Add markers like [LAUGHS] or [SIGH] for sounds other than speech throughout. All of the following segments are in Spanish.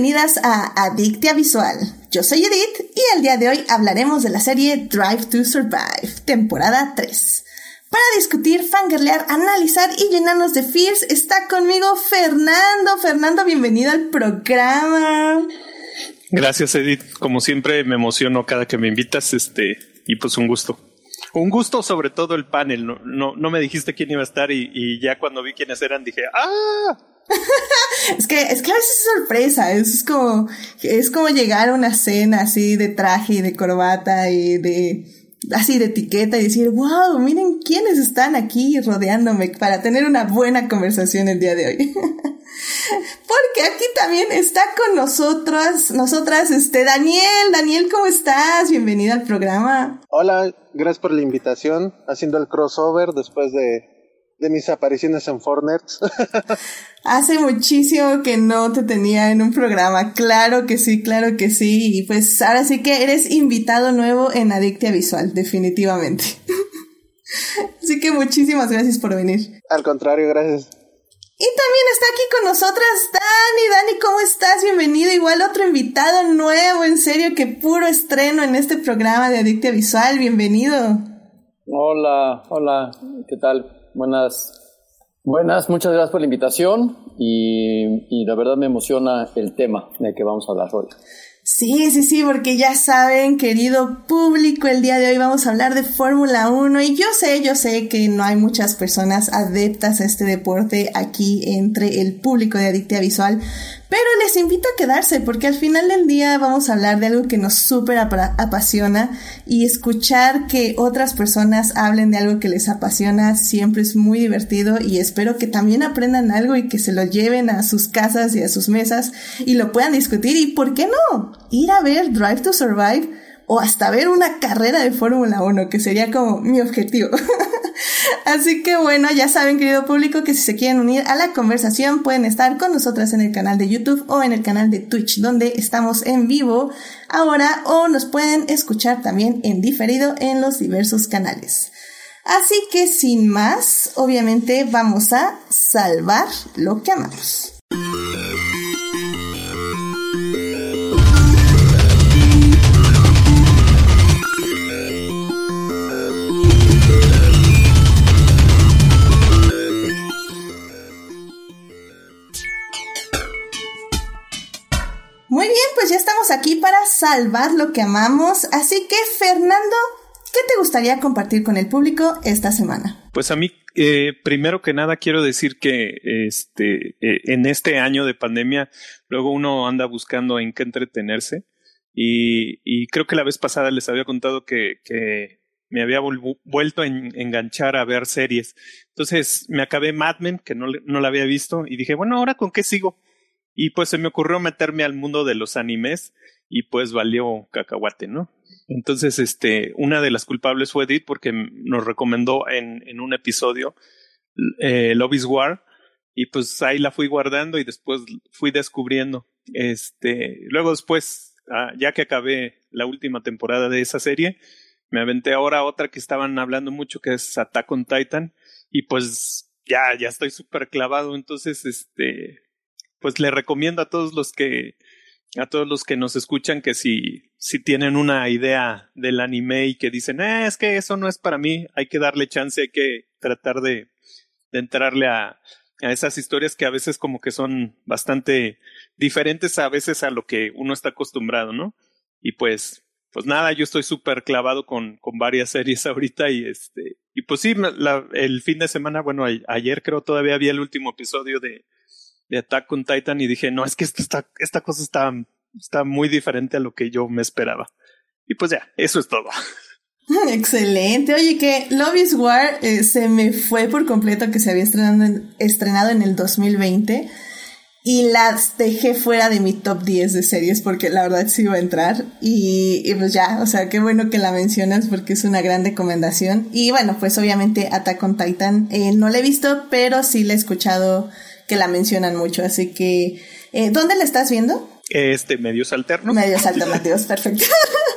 bienvenidas a Adictia Visual. Yo soy Edith y el día de hoy hablaremos de la serie Drive to Survive, temporada 3. Para discutir, fangirlear, analizar y llenarnos de fears está conmigo Fernando. Fernando, bienvenido al programa. Gracias, Edith. Como siempre me emociono cada que me invitas, este, y pues un gusto. Un gusto sobre todo el panel. No, me dijiste quién iba a estar y ya cuando vi quiénes eran dije, ¡ah! Es que es que es sorpresa, es como es como llegar a una cena así de traje y de corbata y de así de etiqueta y decir, wow, miren quiénes están aquí rodeándome para tener una buena conversación el día de hoy. [LAUGHS] Porque aquí también está con nosotras, nosotras, este, Daniel. Daniel, ¿cómo estás? Bienvenido al programa. Hola, gracias por la invitación, haciendo el crossover después de de mis apariciones en Fortnite. [LAUGHS] Hace muchísimo que no te tenía en un programa. Claro que sí, claro que sí. Y pues ahora sí que eres invitado nuevo en Adictia Visual, definitivamente. [LAUGHS] Así que muchísimas gracias por venir. Al contrario, gracias. Y también está aquí con nosotras Dani. Dani, ¿cómo estás? Bienvenido. Igual otro invitado nuevo, en serio, que puro estreno en este programa de Adictia Visual. Bienvenido. Hola, hola, ¿qué tal? Buenas, buenas, muchas gracias por la invitación y, la verdad me emociona el tema de que vamos a hablar hoy. Sí, sí, sí, porque ya saben, querido público, el día de hoy vamos a hablar de Fórmula 1 y yo sé, yo sé que no hay muchas personas adeptas a este deporte aquí entre el público de Adictia Visual, pero les invito a quedarse porque al final del día vamos a hablar de algo que nos súper apasiona y escuchar que otras personas hablen de algo que les apasiona siempre es muy divertido y espero que también aprendan algo y que se lo lleven a sus casas y a sus mesas y lo puedan discutir y, ¿por qué no? Ir a ver Drive to Survive o hasta ver una carrera de Fórmula 1, que sería como mi objetivo. [LAUGHS] Así que bueno, ya saben, querido público, que si se quieren unir a la conversación pueden estar con nosotras en el canal de YouTube o en el canal de Twitch, donde estamos en vivo ahora o nos pueden escuchar también en diferido en los diversos canales. Así que sin más, obviamente vamos a salvar lo que amamos. Aquí para salvar lo que amamos. Así que, Fernando, ¿qué te gustaría compartir con el público esta semana? Pues a mí, eh, primero que nada, quiero decir que este, eh, en este año de pandemia, luego uno anda buscando en qué entretenerse. Y, creo que la vez pasada les había contado que, me había vuelto a enganchar a ver series. Entonces me acabé Mad Men, que no, no la había visto, y dije, bueno, ¿ahora con qué sigo? Y pues se me ocurrió meterme al mundo de los animes y pues valió cacahuate, ¿no? Entonces, este, una de las culpables fue Edith porque nos recomendó en, en un episodio eh, Love is War y pues ahí la fui guardando y después fui descubriendo. Este, luego después, ah, ya que acabé la última temporada de esa serie, me aventé ahora otra que estaban hablando mucho que es Attack on Titan y pues ya, ya estoy súper clavado, entonces, este, pues le recomiendo a todos los que a todos los que nos escuchan que si, si tienen una idea del anime y que dicen, eh, es que eso no es para mí, hay que darle chance, hay que tratar de, de entrarle a, a esas historias que a veces como que son bastante diferentes a veces a lo que uno está acostumbrado, ¿no? Y pues, pues nada, yo estoy súper clavado con, con varias series [LAUGHS] ahorita y este, y pues sí, la, el fin de semana, bueno, ayer creo todavía había el último episodio de, de Attack on Titan y dije, no, es que esta, está, esta cosa está, está muy diferente a lo que yo me esperaba. Y pues ya, eso es todo. [LAUGHS] [LAUGHS] Excelente. Oye, que Love is War eh, se me fue por completo que se había estrenado en, estrenado en el 2020 y las dejé fuera de mi top 10 de series porque la verdad sí iba a entrar y, y, pues ya, o sea, qué bueno que la mencionas porque es una gran recomendación. Y bueno, pues obviamente Attack on Titan eh, no la he visto, pero sí la he escuchado que la mencionan mucho. Así que, eh, ¿dónde la estás viendo? Este, medios alternos. Medios alternativos, [LAUGHS] perfecto.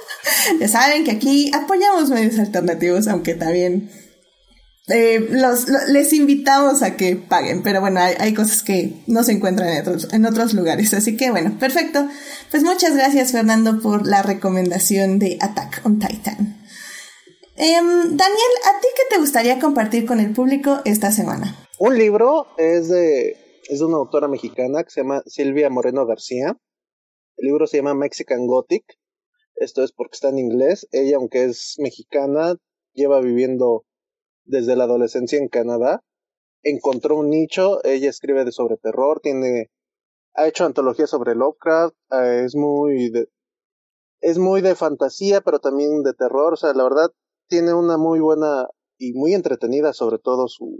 [LAUGHS] ya saben que aquí apoyamos medios alternativos, aunque también eh, los, les invitamos a que paguen, pero bueno, hay, cosas que no se encuentran en otros, en otros lugares. Así que bueno, perfecto. Pues muchas gracias Fernando por la recomendación de Attack on Titan. Em, Daniel, ¿a ti qué te gustaría compartir con el público esta semana? Un libro es de, es de una autora mexicana que se llama Silvia Moreno García. El libro se llama Mexican Gothic. Esto es porque está en inglés. Ella, aunque es mexicana, lleva viviendo desde la adolescencia en Canadá. Encontró un nicho, ella escribe de sobre terror, tiene ha hecho antologías sobre Lovecraft, eh, es muy de, es muy de fantasía, pero también de terror, o sea, la verdad tiene una muy buena y muy entretenida sobre todo su,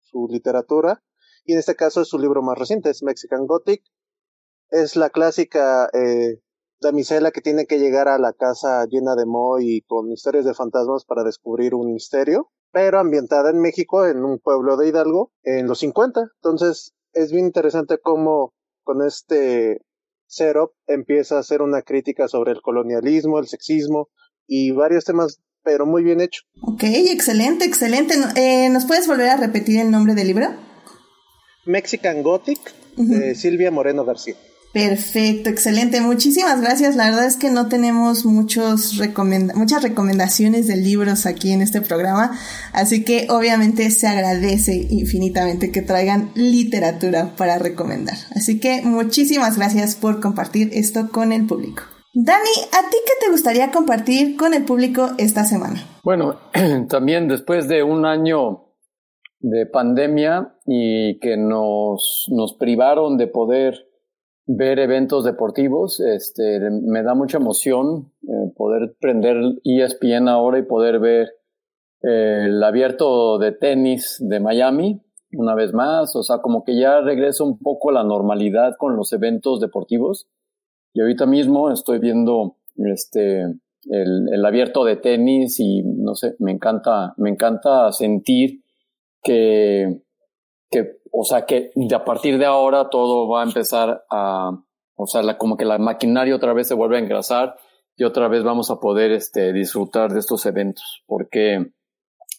su literatura, y en este caso es su libro más reciente, es Mexican Gothic, es la clásica eh, damisela que tiene que llegar a la casa llena de moho y con historias de fantasmas para descubrir un misterio pero ambientada en México, en un pueblo de Hidalgo, en los 50. Entonces, es bien interesante cómo con este setup empieza a hacer una crítica sobre el colonialismo, el sexismo y varios temas, pero muy bien hecho. Ok, excelente, excelente. Eh, ¿Nos puedes volver a repetir el nombre del libro? Mexican Gothic, de Silvia Moreno García. Perfecto, excelente. Muchísimas gracias. La verdad es que no tenemos muchos muchas recomendaciones de libros aquí en este programa, así que obviamente se agradece infinitamente que traigan literatura para recomendar. Así que muchísimas gracias por compartir esto con el público. Dani, ¿a ti qué te gustaría compartir con el público esta semana? Bueno, [CLEARS THROAT] también después de un año de pandemia y que nos, nos privaron de poder ver eventos deportivos. Este, me da mucha emoción eh, poder prender ESPN ahora y poder ver eh, el abierto de tenis de Miami una vez más. O sea, como que ya regresa un poco la normalidad con los eventos deportivos. Y ahorita mismo estoy viendo este el, el abierto de tenis y no sé, me encanta, me encanta sentir que que, o sea, que a partir de ahora todo va a empezar a, o sea, la, como que la maquinaria otra vez se vuelve a engrasar y otra vez vamos a poder este, disfrutar de estos eventos. Porque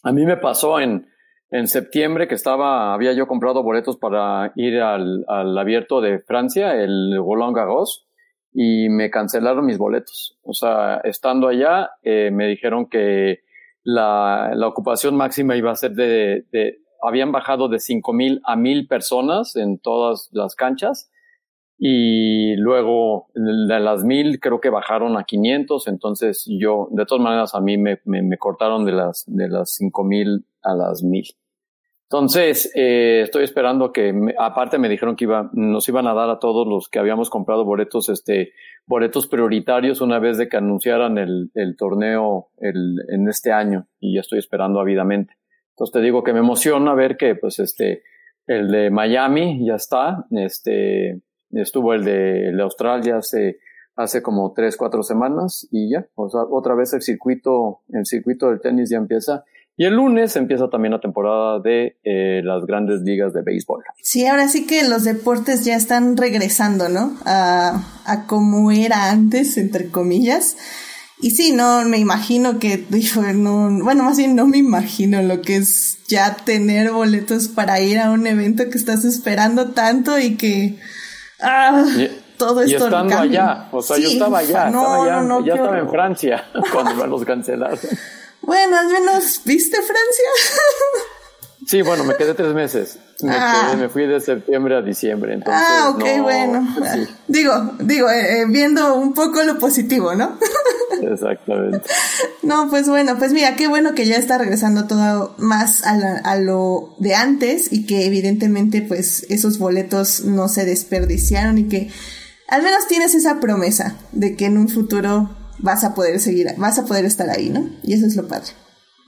a mí me pasó en, en septiembre que estaba, había yo comprado boletos para ir al, al abierto de Francia, el Roland Garros, y me cancelaron mis boletos. O sea, estando allá, eh, me dijeron que la, la ocupación máxima iba a ser de, de habían bajado de 5.000 a 1.000 personas en todas las canchas y luego de las 1.000 creo que bajaron a 500, entonces yo, de todas maneras a mí me, me, cortaron de las, de las 5.000 a las 1.000. Entonces, eh, estoy esperando que, aparte me dijeron que iba, nos iban a dar a todos los que habíamos comprado boletos, este, boletos prioritarios una vez de que anunciaran el, el torneo el, en este año y ya estoy esperando ávidamente. Entonces te digo que me emociona ver que pues este, el de Miami ya está, este, estuvo el de, el de Australia hace, hace como tres, cuatro semanas y ya, o sea, otra vez el circuito, el circuito del tenis ya empieza. Y el lunes empieza también la temporada de eh, las grandes ligas de béisbol. Sí, ahora sí que los deportes ya están regresando, ¿no? A, a como era antes, entre comillas. Y sí, no, me imagino que, no, bueno, más bien no me imagino lo que es ya tener boletos para ir a un evento que estás esperando tanto y que, ah, todo esto. Y estando allá, o sea, yo estaba allá, estaba allá, ya estaba en Francia [LAUGHS] cuando me los cancelaron. Bueno, al menos, ¿viste Francia? [LAUGHS] Sí, bueno, me quedé tres meses. Me, ah. me fui de septiembre a diciembre. Entonces, ah, ok, bueno. Digo, digo, eh, eh, viendo un poco lo positivo, ¿no? [LAUGHS] Exactamente. No, pues bueno, pues mira, qué bueno que ya está regresando todo más a, a, lo de antes y que evidentemente pues esos boletos no se desperdiciaron y que al menos tienes esa promesa de que en un futuro vas a poder seguir, vas a poder estar ahí, ¿no? Y eso es lo padre.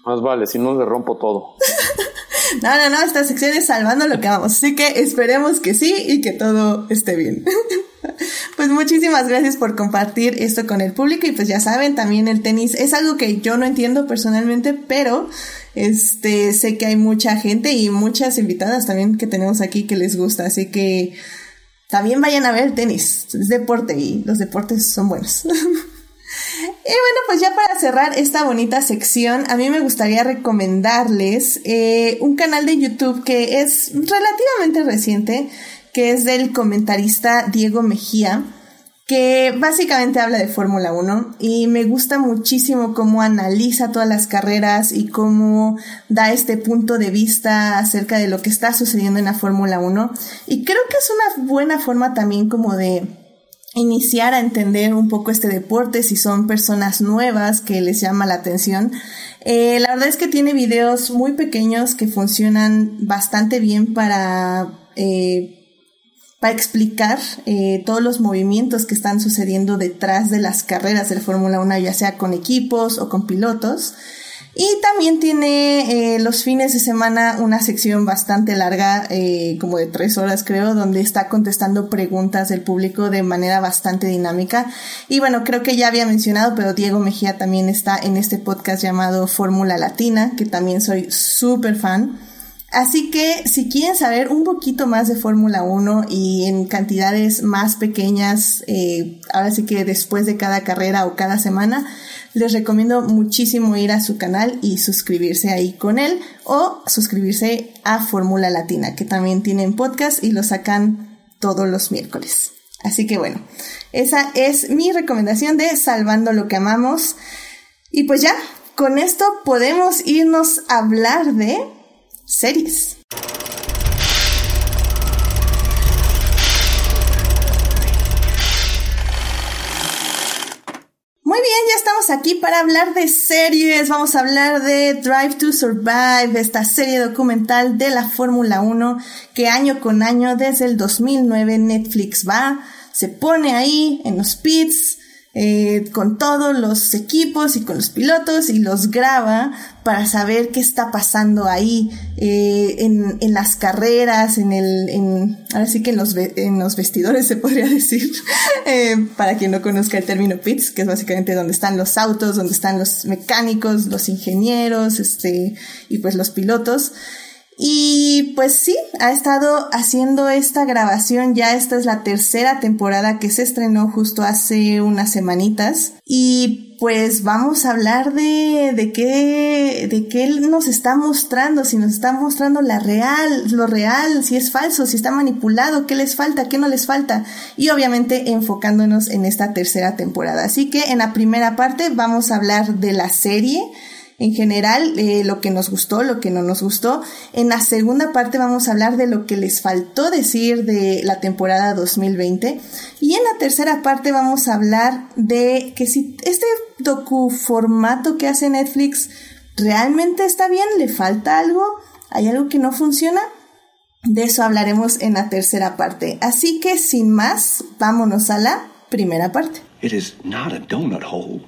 Más vale, si no le rompo todo. [LAUGHS] No, no, no, esta sección es salvando lo que vamos. Así que esperemos que sí y que todo esté bien. [LAUGHS] Pues muchísimas gracias por compartir esto con el público y pues ya saben, también el tenis es algo que yo no entiendo personalmente, pero este sé que hay mucha gente y muchas invitadas también que tenemos aquí que les gusta, así que también vayan a ver el tenis, es deporte y los deportes son buenos. [LAUGHS] Y bueno, pues ya para cerrar esta bonita sección, a mí me gustaría recomendarles eh, un canal de YouTube que es relativamente reciente, que es del comentarista Diego Mejía que básicamente habla de Fórmula 1 y me gusta muchísimo cómo analiza todas las carreras y cómo da este punto de vista acerca de lo que está sucediendo en la Fórmula 1 y creo que es una buena forma también como de iniciar a entender un poco este deporte si son personas nuevas que les llama la atención. Eh, la verdad es que tiene videos muy pequeños que funcionan bastante bien para eh, para explicar eh, todos los movimientos que están sucediendo detrás de las carreras de Fórmula 1, ya sea con equipos o con pilotos. Y también tiene eh, los fines de semana una sección bastante larga, eh, como de tres horas creo, donde está contestando preguntas del público de manera bastante dinámica. Y bueno, creo que ya había mencionado, pero Diego Mejía también está en este podcast llamado Fórmula Latina, que también soy súper fan. Así que si quieren saber un poquito más de Fórmula 1 y en cantidades más pequeñas, eh, ahora sí que después de cada carrera o cada semana, les recomiendo muchísimo ir a su canal y suscribirse ahí con él o suscribirse a Fórmula Latina, que también tienen podcast y lo sacan todos los miércoles. Así que bueno, esa es mi recomendación de Salvando lo que amamos. Y pues ya, con esto podemos irnos a hablar de series. Aquí para hablar de series. Vamos a hablar de Drive to Survive, esta serie documental de la Fórmula 1 que año con año desde el 2009 Netflix va, se pone ahí en los pits, eh, con todos los equipos y con los pilotos y los graba para saber qué está pasando ahí eh, en, en, las carreras, en el, en, ahora sí que en los, en los vestidores se podría [LAUGHS] decir, eh, para quien no conozca el término pits, que es básicamente donde están los autos, donde están los mecánicos, los ingenieros, este, y pues los pilotos. Y pues sí, ha estado haciendo esta grabación, ya esta es la tercera temporada que se estrenó justo hace unas semanitas. Y pues vamos a hablar de, de qué, de qué nos está mostrando, si nos está mostrando la real, lo real, si es falso, si está manipulado, qué les falta, qué no les falta. Y obviamente enfocándonos en esta tercera temporada. Así que en la primera parte vamos a hablar de la serie en general, eh, lo que nos gustó, lo que no nos gustó. En la segunda parte vamos a hablar de lo que les faltó decir de la temporada 2020. Y en la tercera parte vamos a hablar de que si este docu formato que hace Netflix realmente está bien, le falta algo, hay algo que no funciona. De eso hablaremos en la tercera parte. Así que sin más, vámonos a la primera parte. It is not donut hole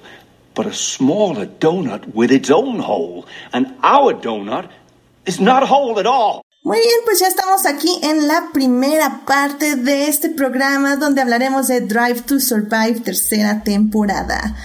but a smaller donut with its own hole. And our donut is not whole at all. Muy bien, pues ya estamos aquí en la primera parte de este programa donde hablaremos de Drive to Survive tercera temporada.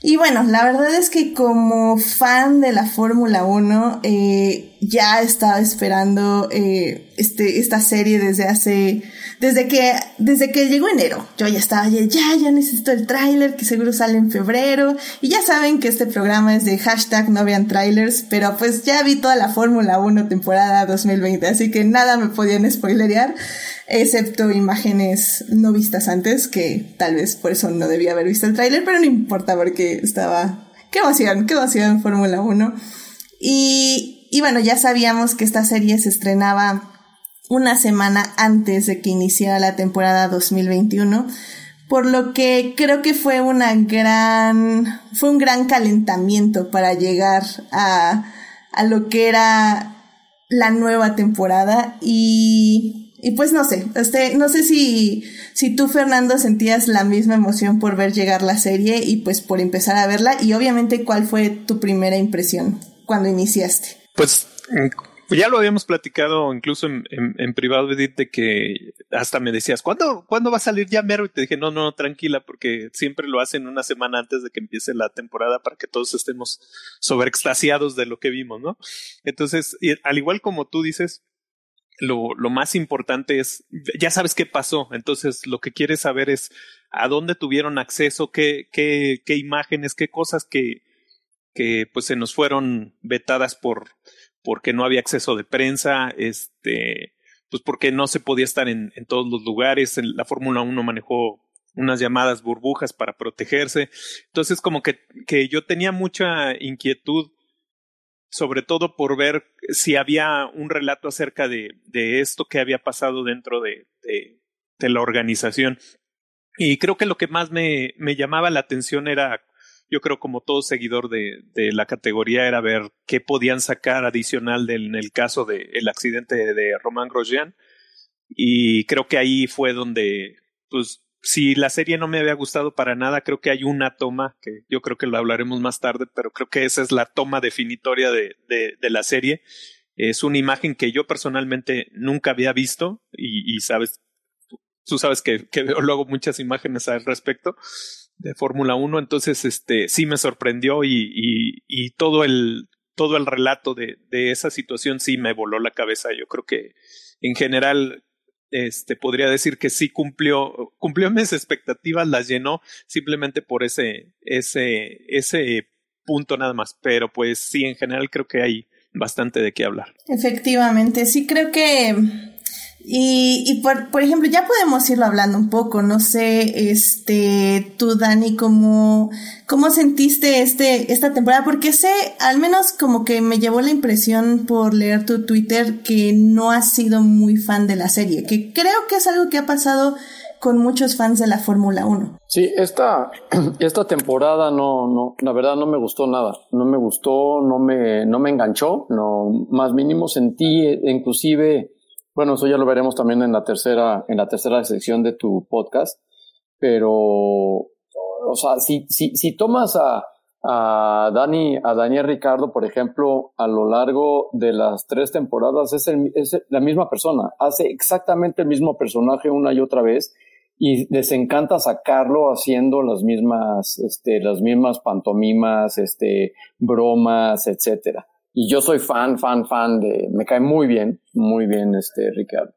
Y bueno, la verdad es que como fan de la Fórmula 1, eh, ya estaba esperando eh, este, esta serie desde hace, desde que, desde que llegó enero. Yo ya estaba, ya, ya necesito el tráiler que seguro sale en febrero. Y ya saben que este programa es de hashtag no vean trailers, pero pues ya vi toda la Fórmula 1 temporada 2020, así que nada me podían spoilerear excepto imágenes no vistas antes, que tal vez por eso no debía haber visto el tráiler, pero no importa porque estaba... ¡Qué emoción! ¡Qué emoción Fórmula 1! Y, y bueno, ya sabíamos que esta serie se estrenaba una semana antes de que iniciara la temporada 2021, por lo que creo que fue una gran, fue un gran calentamiento para llegar a, a lo que era la nueva temporada y y pues no sé, este, no sé si, si tú, Fernando, sentías la misma emoción por ver llegar la serie y pues por empezar a verla. Y obviamente, ¿cuál fue tu primera impresión cuando iniciaste? Pues ya lo habíamos platicado incluso en, en, privado, Edith, de que hasta me decías, ¿cuándo, ¿cuándo va a salir ya Mero? Y te dije, no, no, tranquila, porque siempre lo hacen una semana antes de que empiece la temporada para que todos estemos sobreextasiados de lo que vimos, ¿no? Entonces, al igual como tú dices, lo, lo más importante es, ya sabes qué pasó, entonces lo que quieres saber es a dónde tuvieron acceso, qué, qué, qué imágenes, qué cosas que, que pues se nos fueron vetadas por porque no había acceso de prensa, este, pues porque no se podía estar en, todos los lugares. La Fórmula 1 manejó unas llamadas burbujas para protegerse. Entonces, como que, que yo tenía mucha inquietud, sobre todo por ver si había un relato acerca de, de esto que había pasado dentro de, de, de la organización. Y creo que lo que más me, me llamaba la atención era yo creo como todo seguidor de, de la categoría era ver qué podían sacar adicional del, en el caso del el accidente de Romain Grosjean. Y creo que ahí fue donde, pues, si la serie no me había gustado para nada, creo que hay una toma, que yo creo que lo hablaremos más tarde, pero creo que esa es la toma definitoria de, de, de la serie. Es una imagen que yo personalmente nunca había visto y, y sabes, tú sabes que, que veo luego muchas imágenes al respecto de Fórmula 1, entonces este sí me sorprendió y, y, y, todo el todo el relato de, de esa situación sí me voló la cabeza. Yo creo que en general este podría decir que sí cumplió cumplió mis expectativas, las llenó simplemente por ese ese ese punto nada más, pero pues sí en general creo que hay bastante de qué hablar. Efectivamente, sí creo que y, y por, por ejemplo, ya podemos irlo hablando un poco, no sé, este, tú Dani, ¿cómo, cómo sentiste este, esta temporada? Porque sé, al menos como que me llevó la impresión por leer tu Twitter que no has sido muy fan de la serie, que creo que es algo que ha pasado con muchos fans de la Fórmula 1. Sí, esta, [CLEARS THROAT] esta temporada no, no, la verdad no me gustó nada. No me gustó, no me, no me enganchó, no, más mínimo sentí, inclusive, bueno, eso ya lo veremos también en la tercera, en la tercera sección de tu podcast. Pero, o sea, si, si, si tomas a, a Dani, a Daniel Ricardo, por ejemplo, a lo largo de las tres temporadas, es, el, es la misma persona. Hace exactamente el mismo personaje una y otra vez y les encanta sacarlo haciendo las mismas, este, las mismas pantomimas, este, bromas, etcétera. Y yo soy fan, fan, fan de, me cae muy bien, muy bien este Ricardo.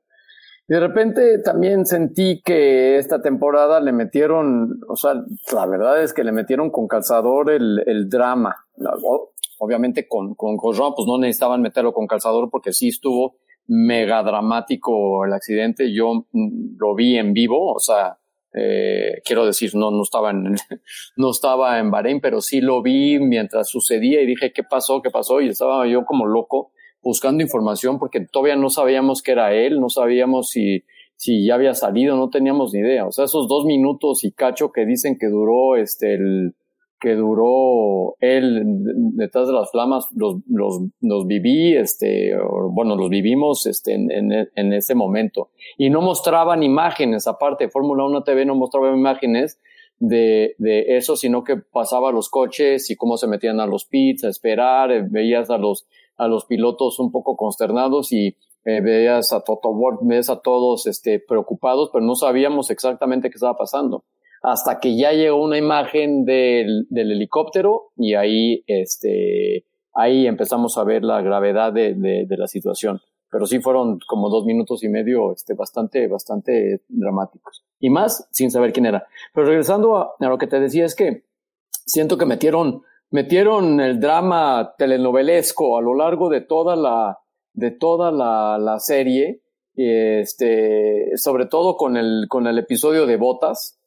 Y de repente también sentí que esta temporada le metieron, o sea, la verdad es que le metieron con calzador el, el drama. Obviamente con, con pues no necesitaban meterlo con calzador porque sí estuvo mega dramático el accidente. Yo mm, lo vi en vivo, o sea, eh, quiero decir, no, no estaba en, [LAUGHS] no estaba en Bahrein, pero sí lo vi mientras sucedía y dije, ¿qué pasó? ¿Qué pasó? Y estaba yo como loco buscando información porque todavía no sabíamos que era él, no sabíamos si, si ya había salido, no teníamos ni idea. O sea, esos dos minutos y cacho que dicen que duró este, el, que duró él detrás de las flamas, los, los, los viví, este, bueno, los vivimos este, en, en, en, ese momento. Y no mostraban imágenes, aparte, Fórmula 1 TV no mostraba imágenes de, de eso, sino que pasaba los coches y cómo se metían a los pits, a esperar, eh, veías a los, a los pilotos un poco consternados y eh, veías a Toto Wolff, veías a todos este, preocupados, pero no sabíamos exactamente qué estaba pasando hasta que ya llegó una imagen del, del helicóptero y ahí, este, ahí empezamos a ver la gravedad de, de, la situación. Pero sí fueron como dos minutos y medio, este, bastante, bastante dramáticos. Y más sin saber quién era. Pero regresando a, a lo que te decía es que siento que metieron, metieron el drama telenovelesco a lo largo de toda la, de toda la, la serie, este, sobre todo con el, con el episodio de Botas,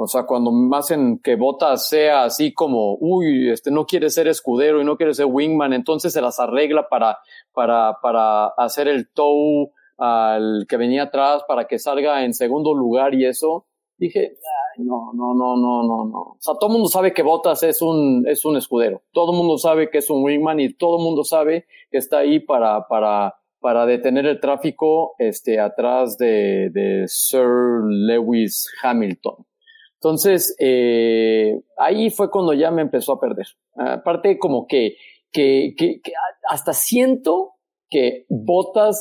o sea, cuando hacen que Botas sea así como, uy, este no quiere ser escudero y no quiere ser wingman, entonces se las arregla para, para, para hacer el tow al que venía atrás para que salga en segundo lugar y eso. Dije, no, no, no, no, no, no. O sea, todo el mundo sabe que Botas es un, es un escudero. Todo el mundo sabe que es un wingman y todo el mundo sabe que está ahí para, para, para detener el tráfico, este, atrás de, de Sir Lewis Hamilton. Entonces, eh, ahí fue cuando ya me empezó a perder. Aparte, como que, que, que, que hasta siento que Botas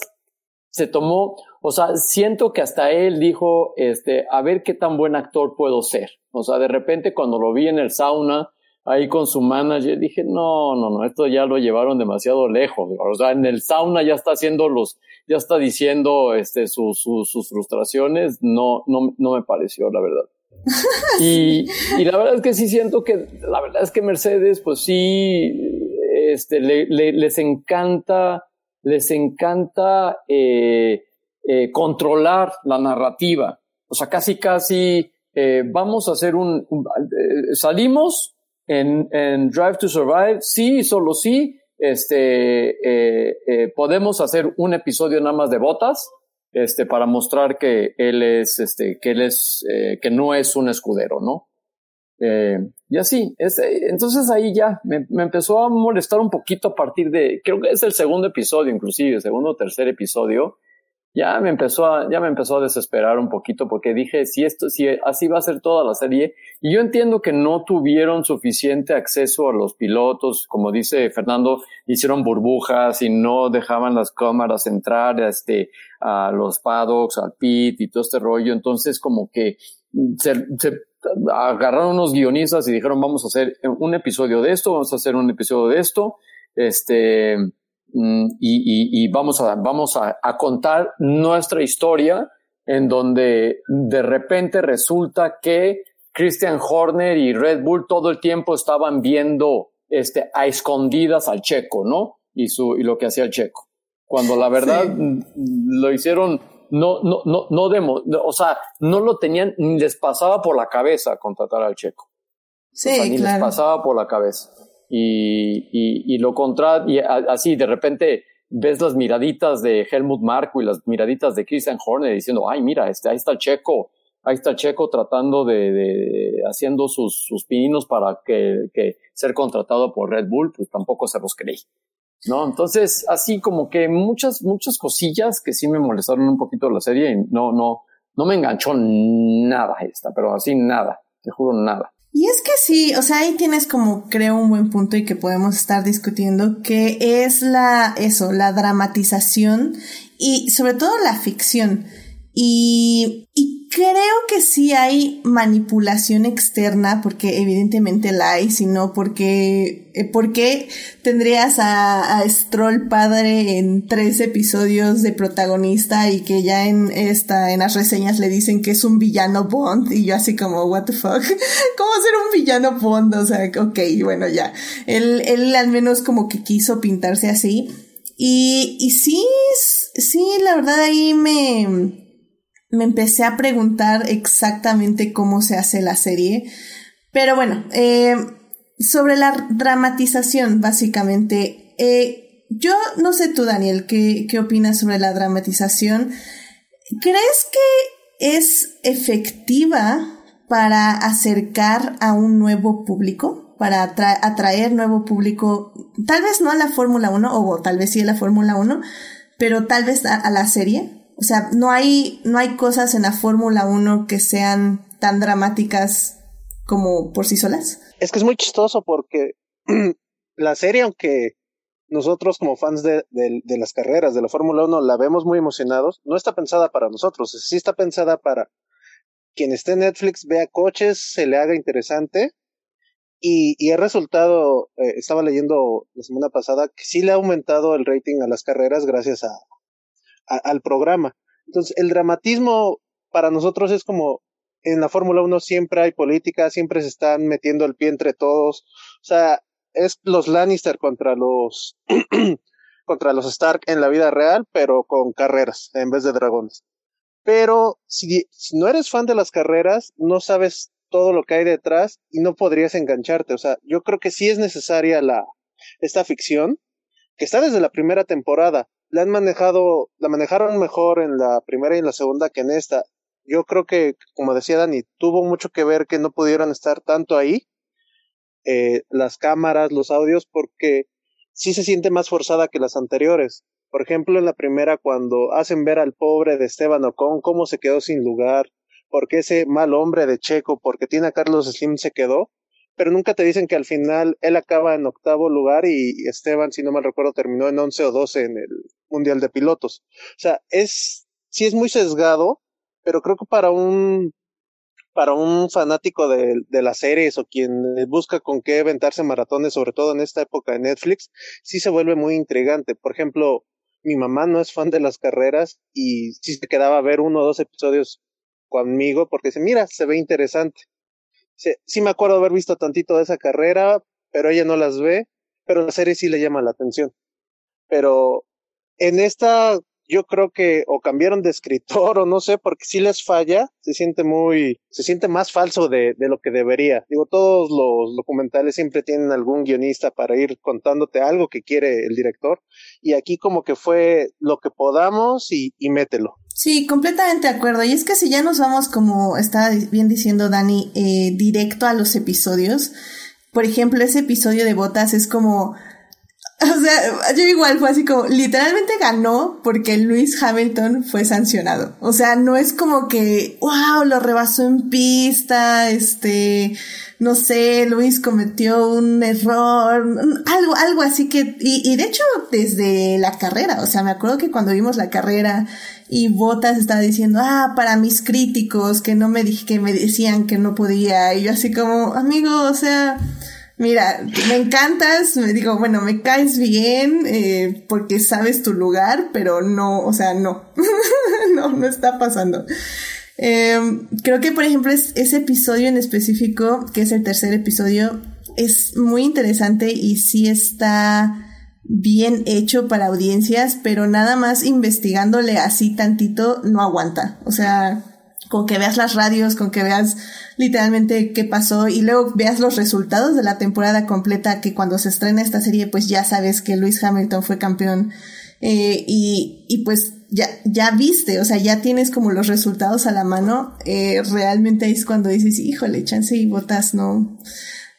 se tomó, o sea, siento que hasta él dijo, este, a ver qué tan buen actor puedo ser. O sea, de repente cuando lo vi en el sauna, ahí con su manager, dije, no, no, no, esto ya lo llevaron demasiado lejos. O sea, en el sauna ya está haciendo los, ya está diciendo, este, sus, sus, sus frustraciones, no, no, no me pareció, la verdad. [LAUGHS] y, la verdad es que sí siento que, la verdad es que Mercedes, pues sí, este, les encanta, les encanta eh, eh, controlar la narrativa. O sea, casi, casi eh, vamos a hacer un, salimos en, en, Drive to Survive, sí, solo sí, este, podemos hacer un episodio nada más de botas, este, para mostrar que él es, este, que él es, eh, que no es un escudero, ¿no? Eh, y así, entonces ahí ya me, me, empezó a molestar un poquito a partir de, creo que es el segundo episodio, inclusive, segundo o tercer episodio, ya me empezó a, ya me empezó a desesperar un poquito porque dije, si esto, si así va a ser toda la serie, y yo entiendo que no tuvieron suficiente acceso a los pilotos, como dice Fernando, hicieron burbujas y no dejaban las cámaras entrar, este, a los paddocks, al pit y todo este rollo, entonces como que se, se agarraron unos guionistas y dijeron, vamos a hacer un episodio de esto, vamos a hacer un episodio de esto, este, Mm, y, y, vamos, a, vamos a, a, contar nuestra historia en donde de repente resulta que Christian Horner y Red Bull todo el tiempo estaban viendo este, a escondidas al checo, ¿no? Y, su, y lo que hacía el checo. Cuando la verdad mm, lo hicieron, no, no, no, no demo, o sea, no lo tenían, ni les pasaba por la cabeza contratar al checo. Sí, ni claro. les pasaba por la cabeza y, y, y lo contra, y así de repente ves las miraditas de Helmut Marko y las miraditas de Christian Horner diciendo, ay, mira, este, ahí está checo, ahí está checo tratando de, de haciendo sus, sus pininos para que, que ser contratado por Red Bull, pues tampoco se los creí. ¿No? Entonces, así como que muchas, muchas cosillas que sí me molestaron un poquito la serie y no, no, no me enganchó nada esta, pero así nada, te juro nada. Y es que sí, o sea, ahí tienes como creo un buen punto y que podemos estar discutiendo, que es la, eso, la dramatización y sobre todo la ficción. Y, y creo que sí hay manipulación externa, porque evidentemente la hay, sino porque, eh, porque tendrías a, a Stroll padre en tres episodios de protagonista y que ya en esta, en las reseñas le dicen que es un villano Bond y yo así como, what the fuck, [LAUGHS] ¿cómo ser un villano Bond? O sea, ok, bueno, ya. Él, él al menos como que quiso pintarse así. Y, y sí, sí, la verdad ahí me, me empecé a preguntar exactamente cómo se hace la serie. Pero bueno, eh, sobre la dramatización, básicamente, eh, yo no sé tú, Daniel, ¿qué, ¿qué opinas sobre la dramatización? ¿Crees que es efectiva para acercar a un nuevo público? Para atra atraer nuevo público, tal vez no a la Fórmula 1, o tal vez sí a la Fórmula 1, pero tal vez a la serie. O sea, no hay, no hay cosas en la Fórmula 1 que sean tan dramáticas como por sí solas. Es que es muy chistoso porque [CLEARS THROAT] la serie, aunque nosotros como fans de, de, de las carreras de la Fórmula 1 la vemos muy emocionados, no está pensada para nosotros, sí está pensada para quien esté en Netflix, vea coches, se le haga interesante. Y, y el resultado, eh, estaba leyendo la semana pasada, que sí le ha aumentado el rating a las carreras gracias a, al programa. Entonces, el dramatismo para nosotros es como en la Fórmula 1 siempre hay política, siempre se están metiendo el pie entre todos. O sea, es los Lannister contra los [CLEARS THROAT] contra los Stark en la vida real, pero con carreras en vez de dragones. Pero si, si no eres fan de las carreras, no sabes todo lo que hay detrás y no podrías engancharte. O sea, yo creo que sí es necesaria la esta ficción que está desde la primera temporada la han manejado, la manejaron mejor en la primera y en la segunda que en esta. Yo creo que, como decía Dani, tuvo mucho que ver que no pudieran estar tanto ahí, eh, las cámaras, los audios, porque sí se siente más forzada que las anteriores. Por ejemplo, en la primera, cuando hacen ver al pobre de Esteban Ocon cómo se quedó sin lugar, porque ese mal hombre de Checo, porque tiene a Carlos Slim se quedó, pero nunca te dicen que al final él acaba en octavo lugar y Esteban, si no mal recuerdo, terminó en once o doce en el Mundial de Pilotos. O sea, es, sí es muy sesgado, pero creo que para un, para un fanático de, de las series o quien busca con qué aventarse maratones, sobre todo en esta época de Netflix, sí se vuelve muy intrigante. Por ejemplo, mi mamá no es fan de las carreras y sí se quedaba a ver uno o dos episodios conmigo porque dice, mira, se ve interesante. sí me acuerdo haber visto tantito de esa carrera, pero ella no las ve, pero la serie sí le llama la atención. Pero en esta yo creo que o cambiaron de escritor o no sé, porque si les falla, se siente muy, se siente más falso de, de, lo que debería. Digo, todos los documentales siempre tienen algún guionista para ir contándote algo que quiere el director, y aquí como que fue lo que podamos y, y mételo. Sí, completamente de acuerdo. Y es que si ya nos vamos, como estaba bien diciendo Dani, eh, directo a los episodios, por ejemplo, ese episodio de Botas es como [LAUGHS] O sea, yo igual fue así como, literalmente ganó porque Luis Hamilton fue sancionado. O sea, no es como que, wow, lo rebasó en pista, este, no sé, Luis cometió un error, algo, algo así que, y, y de hecho desde la carrera, o sea, me acuerdo que cuando vimos la carrera y Botas estaba diciendo, ah, para mis críticos que no me dije, que me decían que no podía, y yo así como, amigo, o sea, Mira, me encantas, me digo, bueno, me caes bien eh, porque sabes tu lugar, pero no, o sea, no, [LAUGHS] no, no está pasando. Em, creo que, por ejemplo, es, ese episodio en específico, que es el tercer episodio, es muy interesante y sí está bien hecho para audiencias, pero nada más investigándole así tantito no aguanta. O sea, con que veas las radios, con que veas literalmente qué pasó y luego veas los resultados de la temporada completa que cuando se estrena esta serie pues ya sabes que Lewis Hamilton fue campeón eh, y, y pues ya, ya viste, o sea, ya tienes como los resultados a la mano, eh, realmente es cuando dices, híjole, chance y botas no,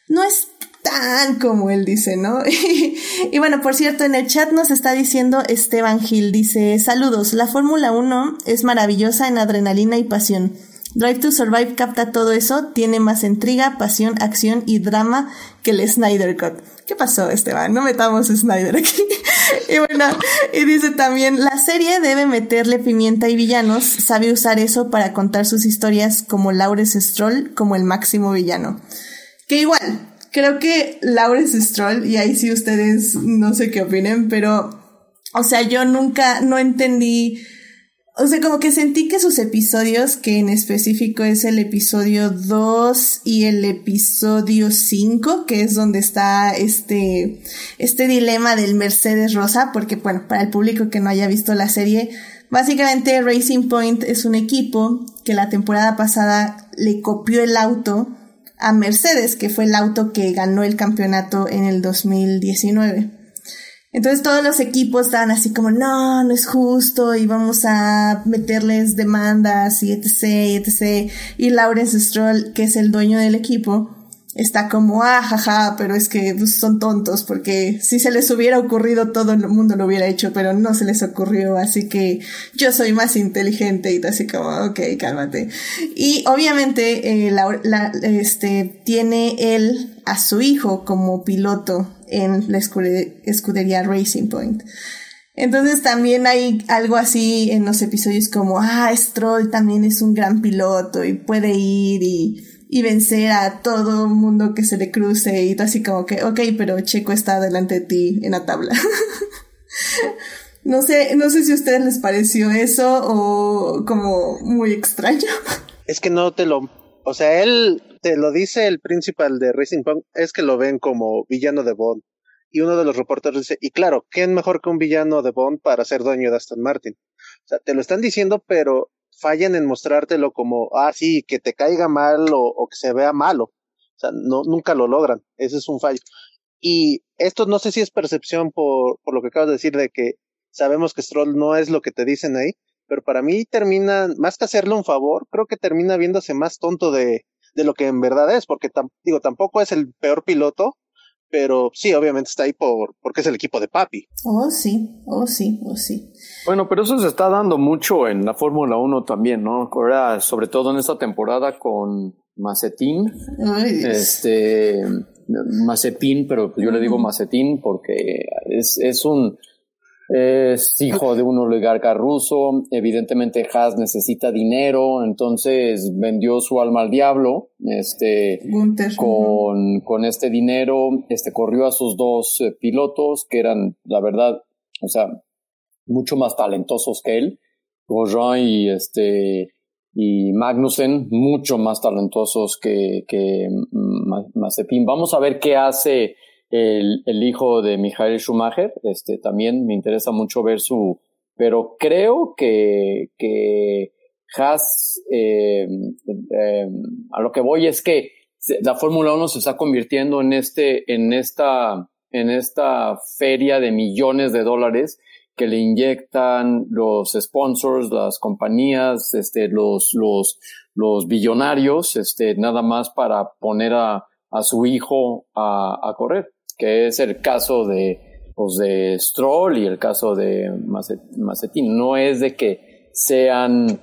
no es tan como él dice, ¿no? [LAUGHS] y bueno, por cierto, en el chat nos está diciendo Esteban Gil, dice, saludos, la Fórmula 1 es maravillosa en adrenalina y pasión. Drive to Survive capta todo eso, tiene más intriga, pasión, acción y drama que el Snyder Cut. ¿Qué pasó, Esteban? No metamos Snyder aquí. [LAUGHS] y bueno, y dice también, la serie debe meterle pimienta y villanos, sabe usar eso para contar sus historias como Lawrence Stroll como el máximo villano. Que igual, creo que Lawrence Stroll, y ahí sí ustedes no sé qué opinen, pero, o sea, yo nunca, no entendí, o sea, como que sentí que sus episodios, que en específico es el episodio 2 y el episodio 5, que es donde está este, este dilema del Mercedes Rosa, porque bueno, para el público que no haya visto la serie, básicamente Racing Point es un equipo que la temporada pasada le copió el auto a Mercedes, que fue el auto que ganó el campeonato en el 2019. Entonces todos los equipos estaban así como, no, no es justo y vamos a meterles demandas y etc, etc. Y Lawrence Stroll, que es el dueño del equipo, está como, ah, jaja, pero es que pues, son tontos porque si se les hubiera ocurrido todo el mundo lo hubiera hecho, pero no se les ocurrió, así que yo soy más inteligente y así como, ok, cálmate. Y obviamente eh, la, este, tiene él a su hijo como piloto en la escudería Racing Point. Entonces también hay algo así en los episodios como, ah, Stroll también es un gran piloto y puede ir y y vencer a todo mundo que se le cruce y así como que, ok, pero Checo está delante de ti en la tabla. [LAUGHS] no sé, no sé si a ustedes les pareció eso o como muy extraño. Es que no te lo, o sea, él te lo dice el principal de Racing Punk, es que lo ven como villano de Bond. Y uno de los reporteros dice, y claro, ¿quién mejor que un villano de Bond para ser dueño de Aston Martin? O sea, te lo están diciendo, pero fallan en mostrártelo como, ah, sí, que te caiga mal o, que se vea malo. O sea, no, nunca lo logran. Ese es un fallo. Y esto no sé si es percepción por, por lo que acabas de decir de que sabemos que Stroll no es lo que te dicen ahí, pero para mí termina, más que hacerle un favor, creo que termina viéndose más tonto de, de lo que en verdad es, porque digo, tampoco es el peor piloto, pero sí, obviamente está ahí por, porque es el equipo de papi. Oh, sí, oh, sí, oh, sí. Bueno, pero eso se está dando mucho en la Fórmula 1 también, ¿no? Ahora, sobre todo en esta temporada con Macetín. este, Mazepin, pero yo le digo Macetín porque es, es un es hijo de un oligarca ruso, evidentemente Haas necesita dinero, entonces vendió su alma al diablo, este, con, con este dinero, este, corrió a sus dos eh, pilotos, que eran, la verdad, o sea, mucho más talentosos que él, Grosjean y este, y Magnussen, mucho más talentosos que, que Mazepin. Vamos a ver qué hace el, el, hijo de Michael Schumacher. Este, también me interesa mucho ver su, pero creo que, que Haas, eh, eh, a lo que voy es que la Fórmula 1 se está convirtiendo en este, en esta, en esta feria de millones de dólares que le inyectan los sponsors, las compañías, este, los, los, los billonarios, este, nada más para poner a, a su hijo a, a, correr, que es el caso de, pues de Stroll y el caso de Macetín. No es de que sean,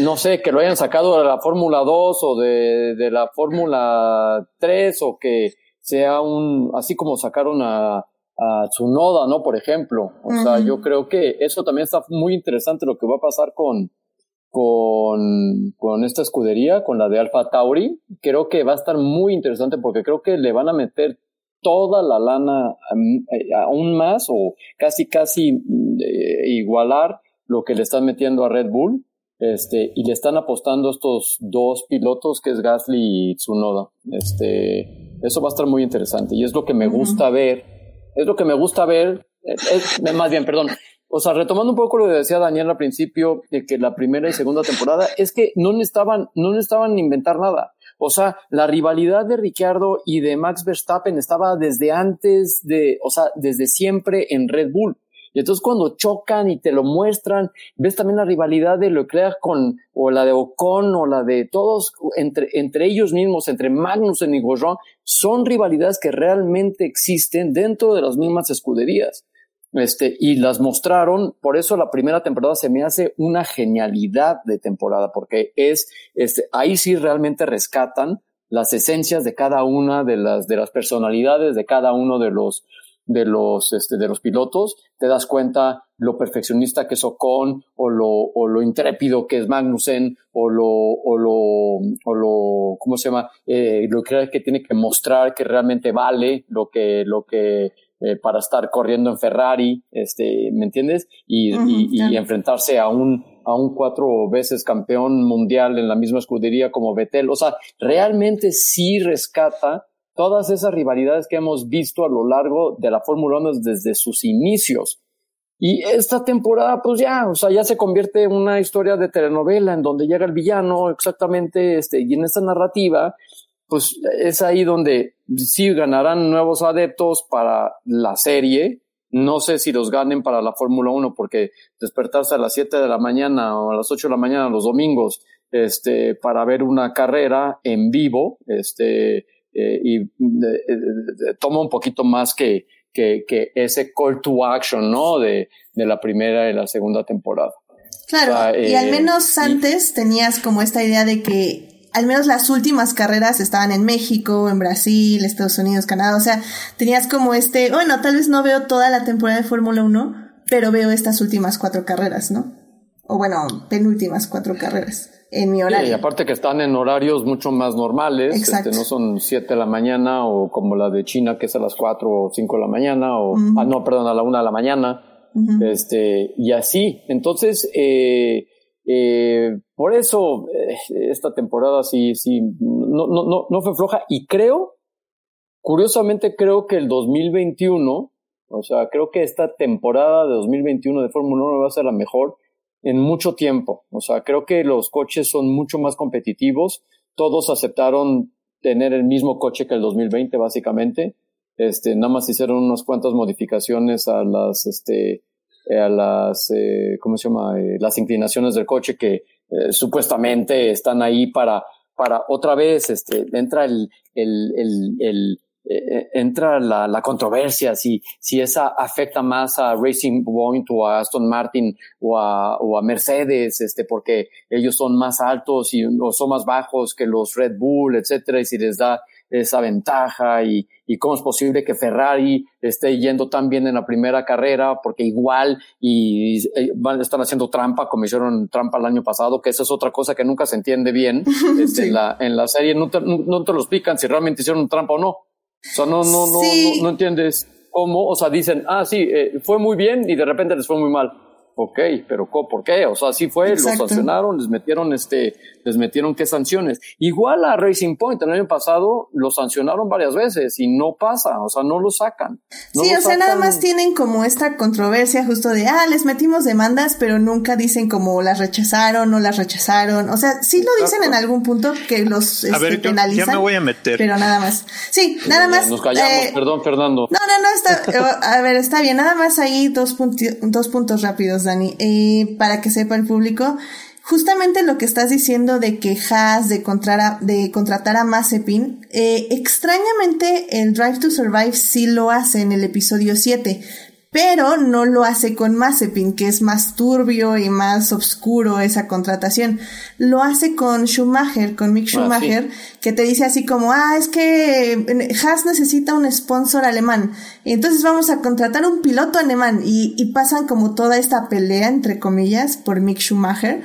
no sé, que lo hayan sacado de la Fórmula 2 o de, de la Fórmula 3 o que sea un, así como sacaron a, a Tsunoda, ¿no? Por ejemplo. O sea, yo creo que eso también está muy interesante lo que va a pasar con, con, con esta escudería, con la de Alpha Tauri. Creo que va a estar muy interesante porque creo que le van a meter toda la lana eh, aún más o casi casi eh, igualar lo que le están metiendo a Red Bull. Este, y le están apostando estos dos pilotos que es Gasly y Tsunoda. Este, eso va a estar muy interesante y es lo que me gusta ver es lo que me gusta ver, es, más bien, perdón, o sea, retomando un poco lo que decía Daniel al principio, de que la primera y segunda temporada, es que no necesitaban, no necesitaban inventar nada. O sea, la rivalidad de Ricciardo y de Max Verstappen estaba desde antes de, o sea, desde siempre en Red Bull. Y entonces cuando chocan y te lo muestran, ves también la rivalidad de Leclerc con, o la de Ocon, o la de todos, entre, entre ellos mismos, entre Magnussen y Grosjean, son rivalidades que realmente existen dentro de las mismas escuderías. Este, y las mostraron, por eso la primera temporada se me hace una genialidad de temporada, porque es, este, ahí sí realmente rescatan las esencias de cada una de las, de las personalidades de cada uno de los, de los, este, de los pilotos, te das cuenta lo perfeccionista que es Ocon, o lo, o lo intrépido que es Magnussen, o lo, o lo, o lo, ¿cómo se llama? Eh, lo que, que tiene que mostrar que realmente vale lo que, lo que, eh, para estar corriendo en Ferrari, este, ¿me entiendes? Y, y, y enfrentarse a un, a un cuatro veces campeón mundial en la misma escudería como Vettel. O sea, realmente sí rescata todas esas rivalidades que hemos visto a lo largo de la Fórmula 1 desde sus inicios. Y esta temporada, pues ya, o sea, ya se convierte en una historia de telenovela en donde llega el villano exactamente, este, y en esta narrativa, pues es ahí donde sí ganarán nuevos adeptos para la serie. No sé si los ganen para la Fórmula 1 porque despertarse a las 7 de la mañana o a las 8 de la mañana los domingos, este, para ver una carrera en vivo, este, eh, y toma un poquito más que, que, que, ese call to action, ¿no? De, de la primera y la segunda temporada. Claro, y al eh, menos antes tenías como esta idea de que al menos las últimas carreras estaban en México, en Brasil, Estados Unidos, Canadá, o sea, tenías como este, bueno, tal vez no veo toda la temporada de Fórmula 1, pero veo estas últimas cuatro carreras, ¿no? O bueno, penúltimas cuatro carreras en mi horario. y aparte que están en horarios mucho más normales, este, no son 7 de la mañana o como la de China que es a las 4 o 5 de la mañana o, ah, no, perdón, a la 1 de la mañana, este, y así. Entonces, eh, eh, por eso eh, esta temporada sí, sí, no, no, no, no fue floja y creo, curiosamente creo que el 2021, o sea, creo que esta temporada de 2021 de Fórmula 1 va a ser la mejor en mucho tiempo. O sea, creo que los coches son mucho más competitivos. Todos aceptaron tener el mismo coche que el 2020, básicamente. Este, nada más hicieron unas cuantas modificaciones a las, este, a las, eh, ¿cómo se llama? Eh, las inclinaciones del coche que eh, supuestamente están ahí para, para otra vez, este, entra el, el, el, el eh, entra la, la, controversia si, si esa afecta más a Racing Point o a Aston Martin o a, o a Mercedes, este, porque ellos son más altos y, o son más bajos que los Red Bull, etcétera, y si les da esa ventaja y, y cómo es posible que Ferrari esté yendo tan bien en la primera carrera porque igual y, van, están haciendo trampa como hicieron trampa el año pasado, que esa es otra cosa que nunca se entiende bien. [LAUGHS] Este, en, la, en la serie no te, no te lo explican si realmente hicieron trampa o no. O sea, no, no, no, no, entiendes cómo, o sea, dicen, ah, sí, eh, fue muy bien y de repente les fue muy mal. Ok, pero ¿por qué? O sea, sí fue, Exacto. los sancionaron, les metieron este, les metieron qué sanciones. Igual a Racing Point el año pasado lo sancionaron varias veces y no pasa, o sea, no lo sacan. sí, o sea, nada más tienen como esta controversia justo de, ah, les metimos demandas, pero nunca dicen como las rechazaron, no las rechazaron. O sea, sí lo dicen en algún punto que los a ver, este, penalizan. Ya me voy a meter. Pero nada más. Sí, nada más. Nos callamos, eh, perdón, Fernando. No, no, no, está, a ver, está bien. Nada más ahí dos, dos puntos rápidos, Dani. Eh, para que sepa el público, justamente lo que estás diciendo de que Haas, de, contratar de contratar a Mazepin, eh, extrañamente el Drive to Survive sí lo hace en el episodio 7, pero no lo hace con Mazepin, que es más turbio y más oscuro esa contratación. Lo hace con Schumacher, con Mick ah, Schumacher, que te dice así como, ah, es que Haas necesita un sponsor alemán, entonces vamos a contratar un piloto alemán, y, y pasan como toda esta pelea, entre comillas, por Mick Schumacher,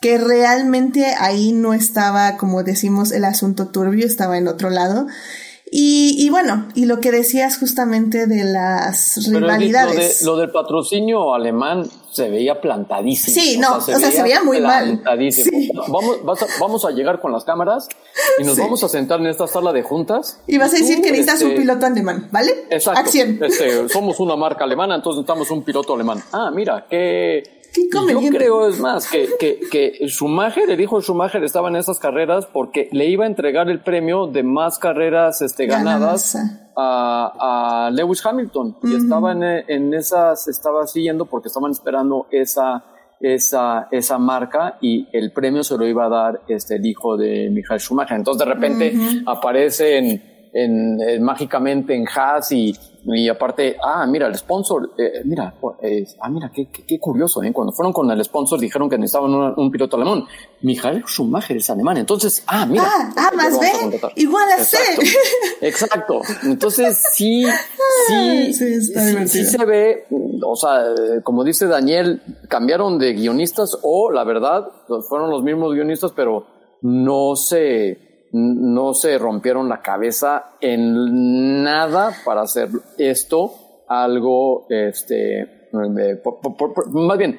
que realmente ahí no estaba, como decimos, el asunto turbio, estaba en otro lado. Y, y, bueno, y lo que decías justamente de las rivalidades. Lo, del patrocinio alemán se veía plantadísimo. Sí, no, o sea, se, veía, muy mal. Vamos, vamos a llegar con las cámaras y nos vamos a sentar en esta sala de juntas. Y vas a decir que necesitas un este, piloto alemán, ¿vale? Exacto. Acción. Este, somos una marca alemana, entonces necesitamos un piloto alemán. Ah, mira, qué yo creo, es más, que, que, que Schumacher, el hijo de Schumacher, estaba en esas carreras porque le iba a entregar el premio de más carreras este, ganadas a, a, Lewis Hamilton. Y estaba en, en, esas, estaba siguiendo porque estaban esperando esa, esa, esa marca y el premio se lo iba a dar este, el hijo de Michael Schumacher. Entonces, de repente, aparece en, en, mágicamente en Haas y y aparte, ah, mira, el sponsor, eh, mira, ah, mira, qué, qué, curioso, ¿eh? Cuando fueron con el sponsor dijeron que necesitaban un, piloto alemán. Michael Schumacher es alemán. Entonces, ah, mira. Ah, ah más B, igual a C. Exacto. Entonces, sí, [LAUGHS] sí, sí, sí, se ve, o sea, como dice Daniel, cambiaron de guionistas o, la verdad, fueron los mismos guionistas, pero no se no se rompieron la cabeza en nada para hacer esto algo, este, más bien,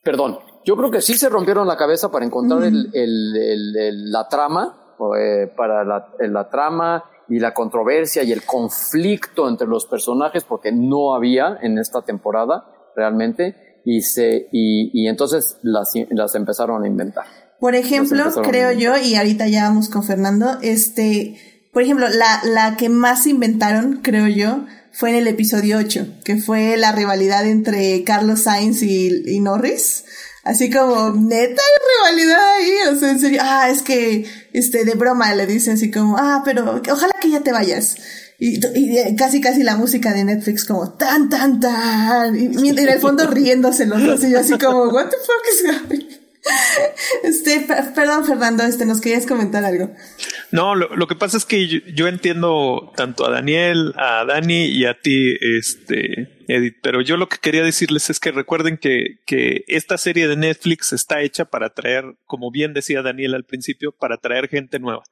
perdón, yo creo que sí se rompieron la cabeza para encontrar el, el, la trama, eh, para la, la, trama y la controversia y el conflicto entre los personajes, porque no había en esta temporada realmente, y, se, y, y entonces las, las empezaron a inventar. Por ejemplo, creo yo, y ahorita ya vamos con Fernando, este, por ejemplo, la, la que más inventaron, creo yo, fue en el episodio 8, que fue la rivalidad entre Carlos Sainz y, Norris. Así como, neta hay rivalidad ahí, o sea, en serio, ah, es que, este, de broma le dice así como, ah, pero ojalá que ya te vayas. Y, y, casi casi la música de Netflix como tan tan tan y, en el fondo riéndose los dos y yo así como what the fuck is happening este, perdón, Fernando, este, nos querías comentar algo. No, lo, que pasa es que yo, entiendo tanto a Daniel, a Dani y a ti, este, Edith, pero yo lo que quería decirles es que recuerden que, que esta serie de Netflix está hecha para traer, como bien decía Daniel al principio, para traer gente nueva.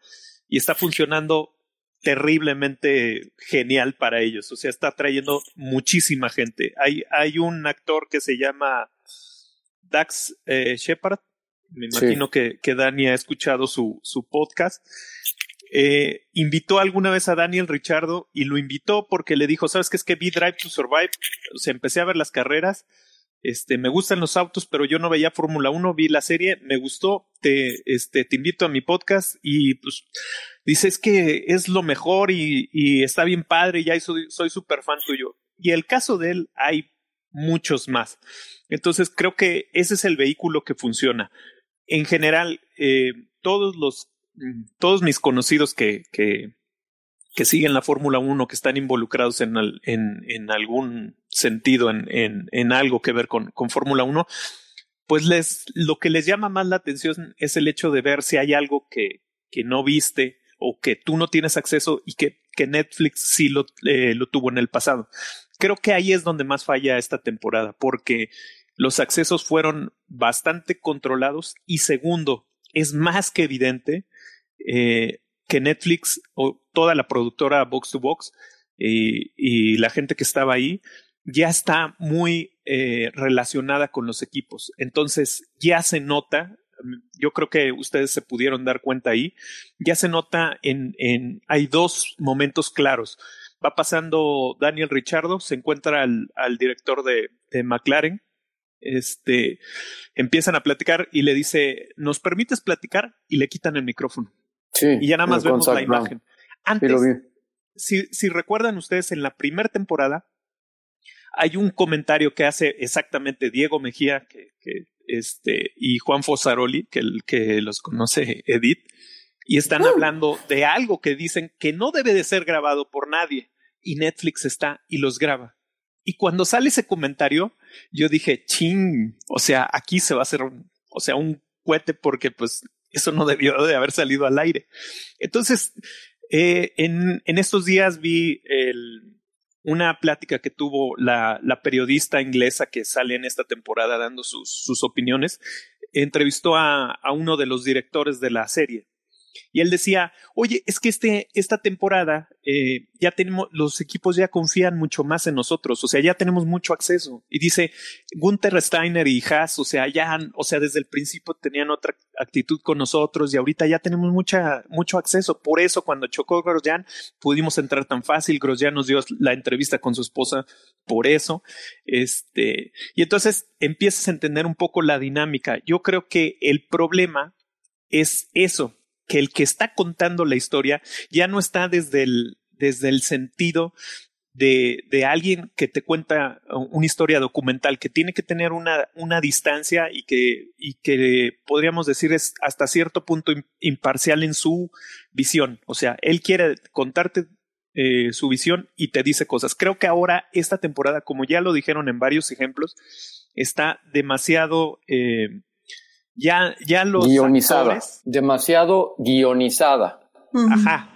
Y está funcionando terriblemente genial para ellos. O sea, está trayendo muchísima gente. Hay, hay un actor que se llama Dax eh, Shepard. Me imagino que, que, Dani ha escuchado su, su podcast. Eh, invitó alguna vez a Daniel Richardo y lo invitó porque le dijo, sabes qué es que vi Drive to Survive, o sea, empecé a ver las carreras, este, me gustan los autos, pero yo no veía Fórmula 1, vi la serie, me gustó, te, este, te invito a mi podcast y pues dices que es lo mejor y, y está bien padre y ya soy súper fan tuyo. Y el caso de él hay muchos más. Entonces creo que ese es el vehículo que funciona. En general, eh, todos los, todos mis conocidos que, que, que siguen la Fórmula 1, que están involucrados en, en, en algún sentido, en, en, en, algo que ver con, con Fórmula 1, pues les, lo que les llama más la atención es el hecho de ver si hay algo que, que no viste o que tú no tienes acceso y que, que Netflix sí lo, eh, lo tuvo en el pasado creo que ahí es donde más falla esta temporada, porque los accesos fueron bastante controlados y segundo, es más que evidente eh, que Netflix o toda la productora Box to Box y, y, la gente que estaba ahí ya está muy eh, relacionada con los equipos. Entonces ya se nota, yo creo que ustedes se pudieron dar cuenta ahí, ya se nota en, en hay dos momentos claros. Va pasando Daniel Richardo, se encuentra al, al director de, de McLaren, este, empiezan a platicar y le dice, ¿nos permites platicar? Y le quitan el micrófono. Sí, y ya nada más vemos la imagen. Antes, Sí, si, si recuerdan ustedes, en la primera temporada hay un comentario que hace exactamente Diego Mejía que, que, este, y Juan Fosaroli, que, el, que los conoce Edith, y están Uh. hablando de algo que dicen que no debe de ser grabado por nadie, y Netflix está y los graba. Y cuando sale ese comentario, yo dije, ching, o sea, aquí se va a hacer, un, o sea, un cohete porque pues eso no debió de haber salido al aire. Entonces, eh, en, en, estos días vi el, una plática que tuvo la, periodista inglesa que sale en esta temporada dando sus, opiniones. Entrevistó a, uno de los directores de la serie. Y él decía, oye, es que este, esta temporada eh, ya tenemos, los equipos ya confían mucho más en nosotros, o sea, ya tenemos mucho acceso. Y dice, Gunther Steiner y Haas, o sea, ya, o sea, desde el principio tenían otra actitud con nosotros y ahorita ya tenemos mucho acceso. Por eso cuando chocó Grosjean pudimos entrar tan fácil. Grosjean nos dio la entrevista con su esposa por eso. Este, y entonces empiezas a entender un poco la dinámica. Yo creo que el problema es eso, que el que está contando la historia ya no está desde el, desde el sentido de, de, alguien que te cuenta una historia documental, que tiene que tener una, una distancia y que, y que podríamos decir es hasta cierto punto imparcial en su visión. O sea, él quiere contarte eh, su visión y te dice cosas. Creo que ahora esta temporada, como ya lo dijeron en varios ejemplos, está demasiado... Eh, ya, ya los guionizada, actores, demasiado guionizada. Ajá.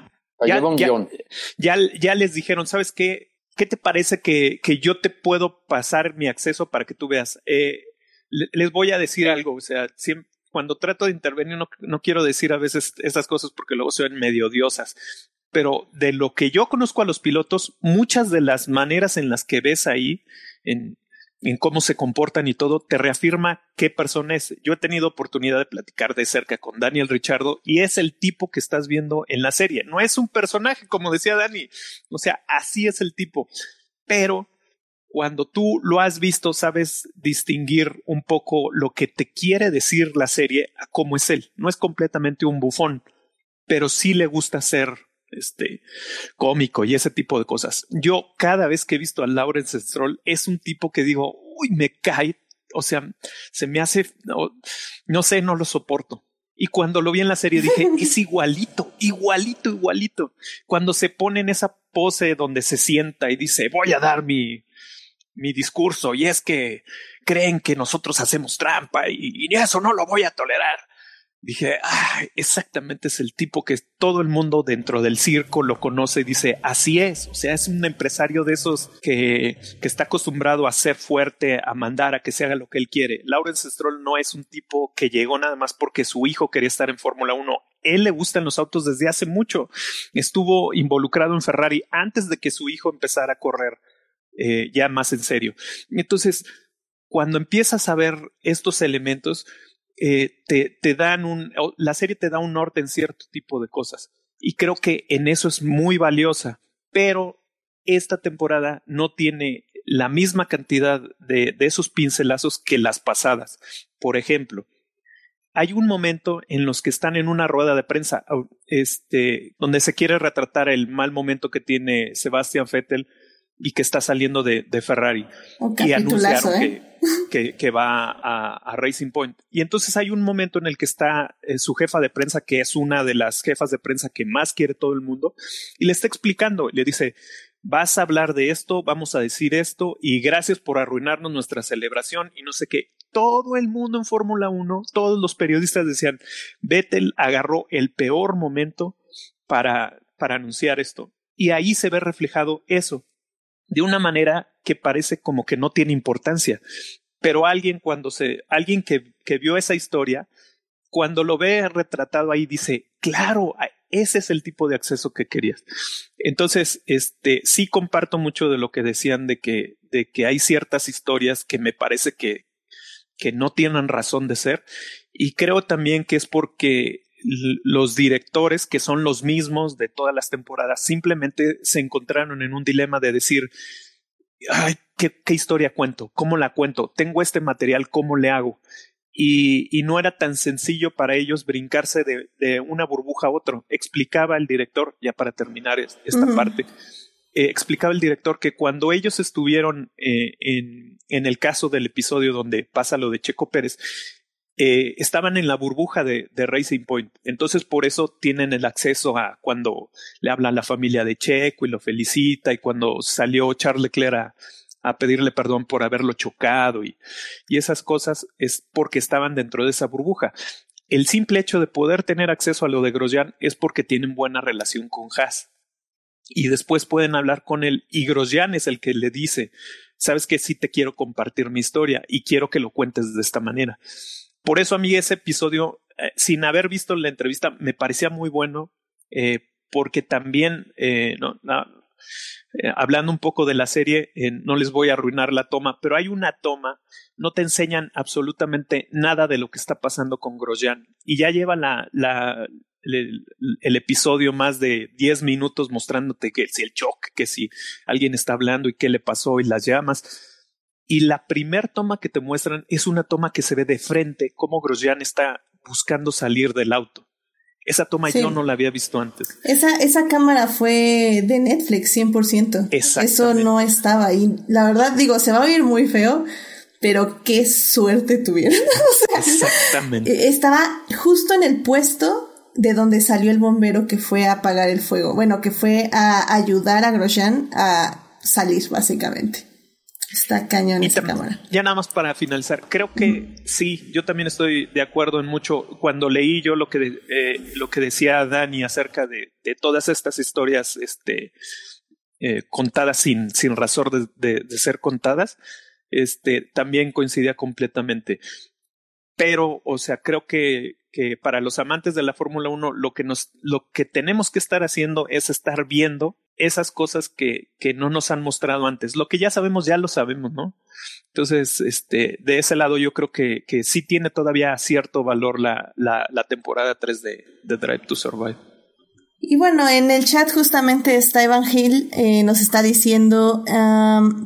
Ya, ya, un ya, guion. ya, ya, les dijeron, ¿sabes qué? ¿Qué te parece que, que yo te puedo pasar mi acceso para que tú veas? Eh, le, les voy a decir algo, o sea, siempre, cuando trato de intervenir no, no quiero decir a veces estas cosas porque luego se ven medio odiosas, pero de lo que yo conozco a los pilotos, muchas de las maneras en las que ves ahí, en, en cómo se comportan y todo, te reafirma qué persona es. Yo he tenido oportunidad de platicar de cerca con Daniel Richardo y es el tipo que estás viendo en la serie. No es un personaje, como decía Dani. O sea, así es el tipo. Pero cuando tú lo has visto, sabes distinguir un poco lo que te quiere decir la serie a cómo es él. No es completamente un bufón, pero sí le gusta ser este cómico y ese tipo de cosas. Yo cada vez que he visto a Lawrence Stroll es un tipo que digo, uy, me cae, o sea, se me hace, no, no sé, no lo soporto. Y cuando lo vi en la serie dije, [LAUGHS] es igualito, igualito, igualito. Cuando se pone en esa pose donde se sienta y dice, voy a dar mi, mi discurso y es que creen que nosotros hacemos trampa y, y eso no lo voy a tolerar dije, ah, exactamente es el tipo que todo el mundo dentro del circo lo conoce y dice, así es, o sea, es un empresario de esos que, que está acostumbrado a ser fuerte, a mandar, a que se haga lo que él quiere. Lawrence Stroll no es un tipo que llegó nada más porque su hijo quería estar en Fórmula 1. Él le gustan los autos desde hace mucho. Estuvo involucrado en Ferrari antes de que su hijo empezara a correr eh, ya más en serio. Entonces, cuando empiezas a ver estos elementos, eh, te, te, dan un, la serie te da un norte en cierto tipo de cosas. Y creo que en eso es muy valiosa. Pero esta temporada no tiene la misma cantidad de, de esos pincelazos que las pasadas. Por ejemplo, hay un momento en los que están en una rueda de prensa, este, donde se quiere retratar el mal momento que tiene Sebastian Vettel y que está saliendo de, de Ferrari. Un y anunciaron ¿eh? que, que, que, va a, a, Racing Point. Y entonces hay un momento en el que está eh, su jefa de prensa, que es una de las jefas de prensa que más quiere todo el mundo, y le está explicando, le dice, vas a hablar de esto, vamos a decir esto, y gracias por arruinarnos nuestra celebración y no sé qué. Todo el mundo en Fórmula 1, todos los periodistas decían, Vettel agarró el peor momento para, para anunciar esto. Y ahí se ve reflejado eso de una manera que parece como que no tiene importancia. Pero alguien cuando se, alguien que, que vio esa historia, cuando lo ve retratado ahí dice, claro, ese es el tipo de acceso que querías. Entonces, este, sí comparto mucho de lo que decían de que, de que hay ciertas historias que me parece que, que no tienen razón de ser. Y creo también que es porque los directores, que son los mismos de todas las temporadas, simplemente se encontraron en un dilema de decir, ay, ¿qué, qué historia cuento? ¿Cómo la cuento? Tengo este material, ¿cómo le hago? Y, y, no era tan sencillo para ellos brincarse de, de, una burbuja a otro. Explicaba el director, ya para terminar esta parte, eh, explicaba el director que cuando ellos estuvieron eh, en, en, el caso del episodio donde pasa lo de Checo Pérez, eh, estaban en la burbuja de, Racing Point. Entonces, por eso tienen el acceso a cuando le habla a la familia de Checo y lo felicita, y cuando salió Charles Leclerc a, a pedirle perdón por haberlo chocado y, y esas cosas es porque estaban dentro de esa burbuja. El simple hecho de poder tener acceso a lo de Grosjean es porque tienen buena relación con Haas. Y después pueden hablar con él y Grosjean es el que le dice, sabes que sí te quiero compartir mi historia y quiero que lo cuentes de esta manera. Por eso a mí ese episodio, eh, sin haber visto la entrevista, me parecía muy bueno, eh, porque también, eh, no, hablando un poco de la serie, no les voy a arruinar la toma, pero hay una toma, no te enseñan absolutamente nada de lo que está pasando con Grosjean y ya lleva el, el, episodio más de 10 minutos mostrándote que si el choque, que si alguien está hablando y qué le pasó y las llamas. Y la primer toma que te muestran es una toma que se ve de frente, como Grosjean está buscando salir del auto. Esa toma yo no la había visto antes. Esa, esa cámara fue de Netflix, 100%. Eso no estaba ahí. La verdad, digo, se va a oír muy feo, pero qué suerte tuvieron. [LAUGHS] Exactamente. E, estaba justo en el puesto de donde salió el bombero que fue a apagar el fuego. Bueno, que fue a ayudar a Grosjean a salir, básicamente. Está cañón esa cámara. Ya nada más para finalizar, creo que sí, yo también estoy de acuerdo en mucho. Cuando leí yo lo que, eh, lo que decía Dani acerca de, de todas estas historias este, eh, contadas sin, sin razón de, de, ser contadas, este, también coincidía completamente. Pero, o sea, creo que, que para los amantes de la Fórmula 1, lo que, nos, lo que tenemos que estar haciendo es estar viendo esas cosas que, que no nos han mostrado antes. Lo que ya sabemos, ya lo sabemos, ¿no? Entonces, este, de ese lado yo creo que, que sí tiene todavía cierto valor la, la, temporada 3 de, de, Drive to Survive. Y bueno, en el chat justamente Steven Hill eh, nos está diciendo,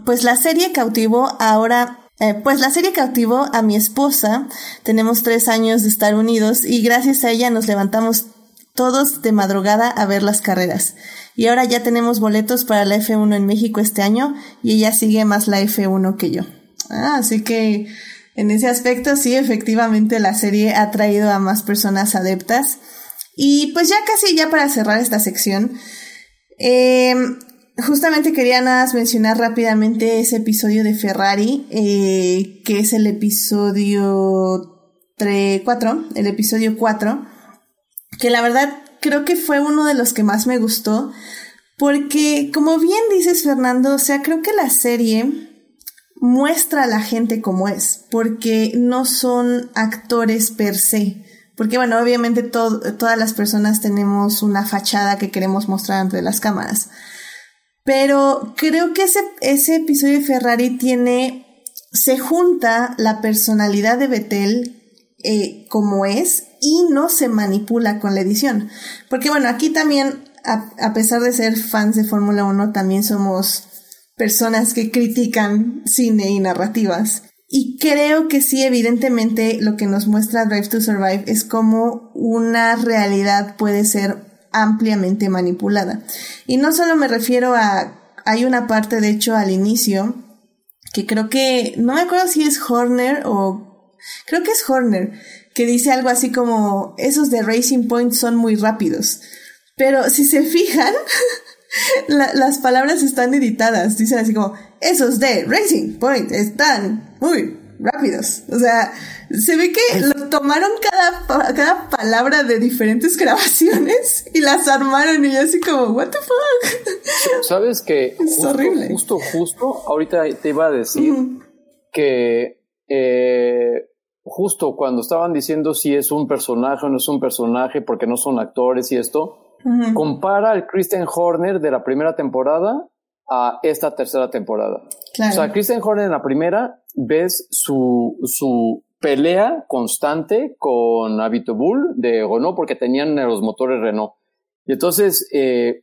pues la serie cautivó ahora eh, pues la serie cautivó a mi esposa. Tenemos tres años de estar unidos y gracias a ella nos levantamos todos de madrugada a ver las carreras. Y ahora ya tenemos boletos para la F1 en México este año y ella sigue más la F1 que yo. Ah, así que en ese aspecto sí, efectivamente la serie ha traído a más personas adeptas. Y pues ya casi ya para cerrar esta sección, eh, justamente quería nada más mencionar rápidamente ese episodio de Ferrari, eh, que es el episodio 3, 4, el episodio 4, que la verdad creo que fue uno de los que más me gustó, porque como bien dices Fernando, o sea, creo que la serie muestra a la gente como es, porque no son actores per se. Porque bueno, obviamente todas las personas tenemos una fachada que queremos mostrar ante las cámaras. Pero creo que ese, ese episodio de Ferrari tiene, se junta la personalidad de Betel eh, como es y no se manipula con la edición. Porque bueno, aquí también, a, pesar de ser fans de Fórmula 1, también somos personas que critican cine y narrativas. Y creo que sí, evidentemente, lo que nos muestra Drive to Survive es cómo una realidad puede ser ampliamente manipulada. Y no solo me refiero a, hay una parte de hecho al inicio, que creo que, no me acuerdo si es Horner o, creo que es Horner, que dice algo así como, esos de Racing Point son muy rápidos. Pero si se fijan, [LAUGHS] las palabras están editadas. Dicen así como, esos de Racing Point están muy rápidos. O sea, se ve que lo tomaron cada, cada palabra de diferentes [LAUGHS] grabaciones y las armaron y yo así como, what the fuck. Sabes que [LAUGHS] es justo, horrible. Justo, justo, ahorita te iba a decir que eh, justo cuando estaban diciendo si es un personaje o no es un personaje porque no son actores y esto, compara al Christian Horner de la primera temporada a esta tercera temporada. O sea, Christian Horner en la primera ves su, su pelea constante con Bull de Renault porque tenían los motores Renault. Y entonces eh,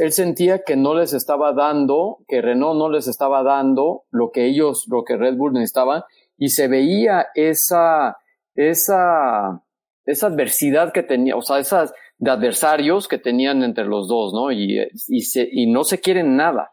él sentía que no les estaba dando, que Renault no les estaba dando lo que ellos, lo que Red Bull necesitaban, y se veía esa, esa, esa adversidad que tenía, o sea, esas de adversarios que tenían entre los dos, ¿no? Y, y, se, y no se quieren nada.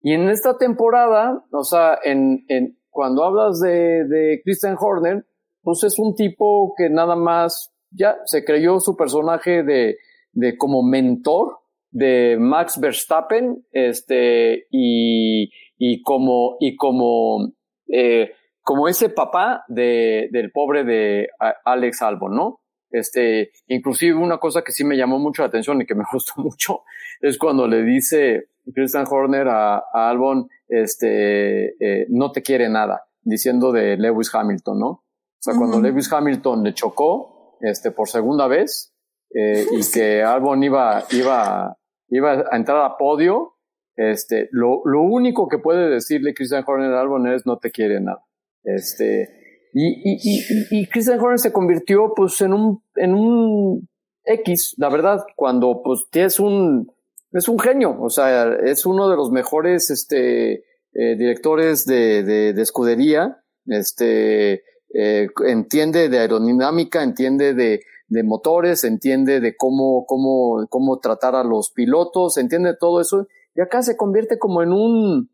Y en esta temporada, o sea, en, en, cuando hablas de, de Christian Horner, pues es un tipo que nada más ya se creyó su personaje de, de como mentor de Max Verstappen, este, y, y como, y como, eh, como ese papá de, del pobre de Alex Albon, ¿no? Este, inclusive una cosa que sí me llamó mucho la atención y que me [LAUGHS] gustó mucho es cuando le dice Christian Horner a, a Albon, este, eh, no te quiere nada, diciendo de Lewis Hamilton, ¿no? O sea, cuando Lewis Hamilton le chocó, este, por segunda vez, eh, y [LAUGHS] que Albon iba, iba, iba a entrar a podio, este, lo, lo único que puede decirle Christian Horner a Albon es no te quiere nada. Este, y, y, y, y Christian Horner se convirtió pues en un, en un X, la verdad, cuando pues tienes un, es un genio, o sea, es uno de los mejores, este, eh, directores de, de, de, escudería, este, eh, entiende de aerodinámica, entiende de, de motores, entiende de cómo, cómo, cómo tratar a los pilotos, entiende todo eso, y acá se convierte como en un,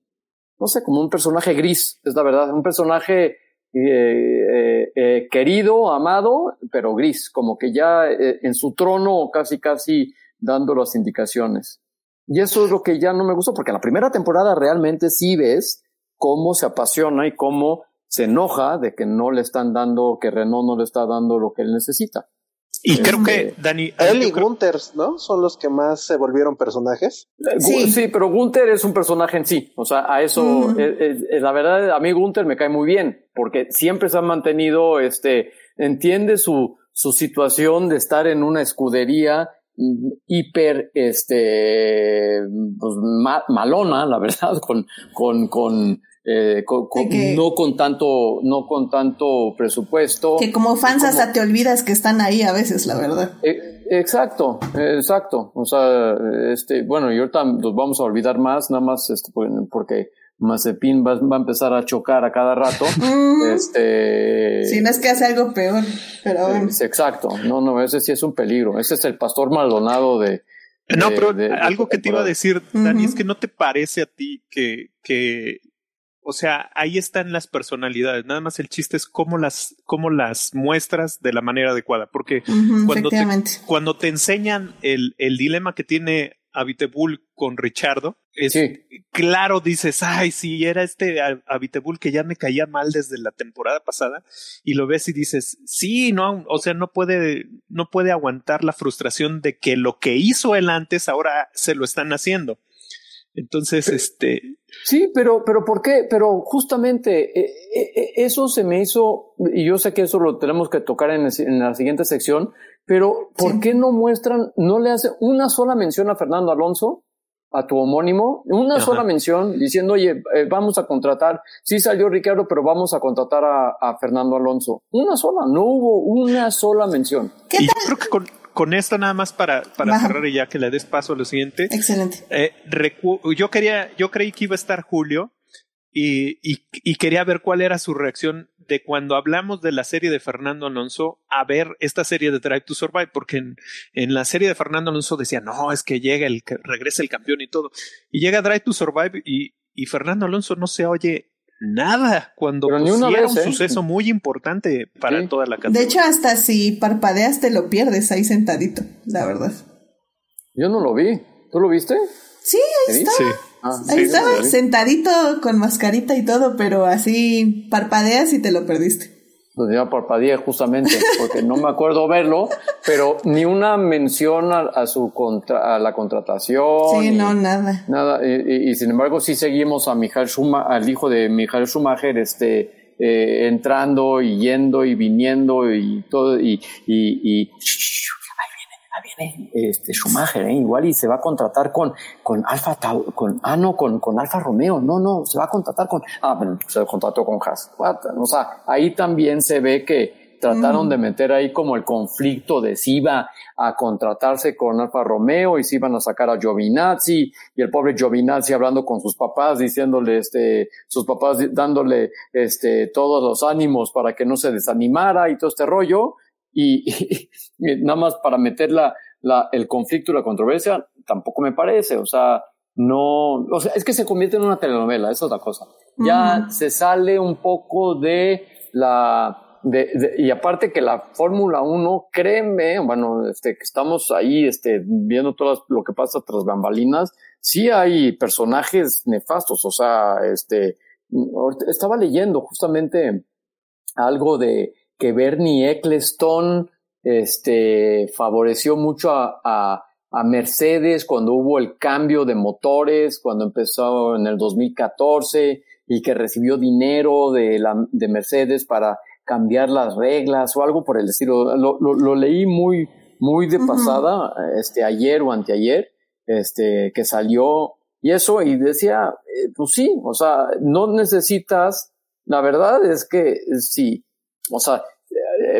no sé, como un personaje gris, es la verdad, un personaje eh, eh, eh, querido, amado, pero gris, como que ya eh, en su trono casi, casi dando las indicaciones. Y eso es lo que ya no me gustó, porque en la primera temporada realmente sí ves cómo se apasiona y cómo se enoja de que no le están dando, que Renault no le está dando lo que él necesita. Y creo que Dani. Él y Gunther, ¿no? Son los que más se volvieron personajes. Sí. sí, pero Gunther es un personaje en sí. O sea, a eso, es, es, la verdad, a mí Gunther me cae muy bien, porque siempre se ha mantenido, este, entiende su, su situación de estar en una escudería hiper, este, pues, ma, malona, la verdad, [LAUGHS] con, con, con, eh, con, con, que, no con tanto, no con tanto presupuesto. Que como fans como, hasta te olvidas que están ahí a veces, la verdad. Eh, exacto, exacto. O sea, este, bueno, y ahorita los vamos a olvidar más, nada más, este, porque Mazepin va, va, a empezar a chocar a cada rato. [LAUGHS] Mm. Este. Si no es que hace algo peor, pero bueno. Es, exacto. No, no, ese sí es un peligro. Ese es el pastor Maldonado de. No, pero de, de, algo que te iba a decir, Dani, uh -huh. es que no te parece a ti que, que o sea, ahí están las personalidades. Nada más el chiste es cómo las, cómo las muestras de la manera adecuada. Porque uh -huh, cuando, te, cuando te enseñan el, el dilema que tiene Abitebul con Richardo, es sí. claro, dices, ay, sí, era este Abitebul que ya me caía mal desde la temporada pasada, y lo ves y dices, sí, no, o sea, no puede, no puede aguantar la frustración de que lo que hizo él antes ahora se lo están haciendo. Entonces, pero, este. Sí, pero, pero ¿por qué? Pero justamente eh, eh, eso se me hizo, y yo sé que eso lo tenemos que tocar en, en la siguiente sección, pero ¿por sí. qué no muestran, no le hace una sola mención a Fernando Alonso, a tu homónimo, una Ajá. sola mención diciendo, oye, eh, vamos a contratar, sí salió Ricardo, pero vamos a contratar a, a Fernando Alonso. Una sola, no hubo una sola mención. y yo creo que con, con esto nada más para, para cerrar y ya que le des paso a lo siguiente. Excelente. Eh, yo quería, yo creí que iba a estar Julio y, y, y, quería ver cuál era su reacción de cuando hablamos de la serie de Fernando Alonso a ver esta serie de Drive to Survive, porque en, en la serie de Fernando Alonso decía, no, es que llega el, que regresa el campeón y todo. Y llega Drive to Survive y, y Fernando Alonso no se oye nada cuando Pero ni una sí vez, era un ¿eh? suceso muy importante para sí. toda la categoría. De hecho, hasta si parpadeas te lo pierdes ahí sentadito, la verdad. Yo no lo vi. ¿Tú lo viste? Sí, ahí está. Sí. Ah, ahí sí, estaba, sentadito con mascarita y todo, pero así parpadeas y te lo perdiste. Pues ya parpadeé justamente, porque no me acuerdo verlo, pero ni una mención a, a su contra, a la contratación. Sí, no, nada. Nada, y, y, y, sin embargo sí seguimos a Michael Schumacher, al hijo de Michael Schumacher, este, eh, entrando y yendo y viniendo y todo, y, y, y este Schumacher, ¿eh? igual y se va a contratar con, con Alfa con, ah, no, con, con Alfa Romeo, no, no, se va a contratar con, ah, bueno, se contrató con Haas. O sea, ahí también se ve que trataron mm. de meter ahí como el conflicto de si iba a contratarse con Alfa Romeo y si iban a sacar a Giovinazzi y el pobre Giovinazzi hablando con sus papás, diciéndole, este, sus papás dándole, este, todos los ánimos para que no se desanimara y todo este rollo y, [LAUGHS] nada más para meter la, el conflicto y la controversia, tampoco me parece, o sea, no, o sea, es que se convierte en una telenovela, es otra cosa. Ya se sale un poco de la, de, y aparte que la Fórmula 1, créeme, bueno, este, que estamos ahí, este, viendo todo lo que pasa tras bambalinas, sí hay personajes nefastos, o sea, este, estaba leyendo justamente algo de, que Bernie Eccleston este, favoreció mucho a, a, a, Mercedes cuando hubo el cambio de motores, cuando empezó en el 2014 y que recibió dinero de, la, de Mercedes para cambiar las reglas o algo por el estilo. Lo, lo, lo leí muy, muy de pasada, este, ayer o anteayer, este, que salió y eso, y decía, eh, pues sí, o sea, no necesitas, la verdad es que si o sea, eh,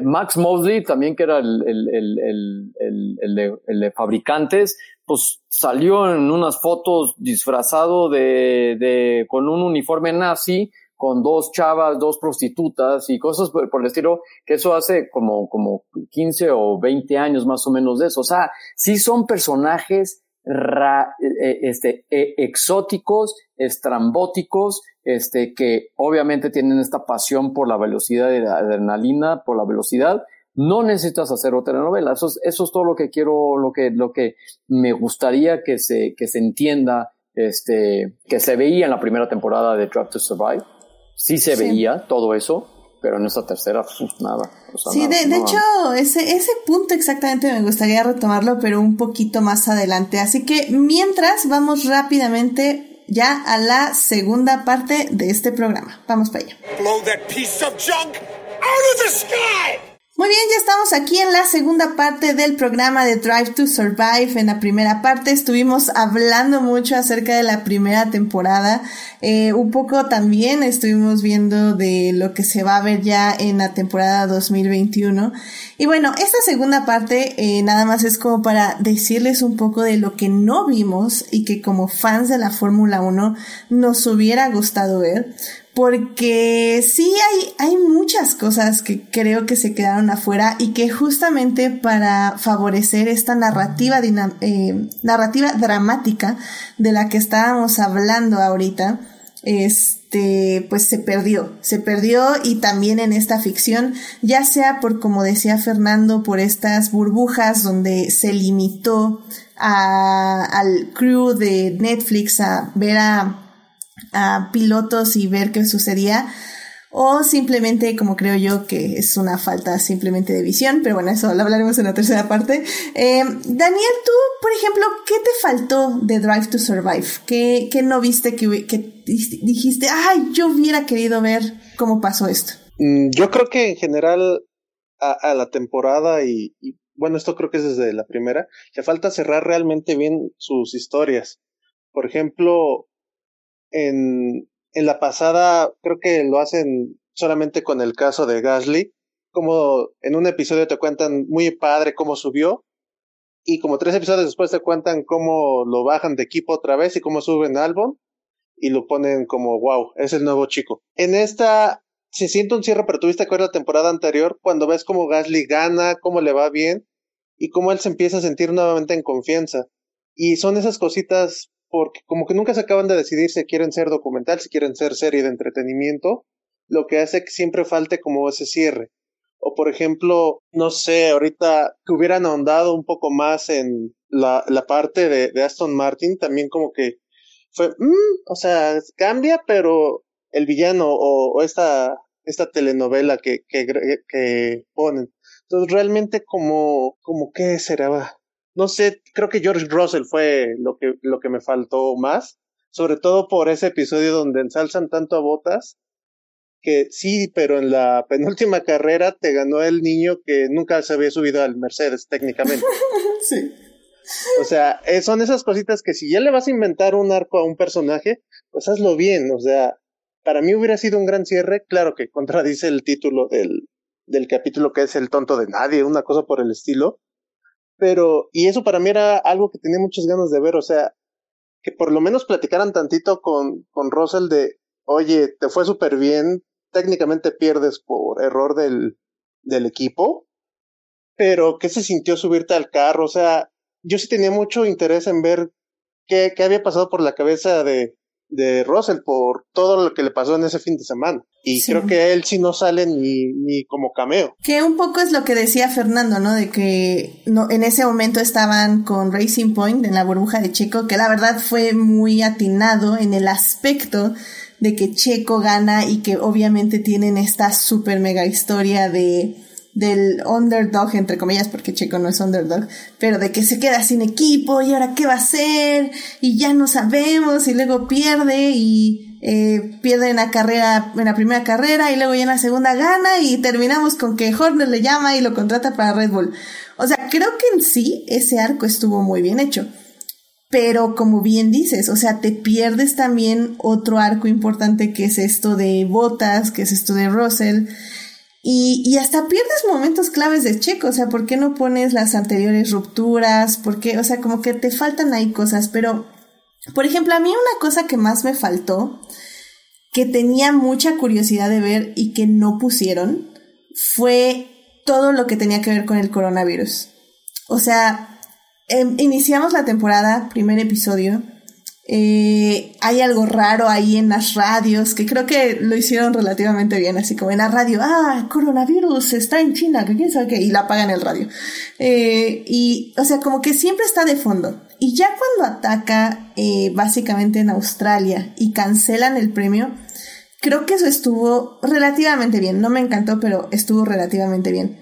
Max Mosley, también que era el, de fabricantes, pues salió en unas fotos disfrazado de, de, con un uniforme nazi, con dos chavas, dos prostitutas y cosas por, el estilo, que eso hace como, como 15 o 20 años más o menos de eso. O sea, sí son personajes ra, eh, este, e, exóticos, estrambóticos, este, que obviamente tienen esta pasión por la velocidad de la adrenalina, por la velocidad. No necesitas hacer otra novela. Eso es, eso es todo lo que quiero, lo que, lo que me gustaría que se, que se entienda, este, que se veía en la primera temporada de Drive to Survive. Sí se veía todo eso, pero en esa tercera, pues, nada. sí, de, de hecho, ese, ese punto exactamente me gustaría retomarlo, pero un poquito más adelante. Así que mientras vamos rápidamente ya a la segunda parte de este programa. Vamos para allá. Blow that piece of junk out of the sky! Muy bien, ya estamos aquí en la segunda parte del programa de Drive to Survive. En la primera parte estuvimos hablando mucho acerca de la primera temporada. Eh, un poco también estuvimos viendo de lo que se va a ver ya en la temporada 2021. Y bueno, esta segunda parte eh, nada más es como para decirles un poco de lo que no vimos y que como fans de la Fórmula 1 nos hubiera gustado ver porque sí hay, hay muchas cosas que creo que se quedaron afuera y que justamente para favorecer esta narrativa, eh, narrativa dramática de la que estábamos hablando ahorita, este, pues se perdió, se perdió y también en esta ficción, ya sea por, como decía Fernando, por estas burbujas donde se limitó a, al crew de Netflix a ver a a pilotos y ver qué sucedía. O simplemente, como creo yo, que es una falta simplemente de visión, pero bueno, eso lo hablaremos en la tercera parte. Eh, Daniel, tú, por ejemplo, ¿qué te faltó de Drive to Survive? ¿Qué, qué no viste que, que, dijiste, ay, yo hubiera querido ver cómo pasó esto? Mm, yo creo que en general a, la temporada y, y, bueno, esto creo que es desde la primera, le falta cerrar realmente bien sus historias. Por ejemplo, en, en la pasada creo que lo hacen solamente con el caso de Gasly, como en un episodio te cuentan muy padre cómo subió y como tres episodios después te cuentan cómo lo bajan de equipo otra vez y cómo suben álbum y lo ponen como wow, es el nuevo chico. En esta se siente un cierre, pero tuviste que ver la temporada anterior cuando ves cómo Gasly gana, cómo le va bien y cómo él se empieza a sentir nuevamente en confianza. Y son esas cositas porque como que nunca se acaban de decidir si quieren ser documental, si quieren ser serie de entretenimiento, lo que hace que siempre falte como ese cierre. O por ejemplo, no sé, ahorita que hubieran ahondado un poco más en la, la parte de, Aston Martin, también como que fue, mm, o sea, cambia, pero el villano o, esta, esta telenovela que, que, que ponen. Entonces realmente como, como qué será no sé, creo que George Russell fue lo que, lo que me faltó más, sobre todo por ese episodio donde ensalzan tanto a Botas que sí, pero en la penúltima carrera te ganó el niño que nunca se había subido al Mercedes técnicamente. [LAUGHS] sí. O sea, eh, son esas cositas que si ya le vas a inventar un arco a un personaje, pues hazlo bien. O sea, para mí hubiera sido un gran cierre, claro que contradice el título del, del capítulo que es El tonto de nadie, una cosa por el estilo. Pero, y eso para mí era algo que tenía muchas ganas de ver, o sea, que por lo menos platicaran tantito con, con Russell de, oye, te fue súper bien, técnicamente pierdes por error del, del equipo, pero ¿qué se sintió subirte al carro? O sea, yo sí tenía mucho interés en ver qué, qué había pasado por la cabeza de, de Russell por todo lo que le pasó en ese fin de semana. Y creo que él sí no sale ni, ni como cameo. Que un poco es lo que decía Fernando, ¿no? De que no, en ese momento estaban con Racing Point en la burbuja de Checo, que la verdad fue muy atinado en el aspecto de que Checo gana y que obviamente tienen esta super mega historia de del underdog, entre comillas, porque Checo no es underdog, pero de que se queda sin equipo y ahora qué va a hacer y ya no sabemos y luego pierde y eh, pierde en la carrera, en la primera carrera y luego ya en la segunda gana y terminamos con que Horner le llama y lo contrata para Red Bull. O sea, creo que en sí ese arco estuvo muy bien hecho. Pero como bien dices, o sea, te pierdes también otro arco importante que es esto de Botas, que es esto de Russell, y, y, hasta pierdes momentos claves de Checo, o sea, ¿por qué no pones las anteriores rupturas? ¿Por qué? O sea, como que te faltan ahí cosas, pero, por ejemplo, a mí una cosa que más me faltó, que tenía mucha curiosidad de ver y que no pusieron, fue todo lo que tenía que ver con el coronavirus. O sea, em, iniciamos la temporada, primer episodio, eh, hay algo raro ahí en las radios, que creo que lo hicieron relativamente bien, así como en la radio, ah, coronavirus está en China, que quién sabe qué, y la apagan el radio. Eh, y, o sea, como que siempre está de fondo. Y ya cuando ataca, eh, básicamente en Australia, y cancelan el premio, creo que eso estuvo relativamente bien. No me encantó, pero estuvo relativamente bien.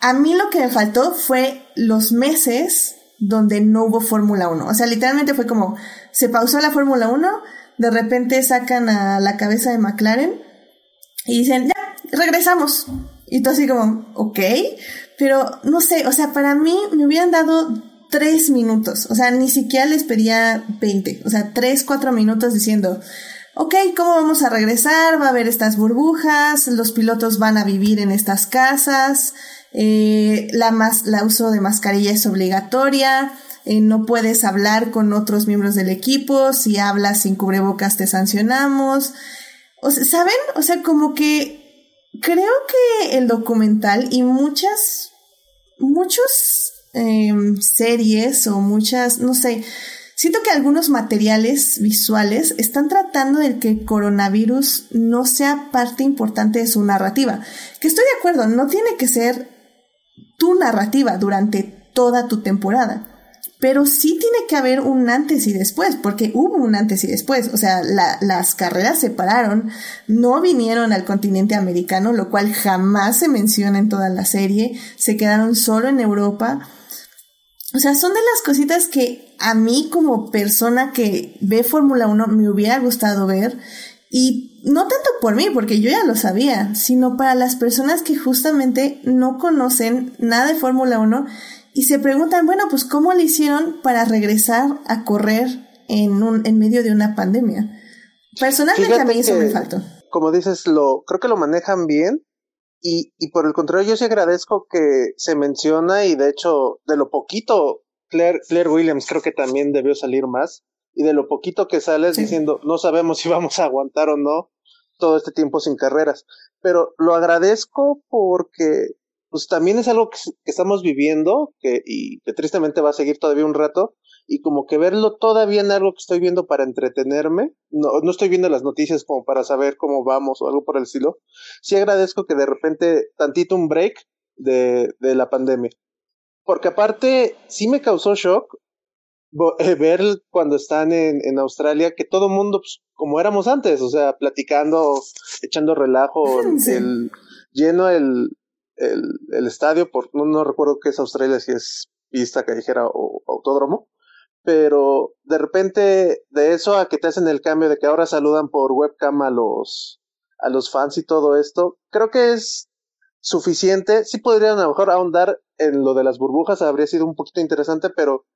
A mí lo que me faltó fue los meses donde no hubo Fórmula 1. O sea, literalmente fue como, se pausó la Fórmula 1, de repente sacan a la cabeza de McLaren y dicen, ya, regresamos. Y tú así como, ok, pero no sé, o sea, para mí me hubieran dado tres minutos, o sea, ni siquiera les pedía 20, o sea, tres, cuatro minutos diciendo, ok, ¿cómo vamos a regresar? Va a haber estas burbujas, los pilotos van a vivir en estas casas, eh, la, más, la uso de mascarilla es obligatoria, eh, no puedes hablar con otros miembros del equipo, si hablas sin cubrebocas te sancionamos. O sea, ¿saben? O sea, como que creo que el documental y muchas, muchos em, series o muchas, no sé, siento que algunos materiales visuales están tratando de que el coronavirus no sea parte importante de su narrativa. Que estoy de acuerdo, no tiene que ser tu narrativa durante toda tu temporada pero sí tiene que haber un antes y después, porque hubo un antes y después, o sea, las carreras se pararon, no vinieron al continente americano, lo cual jamás se menciona en toda la serie, se quedaron solo en Europa. O sea, son de las cositas que a mí como persona que ve Fórmula 1 me hubiera gustado ver y no tanto por mí, porque yo ya lo sabía, sino para las personas que justamente no conocen nada de Fórmula 1 y se preguntan, bueno, pues ¿cómo le hicieron para regresar a correr en, un, en medio de una pandemia? Personalmente a mí eso me faltó. Como dices, lo, creo que lo manejan bien y, y por el contrario yo sí agradezco que se menciona y de hecho de lo poquito, Claire, Claire Williams creo que también debió salir más y de lo poquito que sales diciendo no sabemos si vamos a aguantar o no todo este tiempo sin carreras. Pero lo agradezco porque pues también es algo que, estamos viviendo que, y que tristemente va a seguir todavía un rato y como que verlo todavía en algo que estoy viendo para entretenerme, no, no estoy viendo las noticias como para saber cómo vamos o algo por el estilo, sí agradezco que de repente tantito un break de, de la pandemia. Porque aparte sí me causó shock [LAUGHS] ver cuando están en, en Australia que todo mundo, pues, como éramos antes, o sea, platicando, echando relajo, [LAUGHS] el, lleno el, el, el estadio, por, no, no recuerdo qué es Australia, si es pista callejera o autódromo, pero de repente de eso a que te hacen el cambio de que ahora saludan por webcam a los a los fans y todo esto. Creo que es suficiente. Sí podrían a lo mejor ahondar en lo de las burbujas, habría sido un poquito interesante, pero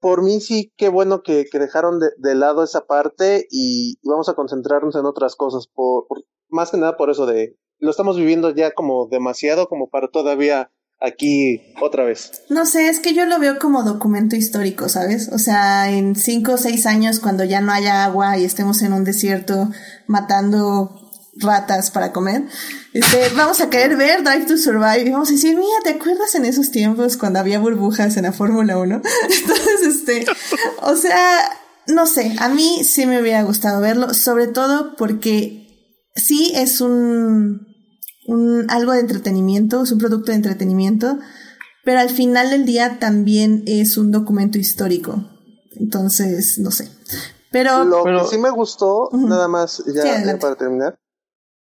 por mí sí, qué bueno que, que dejaron de, de, lado esa parte y, vamos a concentrarnos en otras cosas, por, por, más que nada por eso de, lo estamos viviendo ya como demasiado como para todavía aquí otra vez. No sé, es que yo lo veo como documento histórico, ¿sabes? O sea, en cinco o seis años cuando ya no haya agua y estemos en un desierto matando ratas para comer, este, vamos a querer ver Drive to Survive y vamos a decir, mira, ¿te acuerdas en esos tiempos cuando había burbujas en la Fórmula 1? [LAUGHS] Entonces, este, o sea, no sé, a mí sí me hubiera gustado verlo, sobre todo porque sí es un, un algo de entretenimiento, es un producto de entretenimiento, pero al final del día también es un documento histórico. Entonces, no sé. Pero lo que sí me gustó, nada más ya para terminar,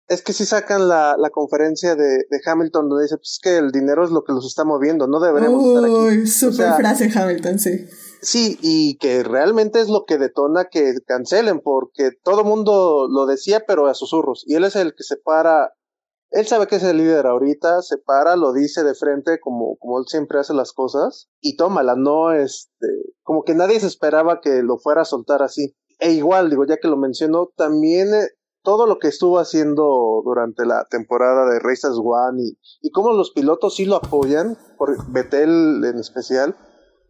es que si sacan la, la conferencia de, de, Hamilton donde dice pues, que el dinero es lo que los está moviendo, no deberemos estar aquí. Super frase Hamilton, sí. Sí, y que realmente es lo que detona que cancelen, porque todo mundo lo decía, pero a susurros. Y él es el que se para, él sabe que es el líder ahorita, se para, lo dice de frente como, como él siempre hace las cosas, y tómala, no, este, como que nadie se esperaba que lo fuera a soltar así. E igual, digo, ya que lo mencionó, también eh, todo lo que estuvo haciendo durante la temporada de Races One y, y cómo los pilotos sí lo apoyan, por Betel en especial.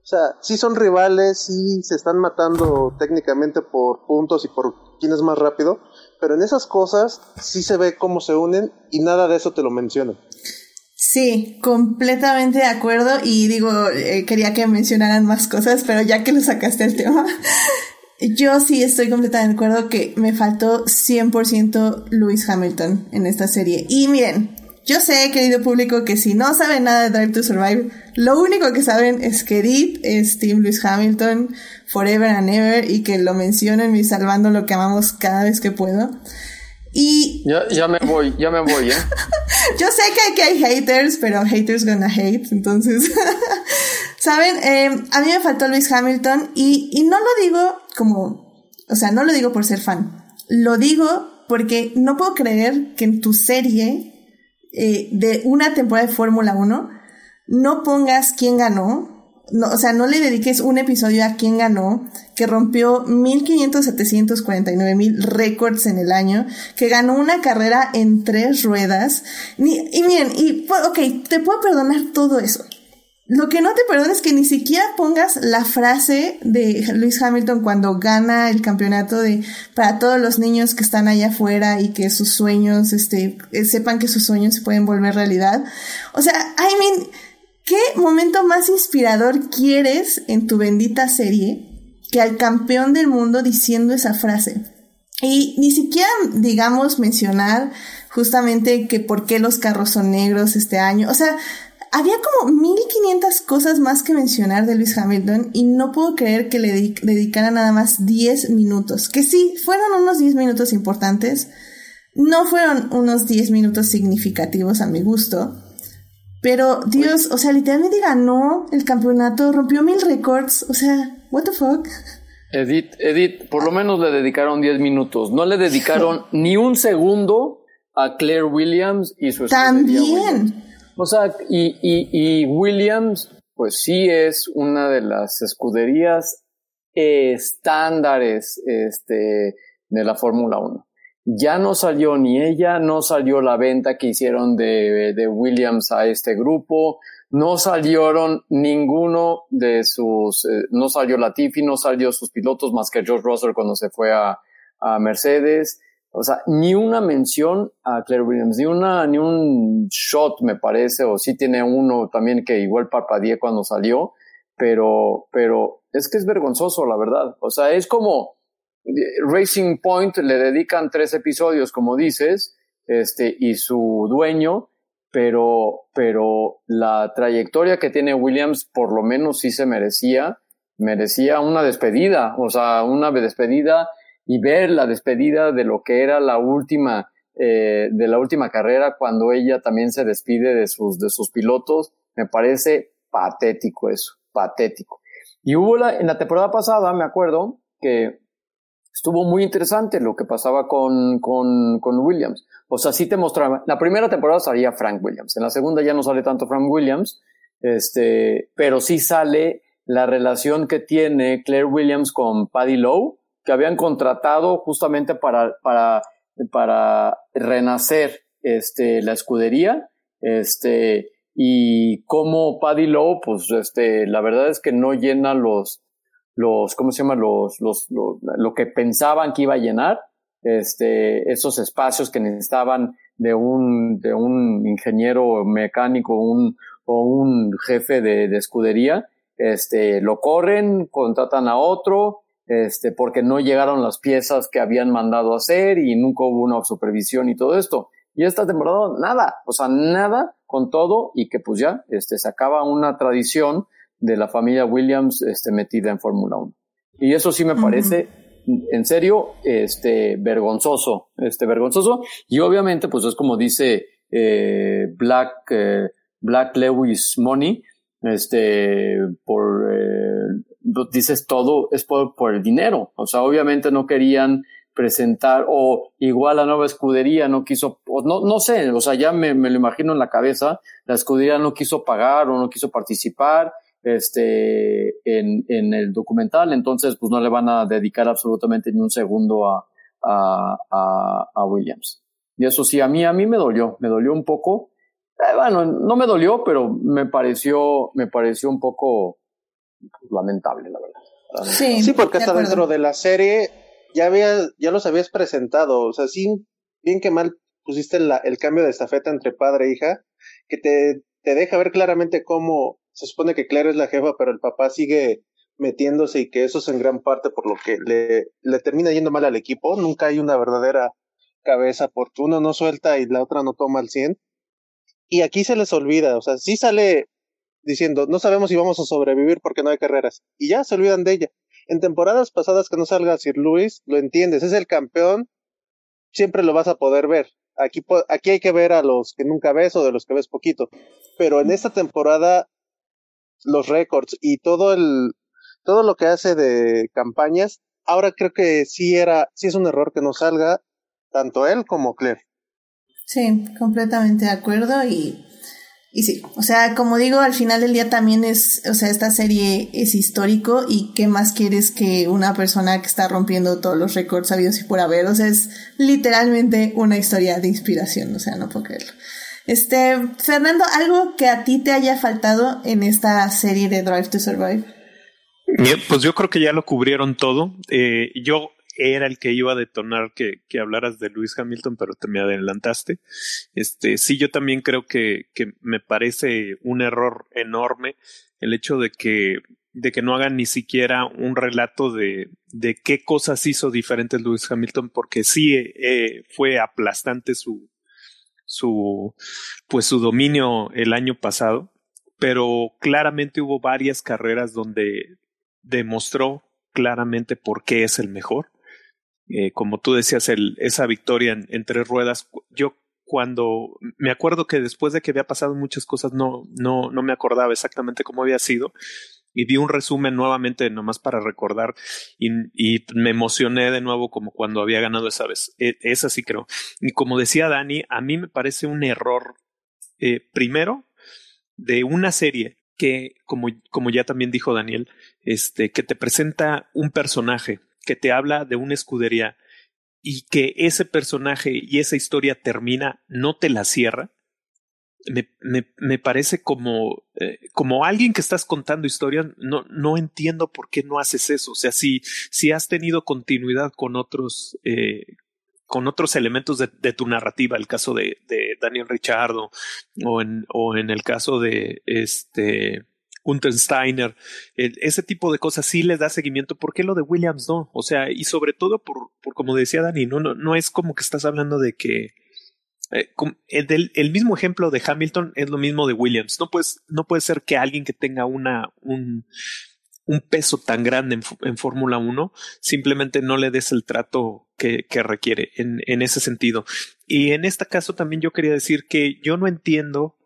O sea, sí son rivales, sí se están matando técnicamente por puntos y por quién es más rápido, pero en esas cosas sí se ve cómo se unen y nada de eso te lo mencionan. Sí, completamente de acuerdo y digo, eh, quería que mencionaran más cosas, pero ya que lo sacaste el tema, [LAUGHS] yo sí estoy completamente de acuerdo que me faltó 100% Lewis Hamilton en esta serie. Y miren, yo sé, querido público, que si no saben nada de Drive to Survive, lo único que saben es que Edith es Team Lewis Hamilton forever and ever y que lo mencionen y salvando lo que amamos cada vez que puedo. Y... Ya, ya me voy, ya me voy, ¿eh? [LAUGHS] yo sé que aquí hay haters, pero haters gonna hate, entonces... [LAUGHS] Saben, eh, a mí me faltó Luis Hamilton y, y no lo digo como, o sea, no lo digo por ser fan, lo digo porque no puedo creer que en tu serie eh, de una temporada de Fórmula 1 no pongas quién ganó, o sea, no le dediques un episodio a quién ganó, que rompió 1500, 749 mil récords en el año, que ganó una carrera en tres ruedas. y miren, y, ok, te puedo perdonar todo eso. Lo que no te perdono es que ni siquiera pongas la frase de Lewis Hamilton cuando gana el campeonato de para todos los niños que están allá afuera y que sus sueños, este, eh, sepan que sus sueños se pueden volver realidad. O sea, I mean, ¿qué momento más inspirador quieres en tu bendita serie que al campeón del mundo diciendo esa frase? Y ni siquiera, digamos, mencionar justamente que por qué los carros son negros este año. O sea, había como 1500 cosas más que mencionar de Luis Hamilton y no puedo creer que le dedicara nada más 10 minutos. Que sí, fueron unos 10 minutos importantes. No fueron unos 10 minutos significativos a mi gusto. Pero Dios, o sea, literalmente ganó el campeonato, rompió mil récords. O sea, what the fuck. Edith, Edith, por lo menos le dedicaron 10 minutos. No le dedicaron [LAUGHS] ni un segundo a Claire Williams y su También. O sea, y, y, Williams, pues sí es una de las escuderías estándares este, de la Fórmula 1. Ya no salió ni ella, no salió la venta que hicieron de, de Williams a este grupo, no salieron ninguno de sus, eh, no salió Latifi, no salió sus pilotos más que George Russell cuando se fue a, a Mercedes. O sea, ni una mención a Claire Williams, ni una, ni un shot me parece, o sí tiene uno también que igual parpadeé cuando salió, pero, pero es que es vergonzoso, la verdad. O sea, es como eh, Racing Point le dedican tres episodios, como dices, este, y su dueño, pero, pero la trayectoria que tiene Williams por lo menos sí se merecía, merecía una despedida, o sea, una despedida y ver la despedida de lo que era la última, eh, de la última carrera cuando ella también se despide de sus, de sus pilotos, me parece patético eso, patético. Y hubo la, en la temporada pasada, me acuerdo, que estuvo muy interesante lo que pasaba con, con, con Williams. O sea, sí te mostraba, la primera temporada salía Frank Williams, en la segunda ya no sale tanto Frank Williams, este, pero sí sale la relación que tiene Claire Williams con Paddy Lowe, que habían contratado justamente para, para, para renacer este, la escudería, este, y como Paddy Lowe, pues, este, la verdad es que no llena los, los, ¿cómo se llama? Los, los, lo que pensaban que iba a llenar, este, esos espacios que necesitaban de un, de un ingeniero mecánico, un, o un jefe de, de escudería, este, lo corren, contratan a otro, este, porque no llegaron las piezas que habían mandado hacer y nunca hubo una supervisión y todo esto. Y esta temporada, nada, o sea, nada con todo y que pues ya, este, se acaba una tradición de la familia Williams, este, metida en Fórmula 1. Y eso sí me parece, en serio, este, vergonzoso, este, vergonzoso. Y obviamente, pues es como dice, eh, Black, eh, Black Lewis Money, este, por, eh, dices todo es por, por, el dinero. O sea, obviamente no querían presentar, o igual la nueva escudería no quiso, o no, no sé, o sea, ya me, me, lo imagino en la cabeza, la escudería no quiso pagar o no quiso participar, este, en, en el documental, entonces pues no le van a dedicar absolutamente ni un segundo a, a, a, a Williams. Y eso sí, a mí, a mí me dolió, me dolió un poco, eh, bueno, no me dolió, pero me pareció, me pareció un poco lamentable, la verdad. Sí, sí porque hasta dentro de la serie ya había, ya los habías presentado, o sea, sí, bien que mal pusiste la, el cambio de estafeta entre padre e hija, que te, te deja ver claramente cómo se supone que Claire es la jefa, pero el papá sigue metiéndose y que eso es en gran parte por lo que le, le termina yendo mal al equipo. Nunca hay una verdadera cabeza porque uno no suelta y la otra no toma al 100. Y aquí se les olvida, o sea, sí sale diciendo, no sabemos si vamos a sobrevivir porque no hay carreras. Y ya se olvidan de ella. En temporadas pasadas que no salga Sir Luis, lo entiendes, es el campeón, siempre lo vas a poder ver. Aquí, aquí hay que ver a los que nunca ves o de los que ves poquito. Pero en esta temporada, los récords y todo el, todo lo que hace de campañas, ahora creo que sí era, sí es un error que no salga tanto él como Claire. Sí, completamente de acuerdo y, y sí, o sea, como digo, al final del día también es, o sea, esta serie es histórico y qué más quieres que una persona que está rompiendo todos los récords sabidos y por haber, o sea, es literalmente una historia de inspiración, o sea, no puedo creerlo. Este, Fernando, algo que a ti te haya faltado en esta serie de Drive to Survive. Pues yo creo que ya lo cubrieron todo. Eh, yo era el que iba a detonar que, que hablaras de Lewis Hamilton, pero te me adelantaste. Este, sí, yo también creo que, que me parece un error enorme el hecho de que, de que no hagan ni siquiera un relato de, de qué cosas hizo diferentes Lewis Hamilton, porque sí eh, fue aplastante su, su, pues su dominio el año pasado, pero claramente hubo varias carreras donde demostró claramente por qué es el mejor eh, como tú decías, el, esa victoria en, tres ruedas, yo cuando me acuerdo que después de que había pasado muchas cosas no, no, no me acordaba exactamente cómo había sido y vi un resumen nuevamente nomás para recordar y, me emocioné de nuevo como cuando había ganado esa vez. E, esa sí creo. Y como decía Dani, a mí me parece un error, eh, primero, de una serie que, como, como ya también dijo Daniel, este, que te presenta un personaje que te habla de una escudería y que ese personaje y esa historia termina, no te la cierra, me, me, me parece como, eh, como alguien que estás contando historias, no, no entiendo por qué no haces eso. O sea, si, si has tenido continuidad con otros, eh, con otros elementos de, de, tu narrativa, el caso de, de Daniel Richardo, o en, o en el caso de este Untersteiner, ese tipo de cosas sí les da seguimiento. ¿Por qué lo de Williams no? O sea, y sobre todo por, por como decía Dani, no, no, no es como que estás hablando de que eh, el, el, mismo ejemplo de Hamilton es lo mismo de Williams. No, puedes, no puede ser que alguien que tenga una, un, un peso tan grande en, en Fórmula 1 simplemente no le des el trato que, que requiere en, en ese sentido. Y en este caso también yo quería decir que yo no entiendo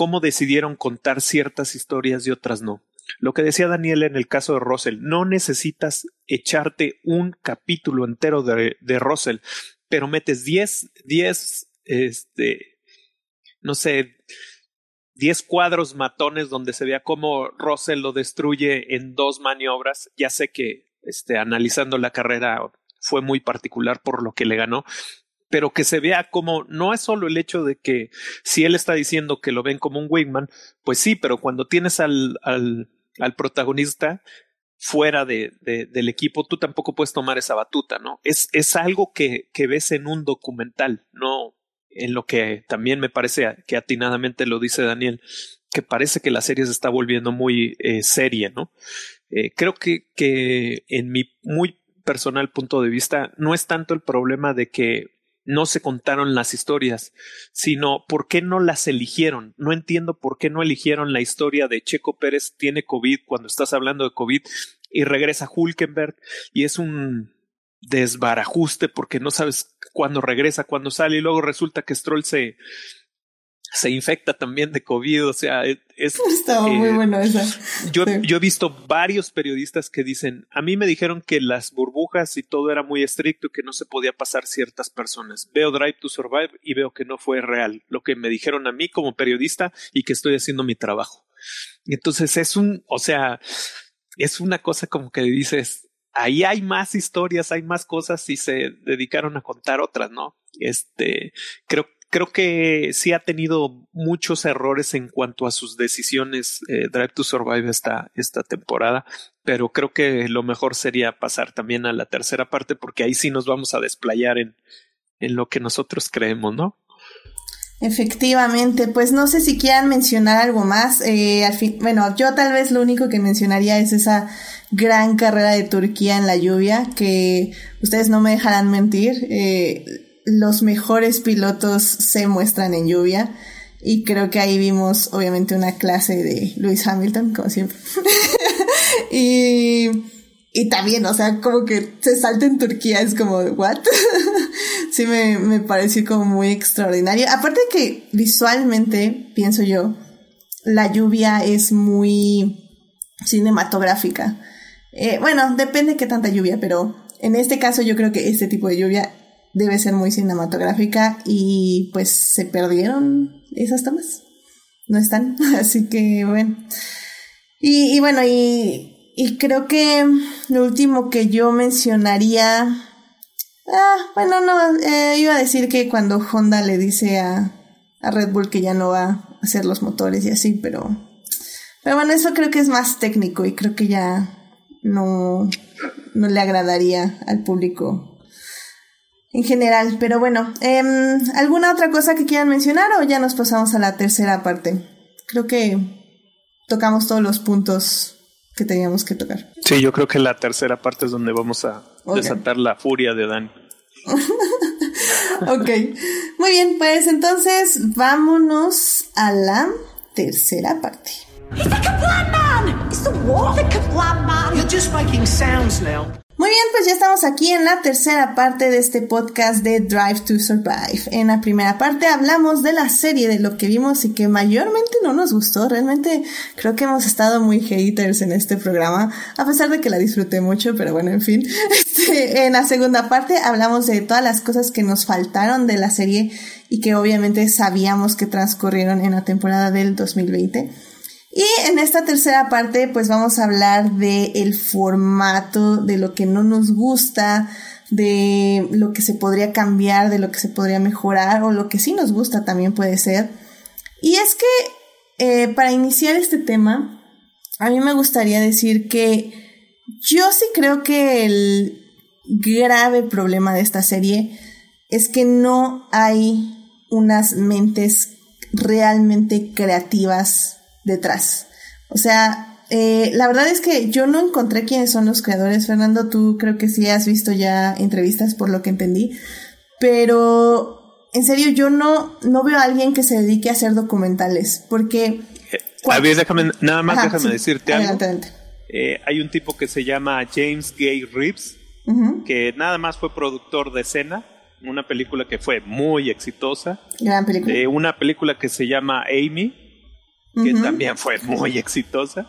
cómo decidieron contar ciertas historias y otras no. lo que decía Daniel en el caso de Russell, no necesitas echarte un capítulo entero de, de Russell, pero metes 10, 10, este, no sé, 10 cuadros matones donde se vea cómo Russell lo destruye en dos maniobras. Ya sé que, este, analizando la carrera fue muy particular por lo que le ganó, pero que se vea como no es solo el hecho de que si él está diciendo que lo ven como un wingman, pues sí, pero cuando tienes al, al, protagonista fuera de, del equipo, tú tampoco puedes tomar esa batuta, ¿no? Es, es algo que, que ves en un documental, no en lo que también me parece que atinadamente lo dice Daniel, que parece que la serie se está volviendo muy eh, seria, ¿no? Eh, creo que, que en mi muy personal punto de vista no es tanto el problema de que no se contaron las historias, sino por qué no las eligieron. No entiendo por qué no eligieron la historia de Checo Pérez tiene COVID cuando estás hablando de COVID y regresa Hulkenberg y es un desbarajuste porque no sabes cuándo regresa, cuándo sale y luego resulta que Stroll se, se infecta también de COVID, o sea, es... [LAUGHS] Estaba muy eh, bueno esa. Yo, Sí. yo he visto varios periodistas que dicen, a mí me dijeron que las burbujas y todo era muy estricto y que no se podía pasar ciertas personas. Veo Drive to Survive y veo que no fue real, lo que me dijeron a mí como periodista y que estoy haciendo mi trabajo. Entonces es un, o sea, es una cosa como que dices, ahí hay más historias, hay más cosas y se dedicaron a contar otras, ¿no? Este, creo, creo que sí ha tenido muchos errores en cuanto a sus decisiones eh, Drive to Survive esta, esta temporada, pero creo que lo mejor sería pasar también a la tercera parte porque ahí sí nos vamos a desplayar en, en lo que nosotros creemos, ¿no? Efectivamente, pues no sé si quieran mencionar algo más. Eh, bueno, yo tal vez lo único que mencionaría es esa gran carrera de Turquía en la lluvia, que ustedes no me dejarán mentir. Eh, los mejores pilotos se muestran en lluvia. Y creo que ahí vimos, obviamente, una clase de Lewis Hamilton, como siempre. [LAUGHS] y, y también, o sea, como que se salta en Turquía, es como, ¿what? [LAUGHS] sí me, me pareció como muy extraordinario. Aparte que visualmente, pienso yo, la lluvia es muy cinematográfica. Eh, bueno, depende qué tanta lluvia, pero en este caso yo creo que este tipo de lluvia debe ser muy cinematográfica y pues se perdieron esas tomas. No están, [LAUGHS] así que bueno. Y, bueno, y, y creo que lo último que yo mencionaría Ah, bueno, no, eh, iba a decir que cuando Honda le dice a, a Red Bull que ya no va a hacer los motores y así, pero, pero bueno, eso creo que es más técnico y creo que ya no, no le agradaría al público en general. Pero bueno, eh, ¿alguna otra cosa que quieran mencionar o ya nos pasamos a la tercera parte? Creo que tocamos todos los puntos que teníamos que tocar. Sí, yo creo que la tercera parte es donde vamos a desatar la furia de Dan. [LAUGHS] Ok, muy bien, pues entonces vámonos a la tercera parte. He's the Kablam man! It's the what? The Kablam man! You're just making sounds now. Muy bien, pues ya estamos aquí en la tercera parte de este podcast de Drive to Survive. En la primera parte hablamos de la serie, de lo que vimos y que mayormente no nos gustó. Realmente creo que hemos estado muy haters en este programa, a pesar de que la disfruté mucho, pero bueno, en fin. [LAUGHS] Este, en la segunda parte hablamos de todas las cosas que nos faltaron de la serie y que obviamente sabíamos que transcurrieron en la temporada del 2020. Y en esta tercera parte, pues vamos a hablar de el formato, de lo que no nos gusta, de lo que se podría cambiar, de lo que se podría mejorar, o lo que sí nos gusta también puede ser. Y es que, eh, para iniciar este tema, a mí me gustaría decir que yo sí creo que el grave problema de esta serie es que no hay unas mentes realmente creativas detrás. O sea, eh, la verdad es que yo no encontré quiénes son los creadores. Fernando, tú creo que sí has visto ya entrevistas por lo que entendí. Pero, en serio, yo no, no veo a alguien que se dedique a hacer documentales. Porque... A ver, déjame, nada más Ajá, déjame sí. decirte Adelante, algo. adelante. Eh, hay un tipo que se llama James Gay Reeves, que nada más fue productor de escena, una película que fue muy exitosa, Gran película. una película que se llama Amy, que también fue muy exitosa.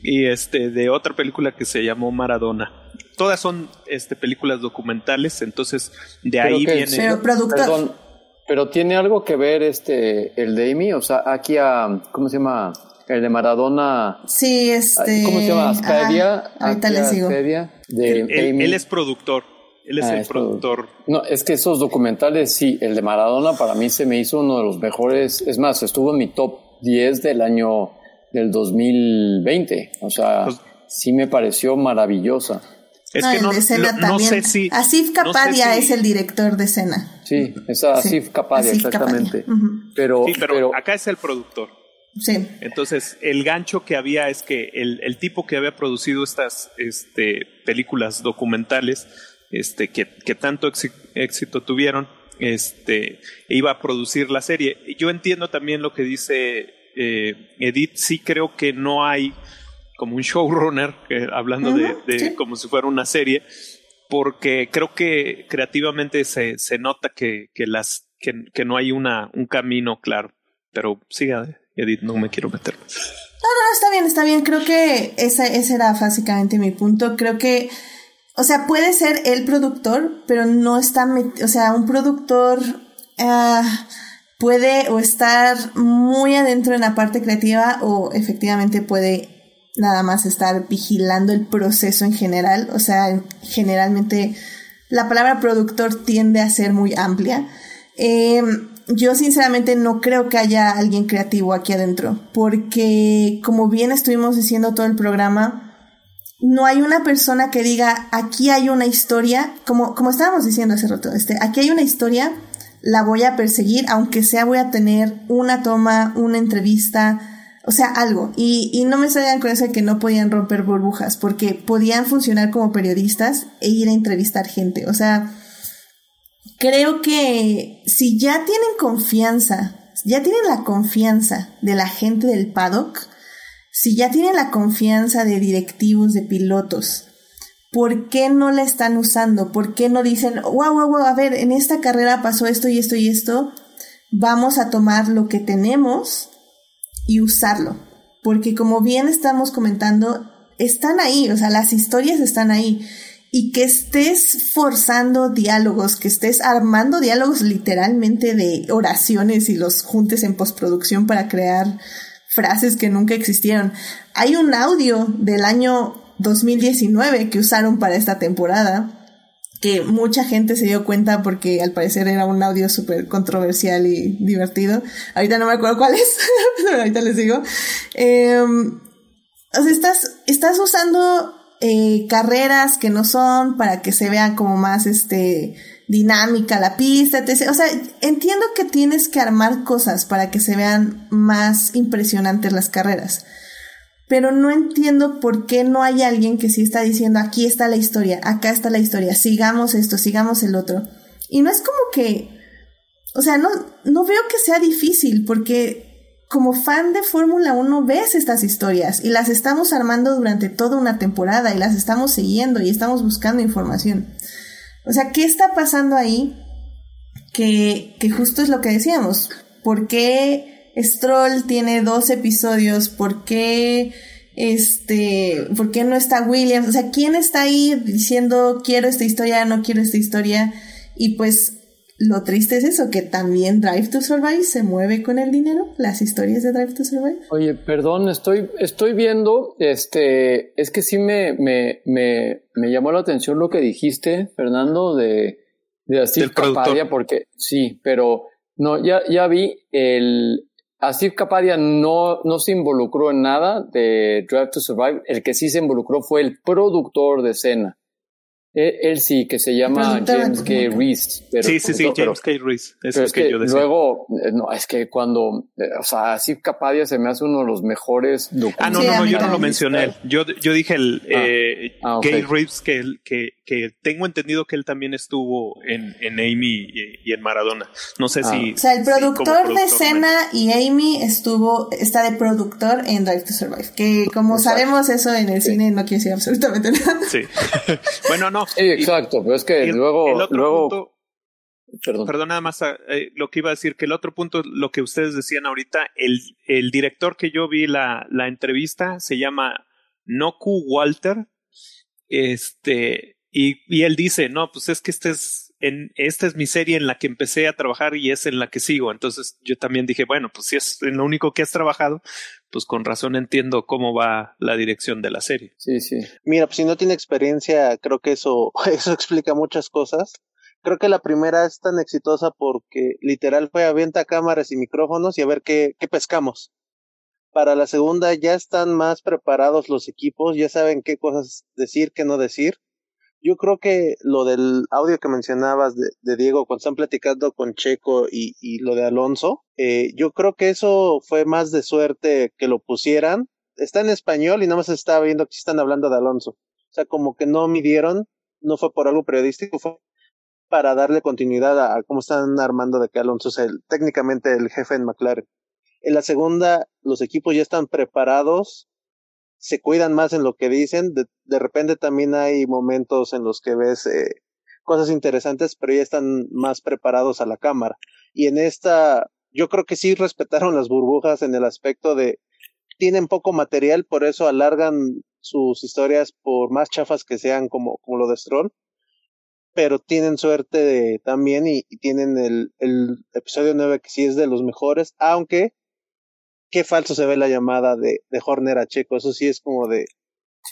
y este de otra película que se llamó Maradona. Todas son este películas documentales, entonces de ahí que- viene Pero productor. Perdón, pero tiene algo que ver este el de Amy, o sea, aquí a ¿cómo se llama? El de Maradona. Sí, este. ¿Cómo se llama? Ajá, ahorita les digo. De él, él- Amy. él es productor, él es Ah, el es productor. No, es que esos documentales, sí, el de Maradona para mí se me hizo uno de los mejores. Es más, estuvo en mi top 10 del año del 2020. O sea, Pues- sí me pareció maravillosa. Es No, que el no, de Cena no- sé si Asif no sé Kapadia si- es el director de Cena. Sí, Sí, Asif Kapadia, Asif exactamente. Kapadia. Pero, Sí, pero, pero acá es el productor. Sí. Entonces, el gancho que había es que el, el tipo que había producido estas este, películas documentales, este, que, que tanto éxi- éxito tuvieron, este, iba a producir la serie. Yo entiendo también lo que dice eh, Edith, sí creo que no hay como un showrunner, que, hablando de, Ujú, de sí. como si fuera una serie, porque creo que creativamente se, se nota que, que, las, que, que no hay una, un camino claro. Pero siga, Edith, no me quiero meter. No, no, está bien, está bien. Creo que ese, ese era básicamente mi punto. Creo que, o sea, puede ser el productor, pero no está, o sea, un productor ah, puede o estar muy adentro en la parte creativa o efectivamente puede nada más estar vigilando el proceso en general. O sea, generalmente la palabra productor tiende a ser muy amplia. Eh, yo sinceramente no creo que haya alguien creativo aquí adentro, porque como bien estuvimos diciendo todo el programa, no hay una persona que diga, aquí hay una historia, como, como estábamos diciendo hace rato, este, aquí hay una historia, la voy a perseguir, aunque sea voy a tener una toma, una entrevista, o sea, algo. Y, y no me salgan con eso de que no podían romper burbujas, porque podían funcionar como periodistas e ir a entrevistar gente. O sea, creo que si ya tienen confianza, ya tienen la confianza de la gente del paddock, si ya tienen la confianza de directivos, de pilotos, ¿por qué no la están usando? ¿Por qué no dicen, wow, wow, wow, a ver, en esta carrera pasó esto y esto y esto, vamos a tomar lo que tenemos y usarlo? Porque como bien estamos comentando, están ahí, o sea, las historias están ahí. Y que estés forzando diálogos, que estés armando diálogos literalmente de oraciones y los juntes en postproducción para crear frases que nunca existieron. Hay un audio del año 2019 que usaron para esta temporada que mucha gente se dio cuenta porque al parecer era un audio súper controversial y divertido. Ahorita no me acuerdo cuál es, [LAUGHS] pero ahorita les digo. Eh, o sea, estás, estás usando eh, carreras que no son para que se vea como más este dinámica la pista. O sea, entiendo que tienes que armar cosas para que se vean más impresionantes las carreras. Pero no entiendo por qué no hay alguien que sí está diciendo aquí está la historia, acá está la historia, sigamos esto, sigamos el otro. Y no es como que, o sea, no, no veo que sea difícil porque como fan de Fórmula 1 ves estas historias y las estamos armando durante toda una temporada y las estamos siguiendo y estamos buscando información. O sea, ¿qué está pasando ahí? Que, que justo es lo que decíamos. ¿Por qué Stroll tiene dos episodios? ¿Por qué este, por qué no está Williams? O sea, ¿quién está ahí diciendo quiero esta historia, no quiero esta historia? Y pues lo triste es eso, que también Drive to Survive se mueve con el dinero, las historias de Drive to Survive. Oye, perdón, estoy, estoy viendo, este, es que sí me, me, me, me llamó la atención lo que dijiste, Fernando, de, de Asif. Kapadia, porque sí, pero no, ya, ya vi el, Asif Kapadia no, no se involucró en nada de Drive to Survive, el que sí se involucró fue el productor de escena. Él, él sí, que se llama James K. Reese. pero sí, sí, sí, productor, pero- James K. Reese. Es pero lo es que, que, yo decía. luego, eh, no, es que cuando, eh, o sea, Asif Kapadia se me hace uno de los mejores Ah, no, no, no, yo no lo mencioné. Yo, yo dije el Ah. eh, Ah, ok. Gay Reeves, que, él- que, que tengo entendido que él también estuvo en, en Amy y, y en Maradona. No sé Ah. si. O sea, el si productor de escena y Amy estuvo, está de productor en Drive to Survive. Que como Exacto. sabemos eso en el Sí. cine no quiere decir absolutamente nada. Sí. [LAUGHS] bueno, no. Sí, exacto, pero es que el- luego, el otro luego, punto, perdón. Perdón, nada más eh, lo que iba a decir, que el otro punto, lo que ustedes decían ahorita, el, el director que yo vi la, la entrevista se llama Noku Walter, este, y, y él dice, no, pues es que este es, en, esta es mi serie en la que empecé a trabajar y es en la que sigo. Entonces yo también dije, bueno, pues si es en lo único que has trabajado, pues con razón entiendo cómo va la dirección de la serie. Sí, sí. Mira, pues si no tiene experiencia, creo que eso, [LAUGHS] eso explica muchas cosas. Creo que la primera es tan exitosa porque literal fue a venta cámaras y micrófonos y a ver qué, qué pescamos. Para la segunda ya están más preparados los equipos, ya saben qué cosas decir, qué no decir. Yo creo que lo del audio que mencionabas de, de Diego cuando están platicando con Checo y, y lo de Alonso, eh, yo creo que eso fue más de suerte que lo pusieran. Está en español y nada más estaba viendo que están hablando de Alonso. O sea, como que no midieron, no fue por algo periodístico, fue para darle continuidad a, a cómo están armando de que Alonso es el, técnicamente el jefe en McLaren. En la segunda, los equipos ya están preparados, se cuidan más en lo que dicen. De, de repente también hay momentos en los que ves eh, cosas interesantes, pero ya están más preparados a la cámara. Y en esta, yo creo que sí respetaron las burbujas en el aspecto de tienen poco material, por eso alargan sus historias por más chafas que sean como, como lo de Stroll pero tienen suerte de, también y, tienen el, el episodio 9 que sí es de los mejores, aunque qué falso se ve la llamada de, de Horner a Checo, eso sí es como de,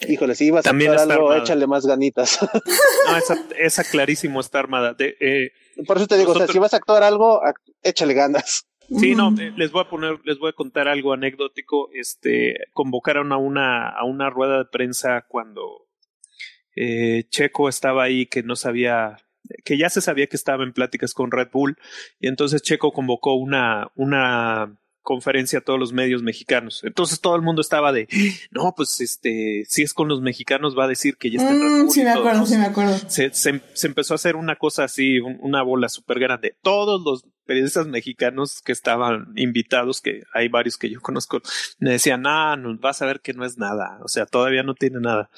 híjole, si ibas También a actuar algo, armada. échale más ganitas. [LAUGHS] No, esa, esa clarísimo está armada. De, eh, Por eso te digo, o sea, si vas a actuar algo, échale ganas. Sí, no, eh, les voy a poner, les voy a contar algo anecdótico. Este, convocaron a una, a una rueda de prensa cuando eh, Checo estaba ahí que no sabía, que ya se sabía que estaba en pláticas con Red Bull, y entonces Checo convocó una, una conferencia a todos los medios mexicanos. Entonces todo el mundo estaba de, no, pues este, si es con los mexicanos va a decir que ya está Mm, sí me acuerdo, sí me acuerdo. se, se, se empezó a hacer una cosa así, un- una bola súper grande. Todos los periodistas mexicanos que estaban invitados, que hay varios que yo conozco, me decían, ah, no, vas a ver que no es nada, o sea, todavía no tiene nada.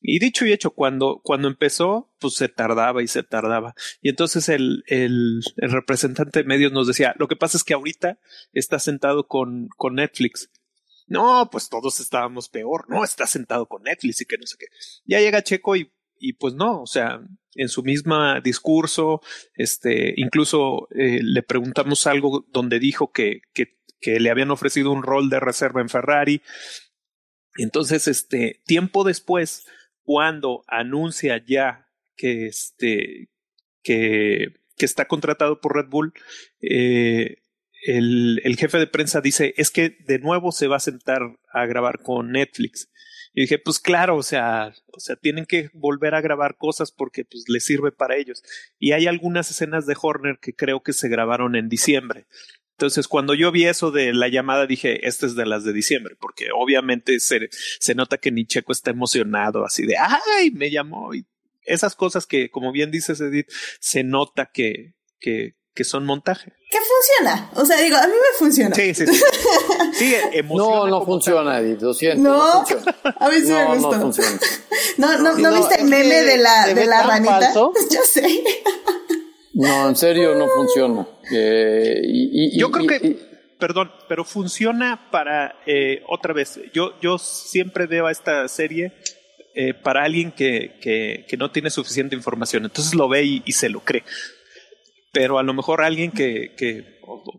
Y dicho y hecho, cuando, cuando empezó, pues se tardaba y se tardaba. Y entonces el, el, el representante de medios nos decía, lo que pasa es que ahorita está sentado con, con Netflix. No, pues todos estábamos peor, no, está sentado con Netflix y que no sé qué. Ya llega Checo y, y pues no, o sea, en su misma discurso, este, incluso eh, le preguntamos algo donde dijo que, que, le habían ofrecido un rol de reserva en Ferrari. Entonces, este, tiempo después, cuando anuncia ya que este, que, que está contratado por Red Bull, eh, el, el jefe de prensa dice, es que de nuevo se va a sentar a grabar con Netflix. Y dije, pues claro, o sea, o sea, tienen que volver a grabar cosas porque pues les sirve para ellos. Y hay algunas escenas de Horner que creo que se grabaron en diciembre. Entonces, cuando yo vi eso de la llamada, dije, esta es de las de diciembre, porque obviamente se, se nota que ni Checo está emocionado, así de, ay, me llamó. Y esas cosas que, como bien dices, Edith, se nota que, que, que son montaje. Que funciona. O sea, digo, a mí me funciona. Sí, sí, sí. [LAUGHS] Sí, No, no funciona, Edith, lo siento. No, funciona. [LAUGHS] a mí sí no, me gustó. [LAUGHS] no funciona. No, no, Sí, ¿no no, viste el meme de la, de la ranita? falso. Yo sé. No, en serio no funciona. Eh, y, y- Yo creo y- que, y- perdón, pero funciona para, eh, otra vez, yo, yo siempre veo a esta serie eh, para alguien que, que, que no tiene suficiente información, entonces lo ve y, y se lo cree. Pero a lo mejor alguien que... que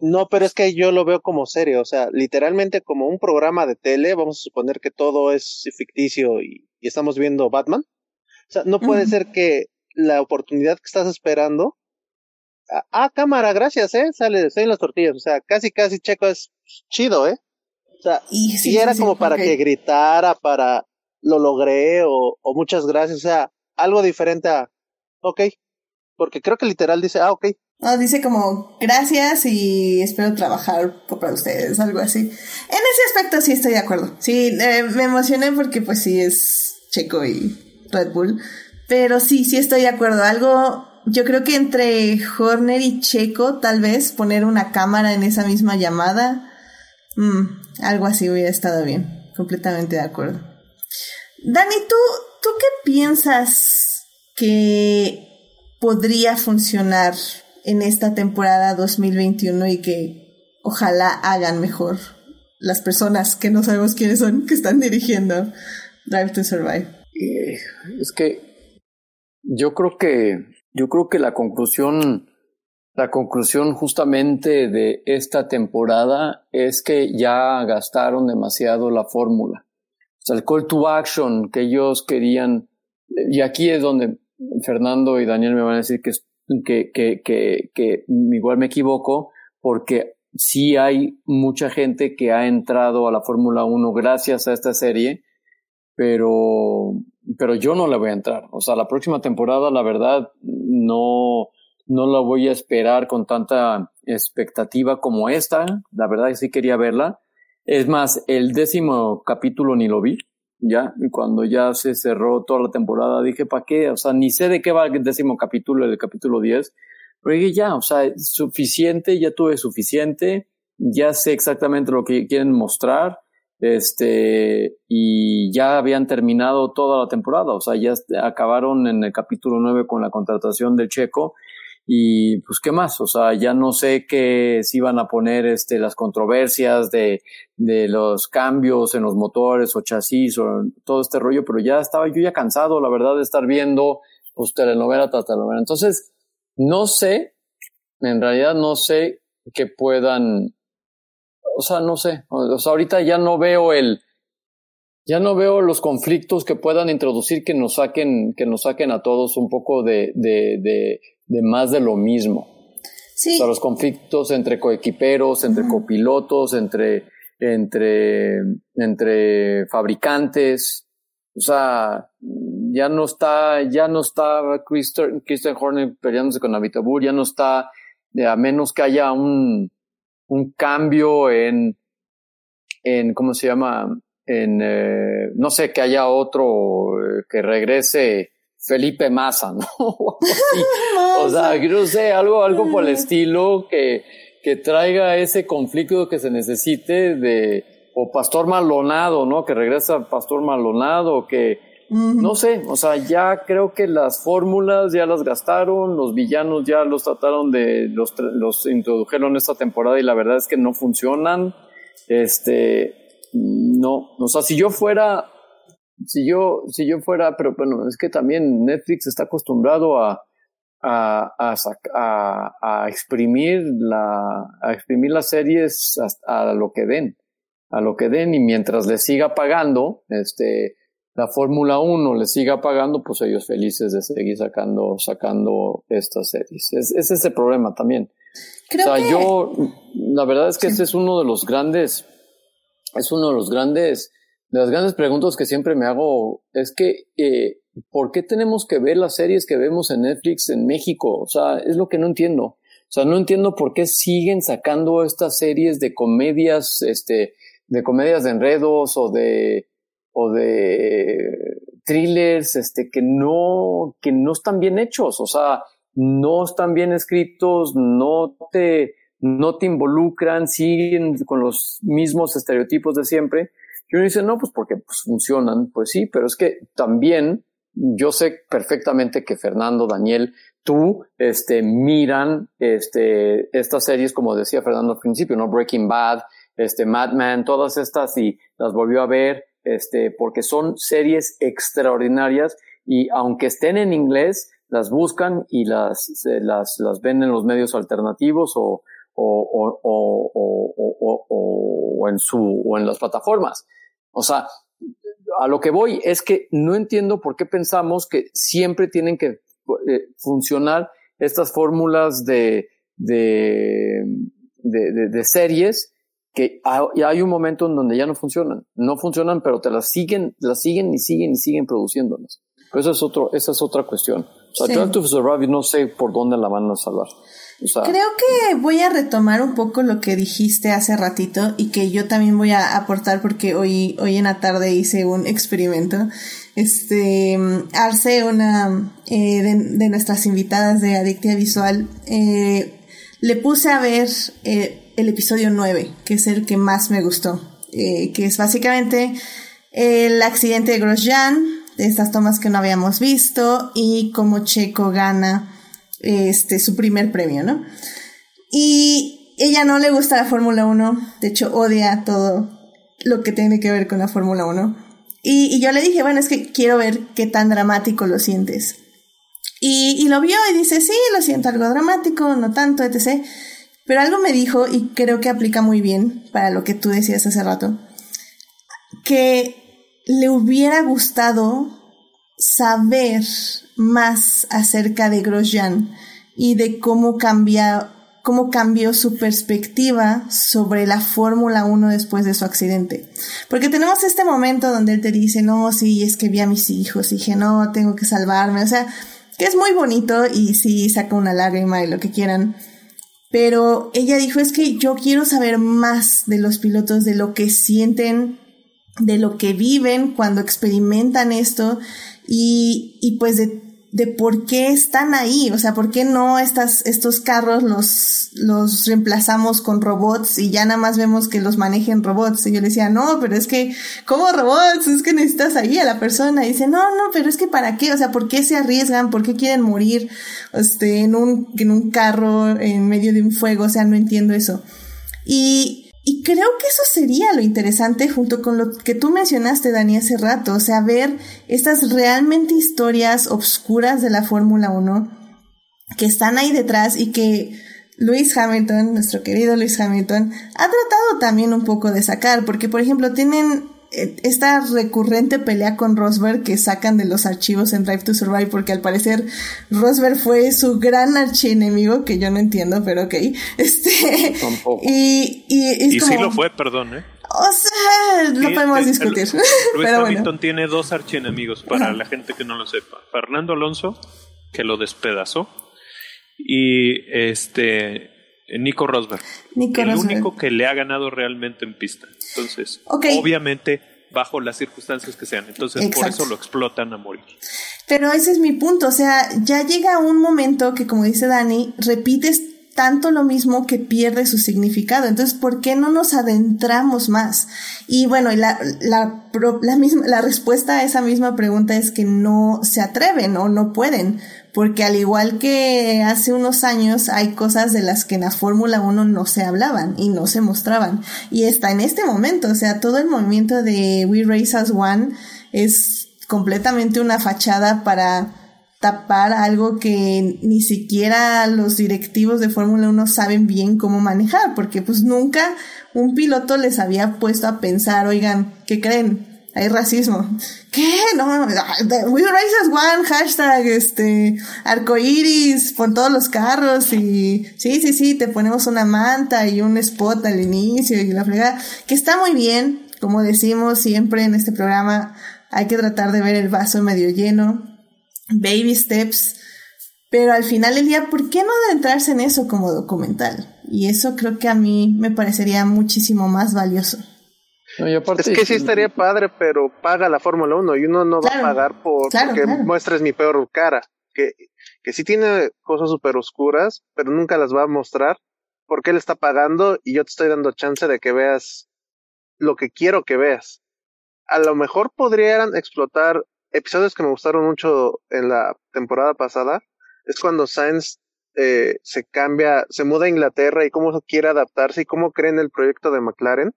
No, pero es que yo lo veo como serio, o sea, literalmente como un programa de tele, vamos a suponer que todo es ficticio y, y estamos viendo Batman. O sea, no puede ser que la oportunidad que estás esperando. Ah, ah, cámara, gracias, eh. Sale, estoy en las tortillas. O sea, casi, casi Checo es chido, eh. O sea, Y si sí, era sí, sí, como para que gritara, para lo logré o, o muchas gracias, o sea, algo diferente a, ok, porque creo que literal dice, ah, ok, No, dice como gracias y espero trabajar para ustedes, algo así. En ese aspecto sí estoy de acuerdo. Sí, eh, me emocioné porque pues sí es Checo y Red Bull. Pero sí, sí estoy de acuerdo. Algo, yo creo que entre Horner y Checo, tal vez poner una cámara en esa misma llamada, mm, algo así hubiera estado bien. Completamente de acuerdo. Dani, ¿tú, ¿tú qué piensas que podría funcionar en esta temporada 2021 y que ojalá hagan mejor las personas que no sabemos quiénes son que están dirigiendo Drive to Survive. Eh, es que yo creo que yo creo que la conclusión la conclusión justamente de esta temporada es que ya gastaron demasiado la fórmula. O sea, el call to action que ellos querían, y aquí es donde Fernando y Daniel me van a decir que, que, que, que, que igual me equivoco, porque sí hay mucha gente que ha entrado a la Fórmula 1 gracias a esta serie, pero, pero yo no le voy a entrar. O sea, la próxima temporada, la verdad, no, no la voy a esperar con tanta expectativa como esta. La verdad sí quería verla. Es más, el décimo capítulo ni lo vi, ya, cuando ya se cerró toda la temporada dije, ¿para qué? O sea, ni sé de qué va el décimo capítulo, el capítulo 10, pero dije, ya, o sea, suficiente, ya tuve suficiente, ya sé exactamente lo que quieren mostrar, este, y ya habían terminado toda la temporada, o sea, ya acabaron en el capítulo 9 con la contratación del Checo, y pues qué más, o sea, ya no sé qué si iban a poner este las controversias de, de los cambios en los motores o chasis o todo este rollo, pero ya estaba yo ya cansado, la verdad, de estar viendo pues telenovela tras telenovela. Entonces, no sé, en realidad no sé que puedan, o sea, no sé, o sea, ahorita ya no veo el, ya no veo los conflictos que puedan introducir que nos saquen, que nos saquen a todos un poco de, de, de, de más de lo mismo. Sí. O sea, los conflictos entre coequiperos, entre copilotos, entre, entre, entre fabricantes. O sea, ya no está, ya no está Christian, Christian Horner peleándose con Avitabur, ya no está, a menos que haya un, un cambio en, en, ¿cómo se llama? En, eh, no sé, que haya otro eh, que regrese Felipe Massa, [LAUGHS] ¿no? o sea, no sé, algo, algo por el estilo que, que traiga ese conflicto que se necesite de, o Pastor Malonado, ¿no? Que regresa Pastor Malonado, que, no sé, o sea, ya creo que las fórmulas ya las gastaron, los villanos ya los trataron de, los, los introdujeron esta temporada y la verdad es que no funcionan. Este, no, o sea, si yo fuera, si yo, si yo fuera, pero bueno, es que también Netflix está acostumbrado a, a, a, a, a exprimir la, a exprimir las series a, a lo que den, a lo que den y mientras les siga pagando, este, la Fórmula 1 le siga pagando, pues ellos felices de seguir sacando, sacando estas series. Es, ese es el problema también. Creo o sea, yo, la verdad es que sí. este es uno de los grandes, es uno de los grandes, de las grandes preguntas que siempre me hago, es que, eh, ¿por qué tenemos que ver las series que vemos en Netflix en México? O sea, es lo que no entiendo. O sea, no entiendo por qué siguen sacando estas series de comedias, este, de comedias de enredos o de, o de thrillers este, que, no, que no están bien hechos, o sea, no están bien escritos, no te, no te involucran, siguen con los mismos estereotipos de siempre. Y uno dice, no, pues porque pues, funcionan, pues sí, pero es que también yo sé perfectamente que Fernando, Daniel, tú, este, miran, este, estas series, como decía Fernando al principio, ¿no? Breaking Bad, este, Mad Men, todas estas y las volvió a ver, este, porque son series extraordinarias y aunque estén en inglés, las buscan y las, las, las ven en los medios alternativos o, o, o, o, o, en su, o en las plataformas. O sea, a lo que voy es que no entiendo por qué pensamos que siempre tienen que eh, funcionar estas fórmulas de, de, de, de, de series que hay un momento en donde ya no funcionan. No funcionan, pero te las siguen, las siguen y siguen y siguen produciéndolas. Pero eso es otro, esa es otra cuestión. O sea, sí. Drive to Survive no sé por dónde la van a salvar. Creo que voy a retomar un poco lo que dijiste hace ratito y que yo también voy a aportar porque hoy, hoy en la tarde hice un experimento. Este, Arce, una eh, de, de, nuestras invitadas de Adictia Visual, eh, le puse a ver eh, el episodio 9, que es el que más me gustó, eh, que es básicamente el accidente de Grosjean, de estas tomas que no habíamos visto, y cómo Checo gana este, su primer premio, ¿no? Y ella no le gusta la Fórmula 1, de hecho odia todo lo que tiene que ver con la Fórmula 1. Y, y yo le dije, bueno, es que quiero ver qué tan dramático lo sientes. Y, y lo vio y dice, sí, lo siento algo dramático, no tanto, etc. Pero algo me dijo, y creo que aplica muy bien para lo que tú decías hace rato, que le hubiera gustado saber más acerca de Grosjean y de cómo cambia, cómo cambió su perspectiva sobre la Fórmula 1 después de su accidente. Porque tenemos este momento donde él te dice, no, sí, es que vi a mis hijos, y dije, no, tengo que salvarme, o sea, que es muy bonito y sí saca una lágrima y lo que quieran. Pero ella dijo, es que yo quiero saber más de los pilotos, de lo que sienten, de lo que viven cuando experimentan esto y, y pues de, de por qué están ahí, o sea, por qué no estas, estos carros los, los reemplazamos con robots y ya nada más vemos que los manejen robots. Y yo le decía, no, pero es que, ¿cómo robots? Es que necesitas ahí a la persona. Y dice, no, no, pero es que para qué, o sea, ¿por qué se arriesgan? ¿Por qué quieren morir este, en un, en un carro en medio de un fuego? O sea, no entiendo eso. Y, y creo que eso sería lo interesante junto con lo que tú mencionaste, Dani, hace rato, o sea, ver estas realmente historias obscuras de la Fórmula 1 que están ahí detrás y que Lewis Hamilton, nuestro querido Lewis Hamilton, ha tratado también un poco de sacar, porque por ejemplo tienen esta recurrente pelea con Rosberg que sacan de los archivos en Drive to Survive porque al parecer Rosberg fue su gran archienemigo que yo no entiendo pero ok [LAUGHS] este Tampoco. y y, es Y como, sí lo fue, perdón, ¿eh? o sea lo podemos el- discutir Luis [LAUGHS] pero bueno Hamilton tiene dos archienemigos, para la gente que no lo sepa. Fernando Alonso, que lo despedazó, y este Nico Rosberg. Nico el Rosberg. único que le ha ganado realmente en pista. Entonces, obviamente, bajo las circunstancias que sean. Entonces, por eso lo explotan a morir. Pero ese es mi punto, o sea, ya llega un momento que, como dice Dani, repites tanto lo mismo que pierde su significado. Entonces, ¿por qué no nos adentramos más? Y bueno, la, la, la, misma, la respuesta a esa misma pregunta es que no se atreven o no pueden, porque al igual que hace unos años hay cosas de las que en la Fórmula 1 no se hablaban y no se mostraban. Y está en este momento, o sea, todo el movimiento de We Race as One es completamente una fachada para tapar algo que ni siquiera los directivos de Fórmula 1 saben bien cómo manejar, porque pues nunca un piloto les había puesto a pensar, oigan, ¿qué creen? Hay racismo. ¿Qué? No, We Race as One, hashtag, este, arcoiris, pon todos los carros y sí, sí, sí, te ponemos una manta y un spot al inicio y la fregada, que está muy bien, como decimos siempre en este programa, hay que tratar de ver el vaso medio lleno, baby steps, pero al final del día, ¿por qué no adentrarse en eso como documental? Y eso creo que a mí me parecería muchísimo más valioso. No, y aparte, Es que sí estaría padre, pero paga la Fórmula 1 y uno no va a pagar por claro, claro. muestres mi peor cara. Que, que sí tiene cosas súper oscuras, pero nunca las va a mostrar porque él está pagando y yo te estoy dando chance de que veas lo que quiero que veas. A lo mejor podrían explotar episodios que me gustaron mucho en la temporada pasada. Es cuando Sainz eh, se cambia, se muda a Inglaterra y cómo quiere adaptarse y cómo cree en el proyecto de McLaren.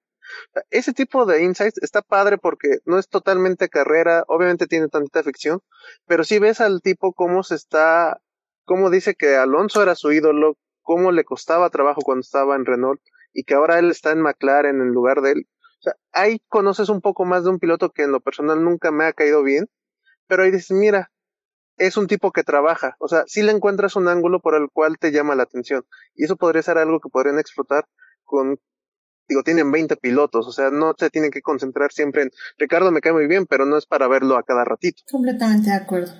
Ese tipo de insights está padre porque no es totalmente carrera, obviamente tiene tantita ficción, pero si ves al tipo cómo se está, cómo dice que Alonso era su ídolo, cómo le costaba trabajo cuando estaba en Renault y que ahora él está en McLaren en lugar de él. Ahí conoces un poco más de un piloto que en lo personal nunca me ha caído bien, pero ahí dices, mira, es un tipo que trabaja, o sea, si le encuentras un ángulo por el cual te llama la atención y eso podría ser algo que podrían explotar con digo, tienen 20 pilotos, o sea, no se tienen que concentrar siempre en Ricardo me cae muy bien, pero no es para verlo a cada ratito. Completamente de acuerdo.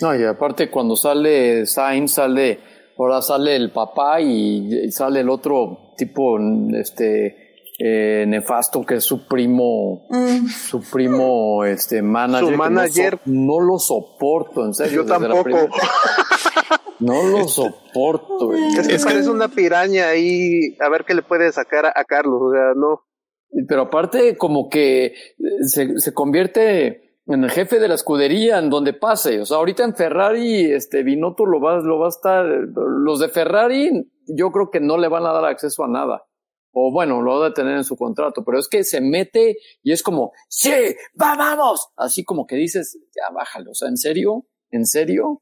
No, y aparte cuando sale Sainz, sale, ahora sale el papá y, y sale el otro tipo, este, eh, nefasto que es su primo, Mm, su primo, este, manager. Su no manager. so- No, lo soporto, en serio. Yo tampoco. No lo soporto. güey. Es que Es que- una piraña ahí, a ver qué le puede sacar a, a Carlos, o sea, no. Pero aparte, como que eh, se, se convierte en el jefe de la escudería en donde pase. O sea, ahorita en Ferrari, este Binotto lo va, lo va a estar. Los de Ferrari, yo creo que no le van a dar acceso a nada. O bueno, lo debe tener en su contrato, pero es que se mete y es como, sí, va, vamos. Así como que dices, ya bájalo. O sea, ¿en serio? ¿En serio?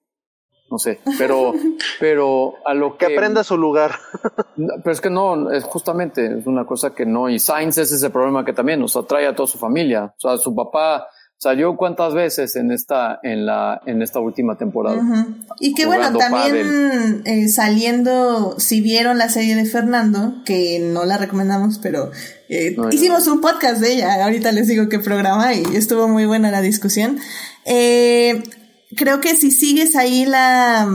No sé, pero, [LAUGHS] pero a lo que... Que aprenda su lugar. [LAUGHS] pero es que no, es justamente, es una cosa que no, y Sainz es ese problema que también nos atrae a toda su familia. O sea, su papá salió cuántas veces en esta, en la, en esta última temporada. Y que bueno, también eh, saliendo, si vieron la serie de Fernando, que no la recomendamos, pero eh, hicimos un podcast de ella, ahorita les digo qué programa y estuvo muy buena la discusión. Eh, creo que si sigues ahí la,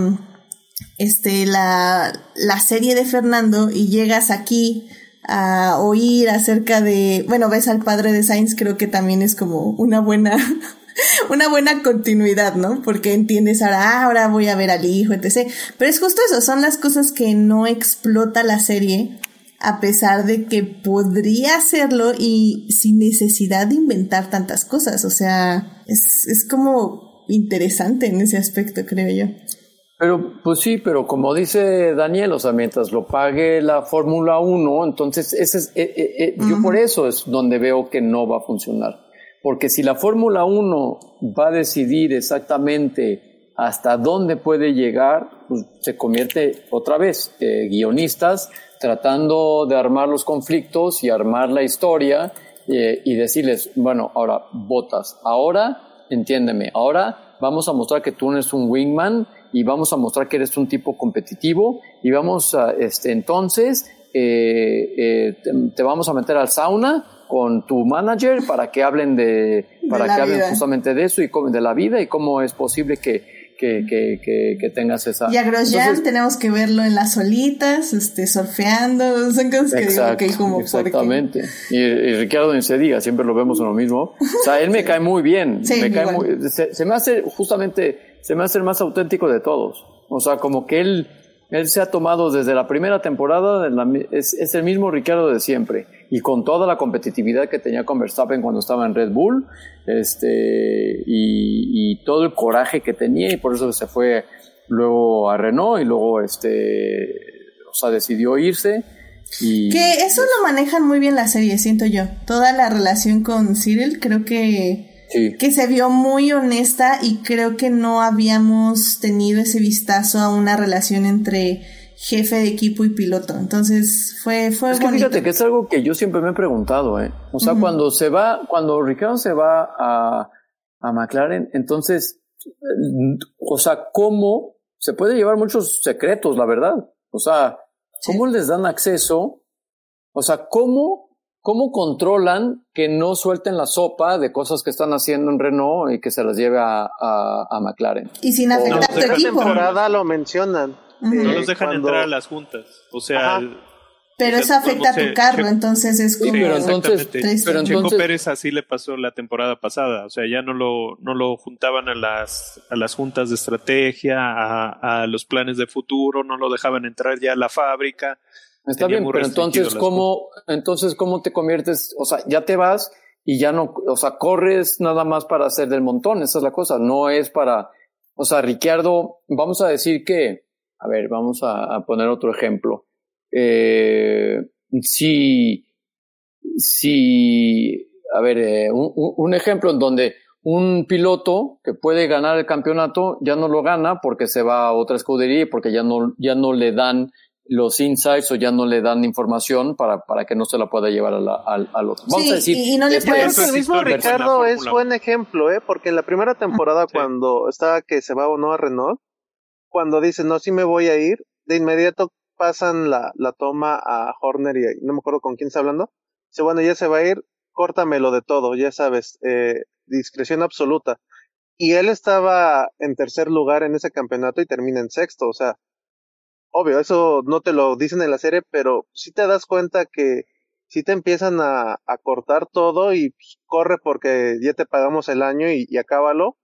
este, la, la serie de Fernando y llegas aquí, a oír acerca de, bueno, ves al padre de Sainz, creo que también es como una buena, [LAUGHS] una buena continuidad, ¿no? Porque entiendes ahora, ah, ahora voy a ver al hijo, etc. Pero es justo eso, son las cosas que no explota la serie, a pesar de que podría hacerlo y sin necesidad de inventar tantas cosas. O sea, es, es como interesante en ese aspecto, creo yo. Pero, pues sí, pero como dice Daniel, o sea, mientras lo pague la Fórmula 1, entonces ese es, eh, eh, eh, yo por eso es donde veo que no va a funcionar. Porque si la Fórmula 1 va a decidir exactamente hasta dónde puede llegar, pues se convierte otra vez guionistas tratando de armar los conflictos y armar la historia y decirles, bueno, ahora votas, ahora entiéndeme, ahora vamos a mostrar que tú no eres un wingman y vamos a mostrar que eres un tipo competitivo y vamos a, este, entonces, eh, eh, te, vamos a meter al sauna con tu manager para que hablen de, para que hablen justamente de eso y de la vida y cómo es posible que, que, que, que, tengas esa. Y a Grosjean tenemos que verlo en las olitas, este, surfeando, son cosas que digo, okay, como Exactamente. Y, y, Ricardo ni se diga, siempre lo vemos en lo mismo. O sea, él me cae muy bien. me cae muy, se, me hace justamente se me hace el más auténtico de todos. O sea, como que él, él se ha tomado desde la primera temporada, es, es, el mismo Ricardo de siempre. Y con toda la competitividad que tenía con Verstappen cuando estaba en Red Bull, este, y, y todo el coraje que tenía, y por eso se fue luego a Renault y luego, este, o sea, decidió irse. Y, que eso lo manejan muy bien la serie, siento yo. Toda la relación con Cyril, creo que que se vio muy honesta y creo que no habíamos tenido ese vistazo a una relación entre jefe de equipo y piloto. Entonces fue, fue es que fíjate que es algo que yo siempre me he preguntado, ¿eh? O sea, cuando se va, cuando Ricardo se va a, a McLaren, entonces, o sea, ¿cómo? Se puede llevar muchos secretos, la verdad. O sea, ¿cómo les dan acceso? O sea, ¿cómo ¿Cómo controlan que no suelten la sopa de cosas que están haciendo en Renault y que se las lleve a, a, McLaren? Y sin afectar a tu equipo. temporada lo mencionan. No los dejan entrar a las juntas. O sea, pero eso afecta a tu carro, entonces es como... Sí, pero entonces, pero entonces... Pérez así le pasó la temporada pasada, o sea, ya no lo, no lo juntaban a las, a las juntas de estrategia, a, a los planes de futuro, no lo dejaban entrar ya a la fábrica. Está bien, pero entonces cómo, entonces cómo te conviertes, o sea, ya te vas y ya no, o sea, corres nada más para hacer del montón, esa es la cosa, no es para, o sea, Ricardo, vamos a decir que, a ver, vamos a, poner otro ejemplo. Eh, si, si, a ver, eh, un, un ejemplo en donde un piloto que puede ganar el campeonato ya no lo gana porque se va a otra escudería y porque ya no, ya no le dan los insights o ya no le dan información para, para que no se la pueda llevar al, al, otro. Vamos a decir, y no le el mismo Ricardo es buen ejemplo, ¿eh? porque en la primera temporada cuando estaba que se va o no a Renault, cuando dice no, sí me voy a ir, de inmediato pasan la, la toma a Horner y no me acuerdo con quién está hablando. Dice, bueno, ya se va a ir, córtamelo de todo, ya sabes, eh, discreción absoluta. Y él estaba en tercer lugar en ese campeonato y termina en sexto, o sea, obvio, eso no te lo dicen en la serie, pero sí te das cuenta que si te empiezan a, a cortar todo y pues, corre porque ya te pagamos el año y, acábalo.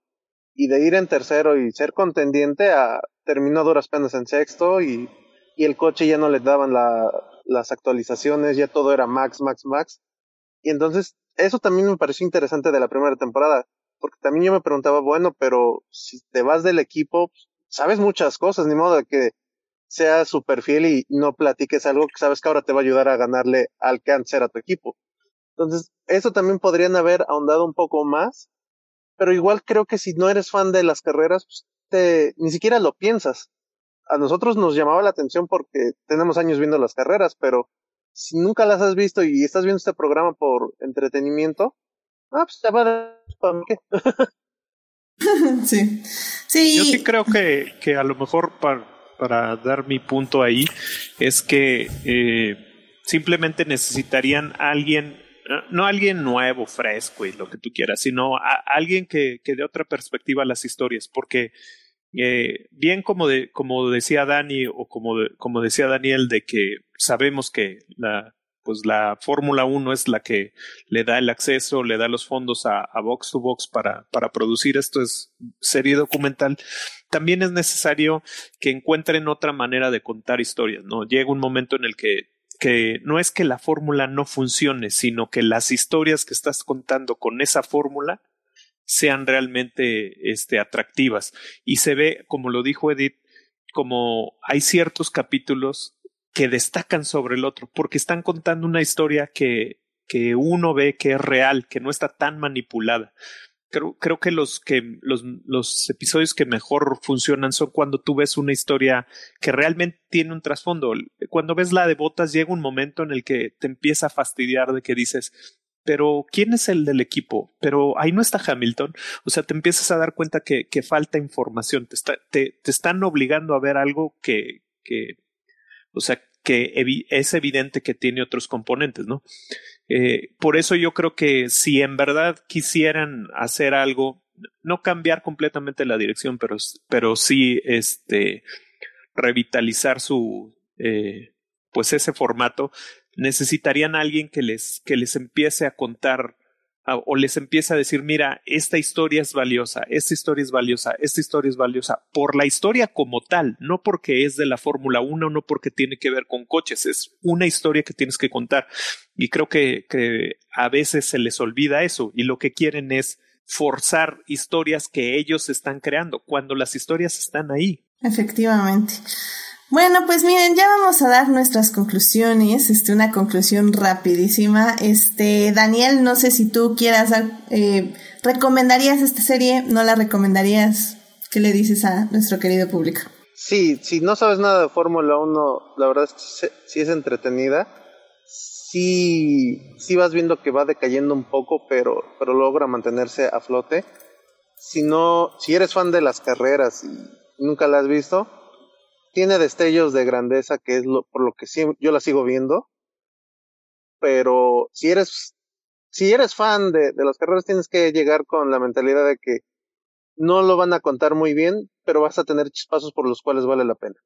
Y de ir en tercero y ser contendiente a terminó duras penas en sexto y, y el coche ya no le daban la, las actualizaciones, ya todo era max, max, max. Y entonces eso también me pareció interesante de la primera temporada, porque también yo me preguntaba, bueno, pero si te vas del equipo, sabes muchas cosas, ni modo que sea súper fiel y no platiques algo que sabes que ahora te va a ayudar a ganarle al cáncer a tu equipo. Entonces, eso también podrían haber ahondado un poco más, pero igual creo que si no eres fan de las carreras, pues te, ni siquiera lo piensas. A nosotros nos llamaba la atención porque tenemos años viendo las carreras, pero si nunca las has visto y estás viendo este programa por entretenimiento, ah, pues te va a dar para qué. [LAUGHS] sí. sí. Yo sí creo que, que a lo mejor para, para dar mi punto ahí es que eh, simplemente necesitarían alguien no alguien nuevo, fresco y lo que tú quieras, sino alguien que, que dé otra perspectiva a las historias, porque eh, bien como, de, como decía Dani o como, como decía Daniel, de que sabemos que la, pues la Fórmula 1 es la que le da el acceso, le da los fondos a, a Box to Box para, para producir esto es serie documental, también es necesario que encuentren otra manera de contar historias, ¿no? Llega un momento en el que que no es que la fórmula no funcione, sino que las historias que estás contando con esa fórmula sean realmente este, atractivas. Y se ve, como lo dijo Edith, como hay ciertos capítulos que destacan sobre el otro, porque están contando una historia que, que uno ve que es real, que no está tan manipulada creo, creo que los que los, los episodios que mejor funcionan son cuando tú ves una historia que realmente tiene un trasfondo. Cuando ves la de botas llega un momento en el que te empieza a fastidiar de que dices, pero ¿quién es el del equipo? Pero ahí no está Hamilton. O sea, te empiezas a dar cuenta que, que falta información. Te, está, te, te, están obligando a ver algo que, que o sea, que es evidente que tiene otros componentes, ¿no? Eh, por eso yo creo que si en verdad quisieran hacer algo, no cambiar completamente la dirección, pero, pero sí este, revitalizar su, eh, pues ese formato, necesitarían a alguien que les, que les empiece a contar o les empieza a decir, mira, esta historia es valiosa, esta historia es valiosa, esta historia es valiosa, por la historia como tal, no porque es de la Fórmula 1, no porque tiene que ver con coches, es una historia que tienes que contar. Y creo que, que a veces se les olvida eso y lo que quieren es forzar historias que ellos están creando, cuando las historias están ahí. Efectivamente. Bueno, pues miren, ya vamos a dar nuestras conclusiones, este, una conclusión rapidísima. Este, Daniel, no sé si tú quieras eh, ¿recomendarías esta serie? ¿No la recomendarías? ¿Qué le dices a nuestro querido público? Sí, si no sabes nada de Fórmula 1, la verdad es que sí es entretenida. Sí, sí vas viendo que va decayendo un poco, pero, pero logra mantenerse a flote. Si no, si eres fan de las carreras y nunca la has visto, tiene destellos de grandeza, que es lo, por lo que yo la sigo viendo. Pero si eres, si eres fan de, de las carreras, tienes que llegar con la mentalidad de que no lo van a contar muy bien, pero vas a tener chispazos por los cuales vale la pena.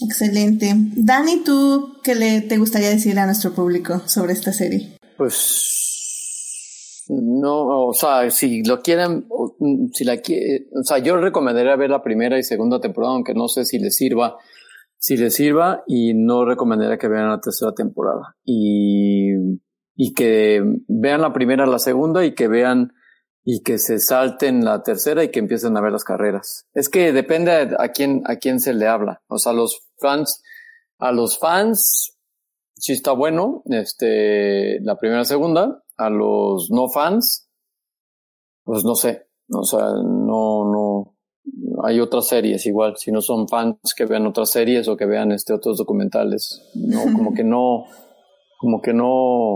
Excelente. Dani, ¿tú qué le te gustaría decir a nuestro público sobre esta serie? Pues no, o sea, si lo quieren, mm, si la o sea, yo recomendaría ver la primera y segunda temporada, aunque no sé si les sirva, si les sirva, y no recomendaría que vean la tercera temporada. Y, y que vean la primera, la segunda, y que vean, y que se salten la tercera y que empiecen a ver las carreras. Es que depende a quién, a quién se le habla. O sea, los fans, a los fans, sí está bueno, este, la primera, segunda, a los no fans, pues no sé, o sea, no, no, hay otras series igual, si no son fans que vean otras series o que vean este otros documentales, no, [LAUGHS] como que no, como que no,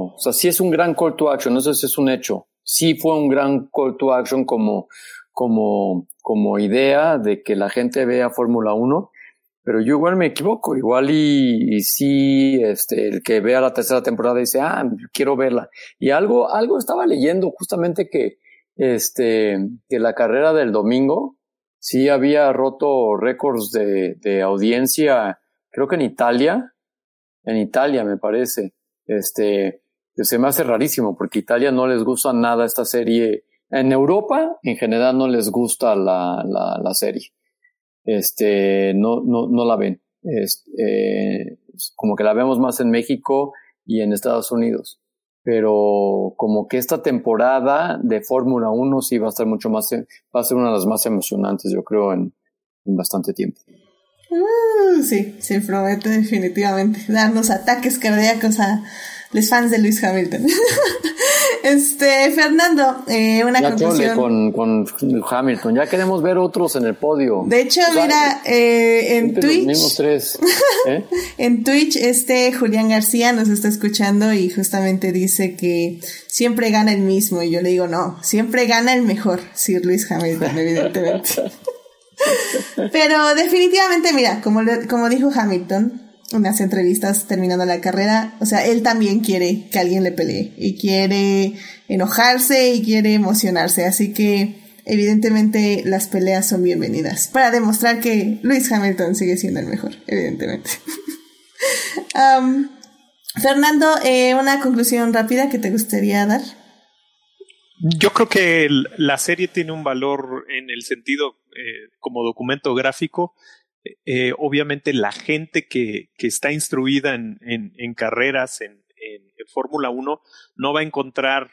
o sea, sí es un gran call to action, no sé si es un hecho, sí fue un gran call to action como, como, como idea de que la gente vea Fórmula 1, pero yo igual me equivoco, igual y, sí, este, el que vea la tercera temporada dice, ah, quiero verla. Y algo, algo estaba leyendo justamente que, este, que la carrera del domingo sí había roto récords de, de audiencia, creo que en Italia, en Italia me parece, este, se me hace rarísimo porque Italia no les gusta nada esta serie. En Europa, en general, no les gusta la, la, la serie este, no, no, no la ven. Es, eh, como que la vemos más en México y en Estados Unidos. Pero como que esta temporada de Fórmula 1 sí va a estar mucho más, va a ser una de las más emocionantes, yo creo, en, en bastante tiempo. Uh, sí, sí, promete definitivamente darnos ataques cardíacos a los fans de Luis Hamilton. [LAUGHS] este, Fernando, eh, una Ya conclusión. con, con Hamilton. Ya queremos ver otros en el podio. De hecho, O sea, mira, eh, en siempre Los Twitch, tres. [LAUGHS] ¿eh? en Twitch, este Julián García nos está escuchando y justamente dice que siempre gana el mismo. Y yo le digo, no, siempre gana el mejor, Sir Luis Hamilton, evidentemente. [LAUGHS] Pero definitivamente, mira, como, como dijo Hamilton en las entrevistas terminando la carrera, o sea, él también quiere que alguien le pelee y quiere enojarse y quiere emocionarse. Así que evidentemente las peleas son bienvenidas para demostrar que Luis Hamilton sigue siendo el mejor, evidentemente. [LAUGHS] Fernando, eh, una conclusión rápida que te gustaría dar. Yo creo que la serie tiene un valor en el sentido eh, como documento gráfico. Eh, obviamente la gente que, que está instruida en, en, carreras, en, en, en Fórmula 1, no va a encontrar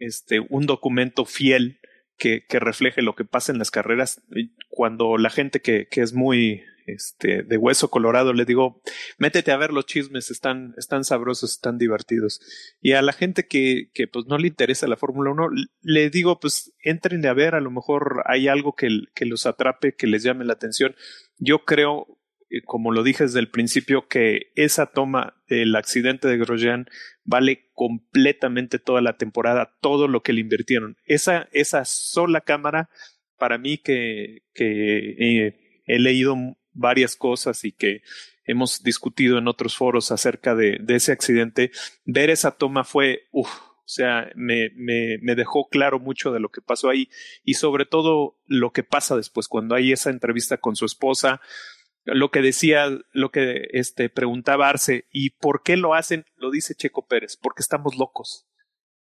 este, un documento fiel que, que refleje lo que pasa en las carreras. Cuando la gente que, que es muy este, de hueso colorado le digo, métete a ver los chismes, están, están sabrosos, están divertidos. Y a la gente que, que pues no le interesa la Fórmula 1, le digo, pues entren a ver, a lo mejor hay algo que, que los atrape, que les llame la atención. Yo creo, eh, como lo dije desde el principio, que esa toma del accidente de Grosjean vale completamente toda la temporada, todo lo que le invirtieron. Esa, esa sola cámara, para mí que, que eh, he leído varias cosas y que hemos discutido en otros foros acerca de, de ese accidente, ver esa toma fue, uff, o sea, me, me, me, dejó claro mucho de lo que pasó ahí y sobre todo lo que pasa después, cuando hay esa entrevista con su esposa, lo que decía, lo que este, preguntaba Arce, ¿y por qué lo hacen? Lo dice Checo Pérez, porque estamos locos.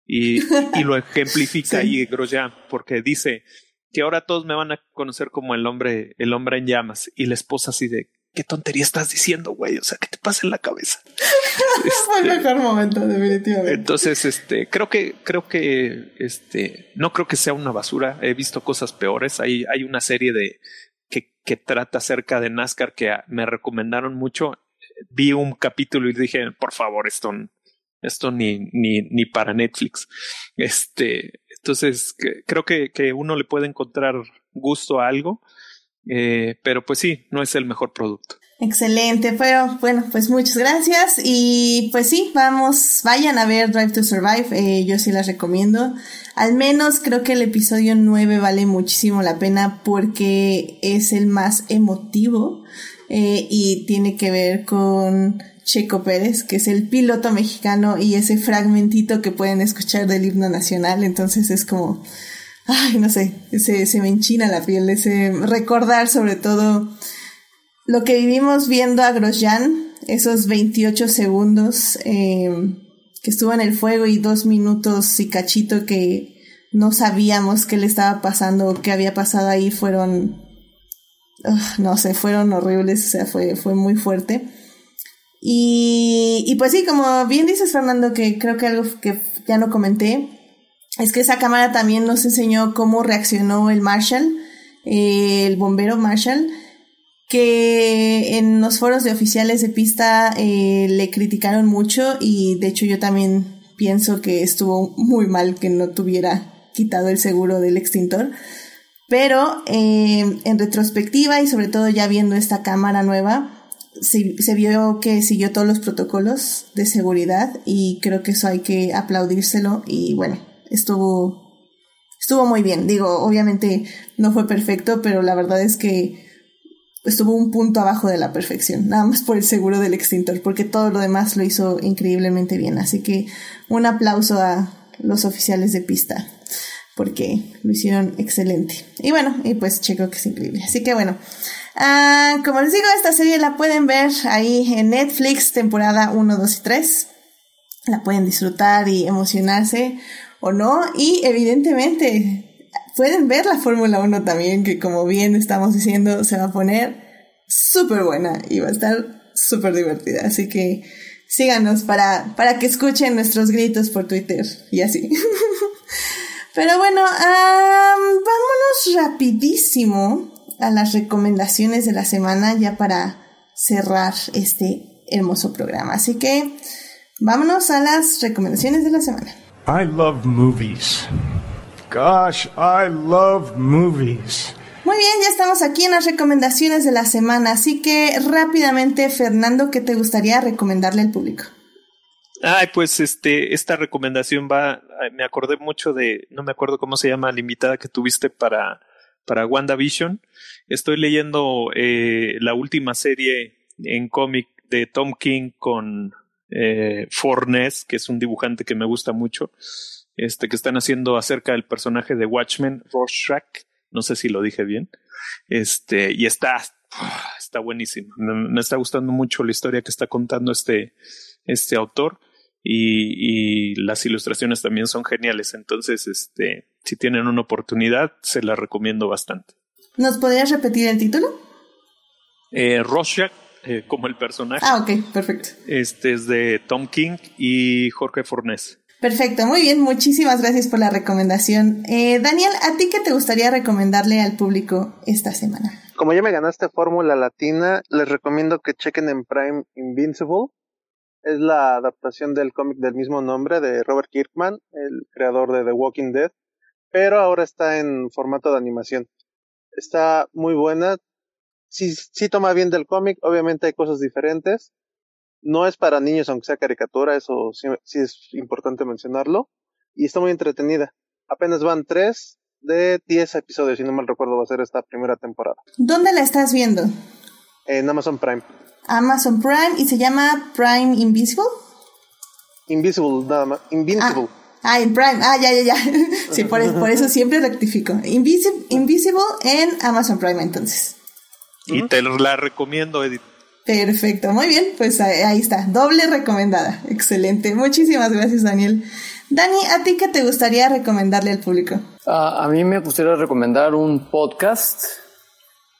Y, y lo [LAUGHS] ejemplifica sí. ahí Grosjean, porque dice que ahora todos me van a conocer como el hombre, el hombre en llamas, y la esposa así de, ¿qué tontería estás diciendo, güey? O sea, ¿qué te pasa en la cabeza? [LAUGHS] Fue el mejor momento, definitivamente. Entonces, este, creo que, creo que, este, no creo que sea una basura. He visto cosas peores. Hay, hay una serie de que, que trata acerca de NASCAR que me recomendaron mucho. Vi un capítulo y dije, por favor, esto, esto ni, ni, ni para Netflix. Este, entonces, creo que, que uno le puede encontrar gusto a algo. Eh, pero pues sí, no es el mejor producto. Excelente, pero bueno, pues muchas gracias y pues sí, vamos, vayan a ver Drive to Survive, eh, yo sí las recomiendo. Al menos creo que el episodio 9 vale muchísimo la pena porque es el más emotivo eh, y tiene que ver con Checo Pérez, que es el piloto mexicano y ese fragmentito que pueden escuchar del himno nacional, entonces es como ay, no sé, se, se me enchina la piel, ese recordar sobre todo lo que vivimos viendo a Grosjean, esos 28 segundos eh, que estuvo en el fuego y dos minutos y cachito que no sabíamos qué le estaba pasando o qué había pasado ahí fueron, no sé, fueron horribles, o sea, fue, fue muy fuerte. Y, y pues sí, como bien dices Fernando, que creo que algo que ya no comenté, es que esa cámara también nos enseñó cómo reaccionó el Marshall, eh, el bombero Marshall, que en los foros de oficiales de pista eh, le criticaron mucho y de hecho yo también pienso que estuvo muy mal que no tuviera quitado el seguro del extintor. Pero eh, en retrospectiva y sobre todo ya viendo esta cámara nueva, se, vio que siguió todos los protocolos de seguridad y creo que eso hay que aplaudírselo y bueno, estuvo estuvo muy bien. Digo, obviamente no fue perfecto, pero la verdad es que estuvo un punto abajo de la perfección, nada más por el seguro del extintor, porque todo lo demás lo hizo increíblemente bien. Así que un aplauso a los oficiales de pista, porque lo hicieron excelente. Y bueno, y pues checo que es increíble. Así que bueno, uh, como les digo, esta serie la pueden ver ahí en Netflix, temporada 1, 2 y 3. La pueden disfrutar y emocionarse o no. Y evidentemente pueden ver la Fórmula 1 también, que como bien estamos diciendo, se va a poner súper buena y va a estar súper divertida. Así que síganos para, para que escuchen nuestros gritos por Twitter y así. [LAUGHS] Pero bueno, um, vámonos rapidísimo a las recomendaciones de la semana ya para cerrar este hermoso programa. Así que vámonos a las recomendaciones de la semana. I love movies. Gosh, I love movies. Muy bien, ya estamos aquí en las recomendaciones de la semana, así que rápidamente, Fernando, ¿qué te gustaría recomendarle al público? Ay, pues este, esta recomendación va, me acordé mucho de, no me acuerdo cómo se llama la invitada que tuviste para, para WandaVision. Estoy leyendo eh, la última serie en cómic de Tom King con eh, Fornes, que es un dibujante que me gusta mucho, este, que están haciendo acerca del personaje de Watchmen, Rorschach, no sé si lo dije bien, este, y está, está buenísimo. Me, me, está gustando mucho la historia que está contando este, este autor y, y las ilustraciones también son geniales. Entonces, este, si tienen una oportunidad, se la recomiendo bastante. ¿Nos podrías repetir el título? Eh, Rorschach eh, como el personaje. Ah, ok, perfecto. Este es de Tom King y Jorge Fornés. Perfecto, muy bien, muchísimas gracias por la recomendación. Eh, Daniel, ¿a ti qué te gustaría recomendarle al público esta semana? Como ya me ganaste Fórmula Latina, les recomiendo que chequen en Prime Invincible. Es la adaptación del cómic del mismo nombre de Robert Kirkman, el creador de The Walking Dead, pero ahora está en formato de animación. Está muy buena, sí, sí toma bien del cómic, obviamente hay cosas diferentes. No es para niños, aunque sea caricatura, eso sí, sí, es importante mencionarlo. Y está muy entretenida. Apenas van tres de diez episodios, si no mal recuerdo, va a ser esta primera temporada. ¿Dónde la estás viendo? En Amazon Prime. Amazon Prime y se llama Prime Invisible. Invisible, nada más. Invincible. Ah, ah en Prime. Ah, ya, ya, ya. [LAUGHS] sí, por, eso, por eso siempre rectifico. Invisible, Invisible en Amazon Prime, entonces. Y te la recomiendo, Edith. Perfecto, muy bien, pues ahí está, doble recomendada, excelente, muchísimas gracias Daniel. Dani, ¿a ti qué te gustaría recomendarle al público? Uh, a mí me gustaría recomendar un podcast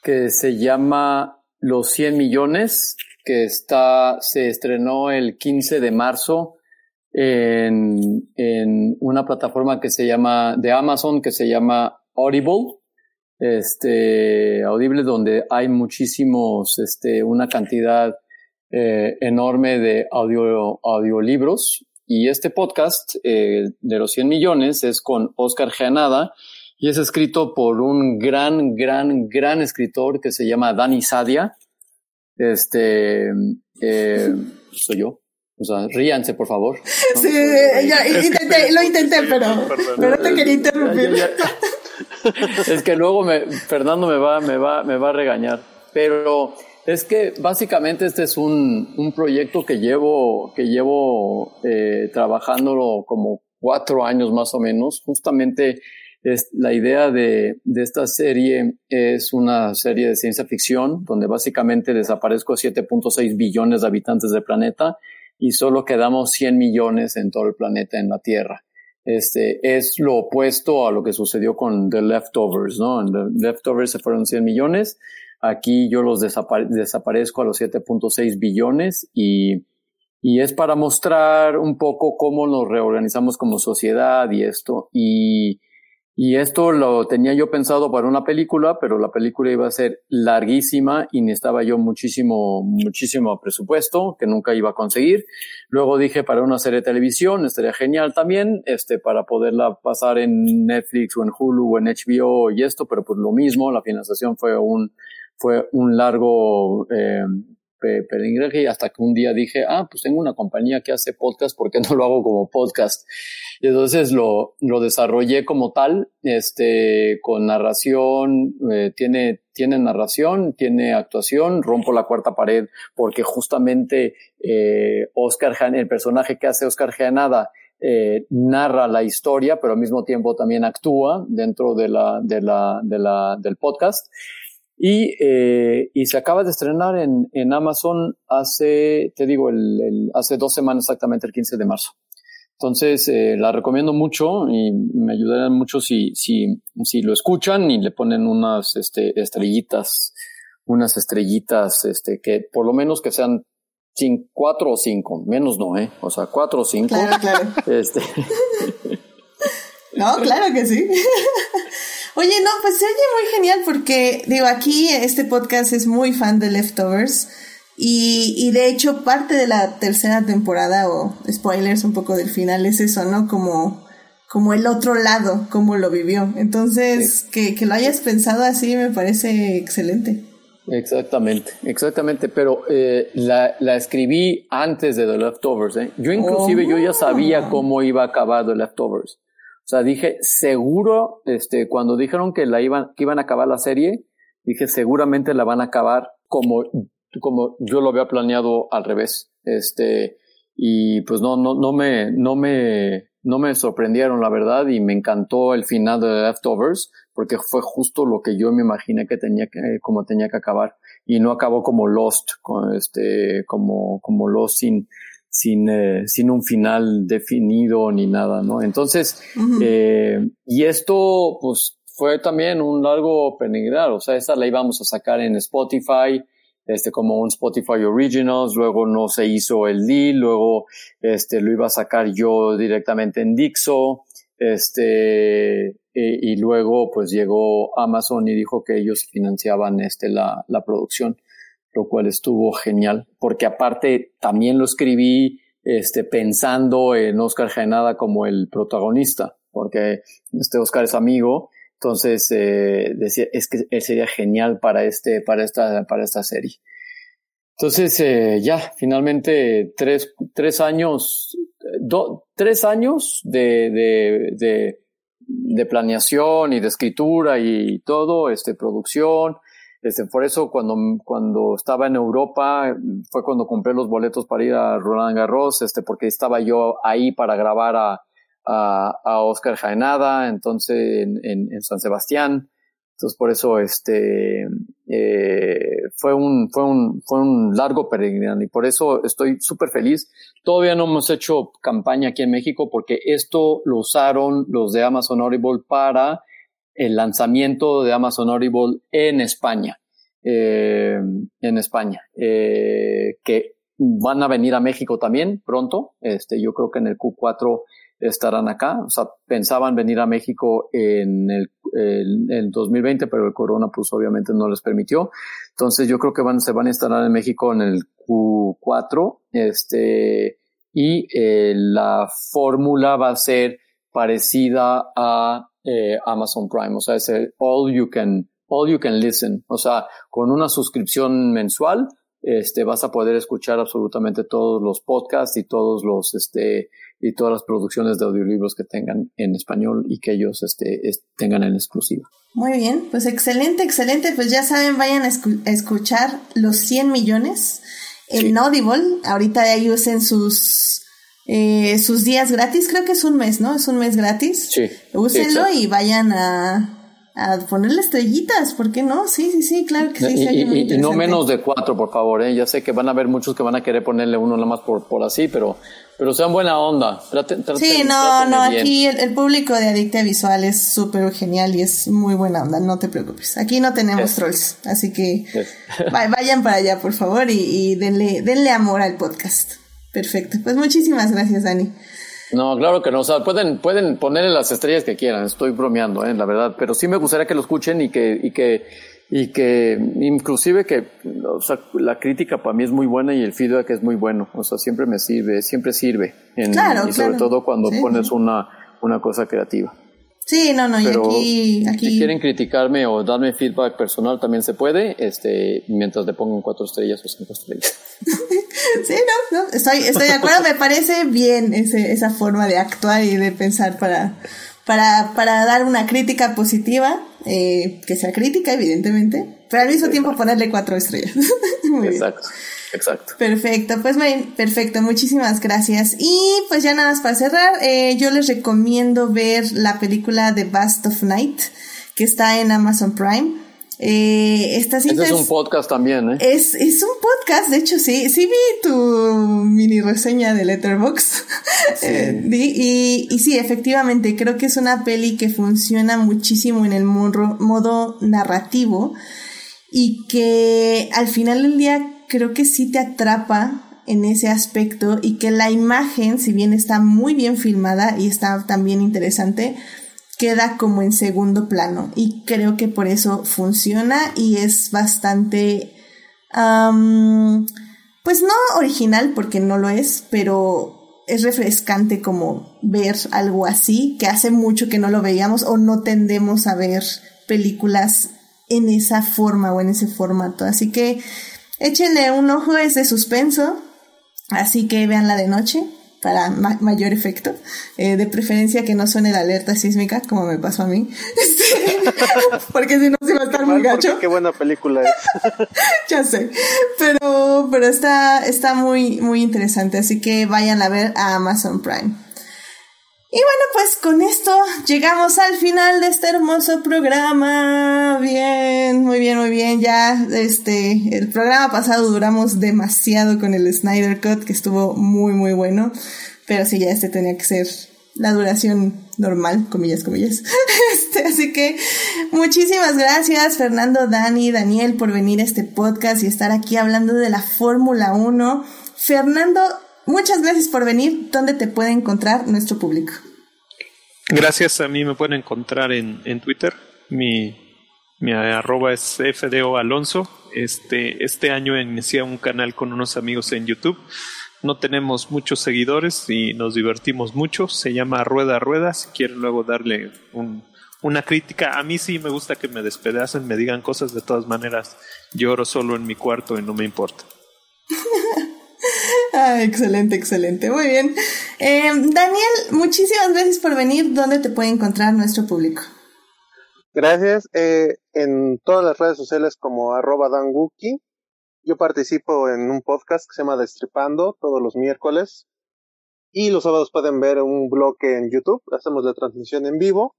que se llama Los 100 millones, que está, se estrenó el 15 de marzo en, en una plataforma que se llama, de Amazon, que se llama Audible este, audible donde hay muchísimos, este, una cantidad eh, enorme de audio, audiolibros. Y este podcast eh, de los 100 millones es con Oscar Gianada y es escrito por un gran, gran, gran escritor que se llama Dani Sadia. Este, eh, soy yo. O sea, ríanse, por favor. [LAUGHS] Sí, ya, intenté, lo intenté, pero, pero te quería interrumpir. Ya, ya, [LAUGHS] es que luego me, Fernando me va, me va, me va a regañar. Pero es que básicamente este es un, un proyecto que llevo, que llevo eh, trabajándolo como cuatro años más o menos. Justamente es, la idea de, de esta serie es una serie de ciencia ficción donde básicamente desaparezco 7.6 billones de habitantes del planeta y solo quedamos 100 millones en todo el planeta, en la Tierra. Este, es lo opuesto a lo que sucedió con The Leftovers, ¿no? En The Leftovers se fueron 100 millones, aquí yo los desapare desaparezco a los 7.6 billones y, y es para mostrar un poco cómo nos reorganizamos como sociedad y esto. Y, y esto lo tenía yo pensado para una película, pero la película iba a ser larguísima y necesitaba yo muchísimo, muchísimo presupuesto que nunca iba a conseguir. Luego dije para una serie de televisión estaría genial también, este, para poderla pasar en Netflix o en Hulu o en HBO y esto, pero pues lo mismo, la financiación fue un, fue un largo, eh, peregrinaje y hasta que un día dije, ah, pues tengo una compañía que hace podcast, ¿por qué no lo hago como podcast? Y entonces lo, lo desarrollé como tal, este, con narración, eh, tiene, tiene narración, tiene actuación, rompo la cuarta pared porque justamente eh, Oscar Han, el personaje que hace Oscar Gianada, eh, narra la historia, pero al mismo tiempo también actúa dentro de la, de la, de la, del podcast. Y, eh, y se acaba de estrenar en, en Amazon hace, te digo, el, el, hace dos semanas exactamente, el 15 de marzo. Entonces, eh, la recomiendo mucho y me ayudarían mucho si, si, si lo escuchan y le ponen unas este, estrellitas, unas estrellitas, este, que por lo menos que sean cinco, cuatro o cinco, menos no, ¿eh? O sea, cuatro o cinco. Claro, claro. Este. [LAUGHS] no, claro que sí. [LAUGHS] Oye, no, pues se oye muy genial porque, digo, aquí este podcast es muy fan de Leftovers. Y, y de hecho, parte de la tercera temporada, o spoilers un poco del final, es eso, ¿no? Como, como el otro lado, como lo vivió. Entonces, que, que lo hayas pensado así me parece excelente. Exactamente, exactamente, pero eh, la, la, escribí antes de The Leftovers. ¿eh? Yo inclusive yo ya sabía oh. cómo iba a acabar The Leftovers. O sea, dije, seguro, este, cuando dijeron que la iban, que iban a acabar la serie, dije, seguramente la van a acabar como como yo lo había planeado al revés. Este, y pues no, no, no me, no me, no me sorprendieron, la verdad, y me encantó el final de Leftovers, porque fue justo lo que yo me imaginé que tenía que, como tenía que acabar. Y no acabó como Lost, este, como, como Lost sin, sin, eh, sin un final definido ni nada, ¿no? Entonces, eh, y esto, pues, fue también un largo penegrar, o sea, esa la íbamos a sacar en Spotify, este, como un Spotify Originals, luego no se hizo el deal, luego, este, lo iba a sacar yo directamente en Dixo, este, y, luego, pues llegó Amazon y dijo que ellos financiaban, este, la, la producción, lo cual estuvo genial, porque aparte también lo escribí, este, pensando en Oscar Jaenada como el protagonista, porque este Oscar es amigo, entonces, eh, decía, es que él sería genial para este, para esta, para esta serie. Entonces, eh, ya, finalmente, tres, tres años, do, tres años de, de, de, planeación y de escritura y todo, este, producción. Este, por eso cuando, cuando estaba en Europa, fue cuando compré los boletos para ir a Roland Garros, este, porque estaba yo ahí para grabar a, a, a Oscar Jaenada, entonces en, en, San Sebastián. Entonces por eso este eh, fue un fue un fue un largo peregrinaje y por eso estoy súper feliz. Todavía no hemos hecho campaña aquí en México porque esto lo usaron los de Amazon Audible para el lanzamiento de Amazon Audible en España. Eh, en España. Eh, que van a venir a México también pronto. Este, yo creo que en el Q4 estarán acá. O sea, pensaban venir a México en el, el, 2020, pero el corona pues obviamente no les permitió. Entonces yo creo que van, se van a instalar en México en el Q4. Este, y eh, la fórmula va a ser parecida a eh, Amazon Prime. O sea, es el all you can, all you can listen. O sea, con una suscripción mensual, este, vas a poder escuchar absolutamente todos los podcasts y todos los, este, y todas las producciones de audiolibros que tengan en español y que ellos este, tengan en exclusiva. Muy bien, pues excelente, excelente. Pues ya saben, vayan a, escuchar los 100 millones en Audible. Ahorita ahí usen sus, eh, sus días gratis. Creo que es un mes, ¿no? Es un mes gratis. Sí. Úsenlo y vayan a, a ponerle estrellitas, ¿por qué no? Sí, sí, sí, claro que sí. Y, no menos de cuatro, por favor, ¿eh? Ya sé que van a haber muchos que van a querer ponerle uno nada más por, por así, pero pero sean buena onda. sí, no, no, aquí el, público de Adicta Visual es súper genial y es muy buena onda, no te preocupes. Aquí no tenemos trolls, así que [LAUGHS] vayan para allá, por favor, y, denle, denle amor al podcast. Perfecto. Pues muchísimas gracias, Dani. No, claro que no. O sea, pueden, pueden ponerle las estrellas que quieran. Estoy bromeando, ¿eh? la verdad. Pero sí me gustaría que lo escuchen y que, y que y que inclusive que o sea, la crítica para mí es muy buena y el feedback es muy bueno, o sea, siempre me sirve, siempre sirve, en, y sobre todo cuando pones una, una cosa creativa. Sí, no, no, y aquí, aquí... Si quieren criticarme o darme feedback personal también se puede, este, mientras le pongan cuatro estrellas o cinco estrellas. [LAUGHS] sí, no, no, estoy, estoy de acuerdo, me parece bien ese, esa forma de actuar y de pensar para, para, para dar una crítica positiva, eh, que sea crítica, evidentemente, pero al mismo tiempo ponerle cuatro estrellas. [LAUGHS] exacto, exacto. Perfecto, pues perfecto, muchísimas gracias. Y pues ya nada más para cerrar, eh, yo les recomiendo ver la película The Bust of Night, que está en Amazon Prime. Eh, esta cinta es un podcast también, ¿eh? Es, es un podcast, de hecho, sí. Sí vi tu mini reseña de Letterboxd. [LAUGHS] Eh, y, y sí, efectivamente, creo que es una peli que funciona muchísimo en el modo, modo narrativo y que al final del día creo que sí te atrapa en ese aspecto y que la imagen, si bien está muy bien filmada y está también interesante, queda como en segundo plano y creo que por eso funciona y es bastante pues no original porque no lo es, pero es refrescante como ver algo así, que hace mucho que no lo veíamos o no tendemos a ver películas en esa forma o en ese formato. Así que échenle un ojo, es de suspenso, así que veanla de noche para mayor efecto. Eh, de preferencia que no suene la alerta sísmica, como me pasó a mí. [LAUGHS] porque si no se va a estar muy gacho. Qué buena película es. [LAUGHS] ya sé. Pero, pero está, está muy, muy interesante. Así que vayan a ver a Amazon Prime. Y bueno, pues con esto llegamos al final de este hermoso programa. Bien, muy bien, muy bien. Ya, este, el programa pasado duramos demasiado con el Snyder Cut, que estuvo muy, muy bueno. Pero sí, ya este tenía que ser la duración normal, comillas, comillas. [LAUGHS] Este, así que muchísimas gracias, Fernando, Dani, Daniel, por venir a este podcast y estar aquí hablando de la Fórmula 1. Fernando, Muchas gracias por venir. ¿Dónde te puede encontrar nuestro público? Gracias, a mí me pueden encontrar en, en Twitter. Mi, mi arroba es FDO Alonso. Este, este año inicié un canal con unos amigos en YouTube. No tenemos muchos seguidores y nos divertimos mucho. Se llama Rueda Rueda. Si quieren luego darle un, una crítica, a mí sí me gusta que me despedacen, me digan cosas. De todas maneras, lloro solo en mi cuarto y no me importa. [LAUGHS] Ah, excelente, excelente. Muy bien. Eh, Daniel, muchísimas gracias por venir. ¿Dónde te puede encontrar nuestro público? Gracias. Eh, en todas las redes sociales como arroba danguki. Yo participo en un podcast que se llama Destripando todos los miércoles. Y los sábados pueden ver un bloque en YouTube. Hacemos la transmisión en vivo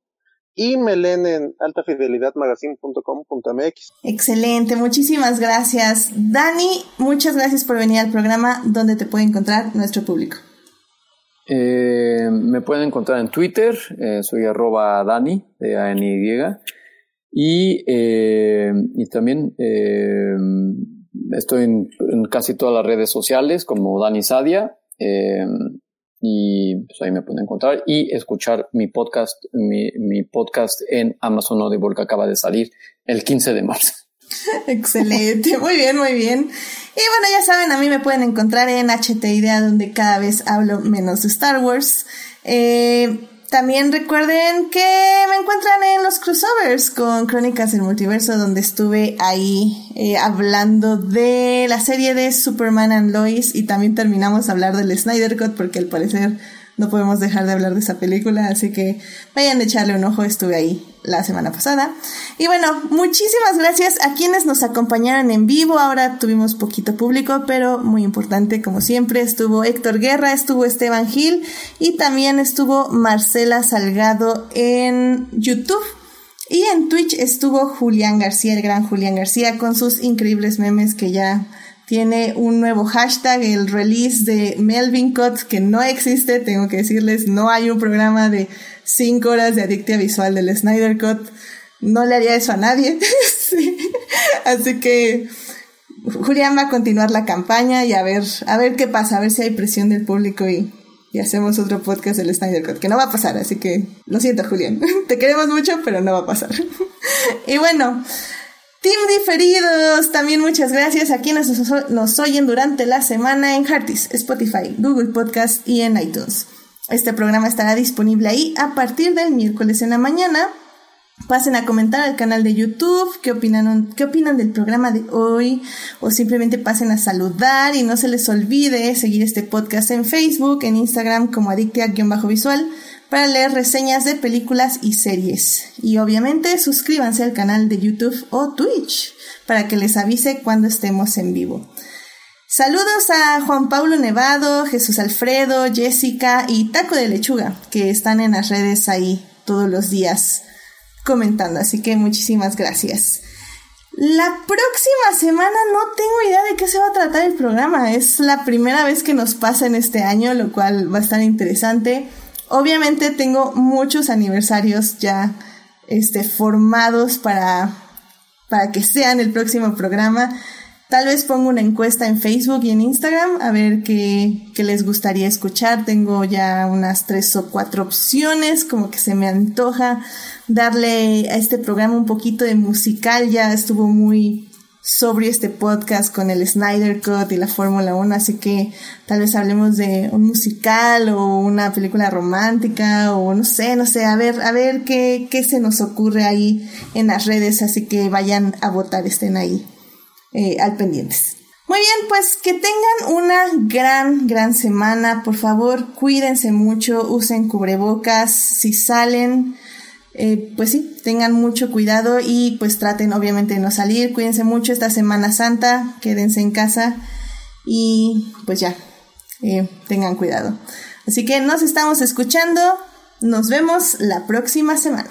y me leen en altafidelidadmagazine.com.mx. Excelente, muchísimas gracias. Dani, muchas gracias por venir al programa donde te puede encontrar nuestro público. Eh, me pueden encontrar en Twitter, eh, soy arroba Dani, de a n y, eh, y también estoy en, en, casi todas las redes sociales como Dani Sadia y pues ahí me pueden encontrar y escuchar mi podcast, mi, podcast en Amazon Audible que acaba de salir el 15 de marzo. [LAUGHS] Excelente, muy bien, muy bien. Y bueno, ya saben, a mí me pueden encontrar en HT Idea, donde cada vez hablo menos de Star Wars. Eh, también recuerden que me encuentran en los crossovers con Crónicas del Multiverso, donde estuve ahí eh, hablando de la serie de Superman and Lois y también terminamos de hablar del Snyder Cut porque al parecer no podemos dejar de hablar de esa película, así que vayan a echarle un ojo, estuve ahí la semana pasada. Y bueno, muchísimas gracias a quienes nos acompañaron en vivo, ahora tuvimos poquito público, pero muy importante como siempre, estuvo Héctor Guerra, estuvo Esteban Gil y también estuvo Marcela Salgado en YouTube. Y en Twitch estuvo Julián García, el gran Julián García, con sus increíbles memes que ya tiene un nuevo hashtag, el release de Melvin Cut, que no existe, tengo que decirles, no hay un programa de 5 horas de adictia visual del Snyder Cut. No le haría eso a nadie. [LAUGHS] Así que Julián va a continuar la campaña y a ver, a ver qué pasa, a ver si hay presión del público y, y hacemos otro podcast del Snyder Cut, que no va a pasar, así que lo siento, Julián. [LAUGHS] Te queremos mucho, pero no va a pasar. [LAUGHS] y bueno, Team Diferidos, también muchas gracias a quienes nos oyen durante la semana en Heartis, Spotify, Google Podcast y en iTunes. Este programa estará disponible ahí a partir del miércoles en la mañana. Pasen a comentar al canal de YouTube qué opinan, qué opinan del programa de hoy o simplemente pasen a saludar y no se les olvide seguir este podcast en Facebook, en Instagram como adictia-visual para leer reseñas de películas y series. Y obviamente suscríbanse al canal de YouTube o Twitch para que les avise cuando estemos en vivo. Saludos a Juan Pablo Nevado, Jesús Alfredo, Jessica y Taco de Lechuga, que están en las redes ahí todos los días comentando, así que muchísimas gracias. La próxima semana no tengo idea de qué se va a tratar el programa, es la primera vez que nos pasa en este año, lo cual va a estar interesante. Obviamente tengo muchos aniversarios ya este, formados para, para que sean el próximo programa. Tal vez pongo una encuesta en Facebook y en Instagram a ver qué, qué, les gustaría escuchar. Tengo ya unas tres o cuatro opciones, como que se me antoja darle a este programa un poquito de musical. Ya estuvo muy sobrio este podcast con el Snyder Cut y la Fórmula 1, así que tal vez hablemos de un musical o una película romántica o no sé, no sé, a ver, a ver qué, qué se nos ocurre ahí en las redes, así que vayan a votar, estén ahí eh, al pendientes. Muy bien, pues que tengan una gran, gran semana. Por favor, cuídense mucho, usen cubrebocas. Si salen, eh, pues sí, tengan mucho cuidado y pues traten obviamente de no salir. Cuídense mucho esta Semana Santa, quédense en casa y pues ya, eh, tengan cuidado. Así que nos estamos escuchando. Nos vemos la próxima semana.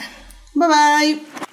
Bye bye.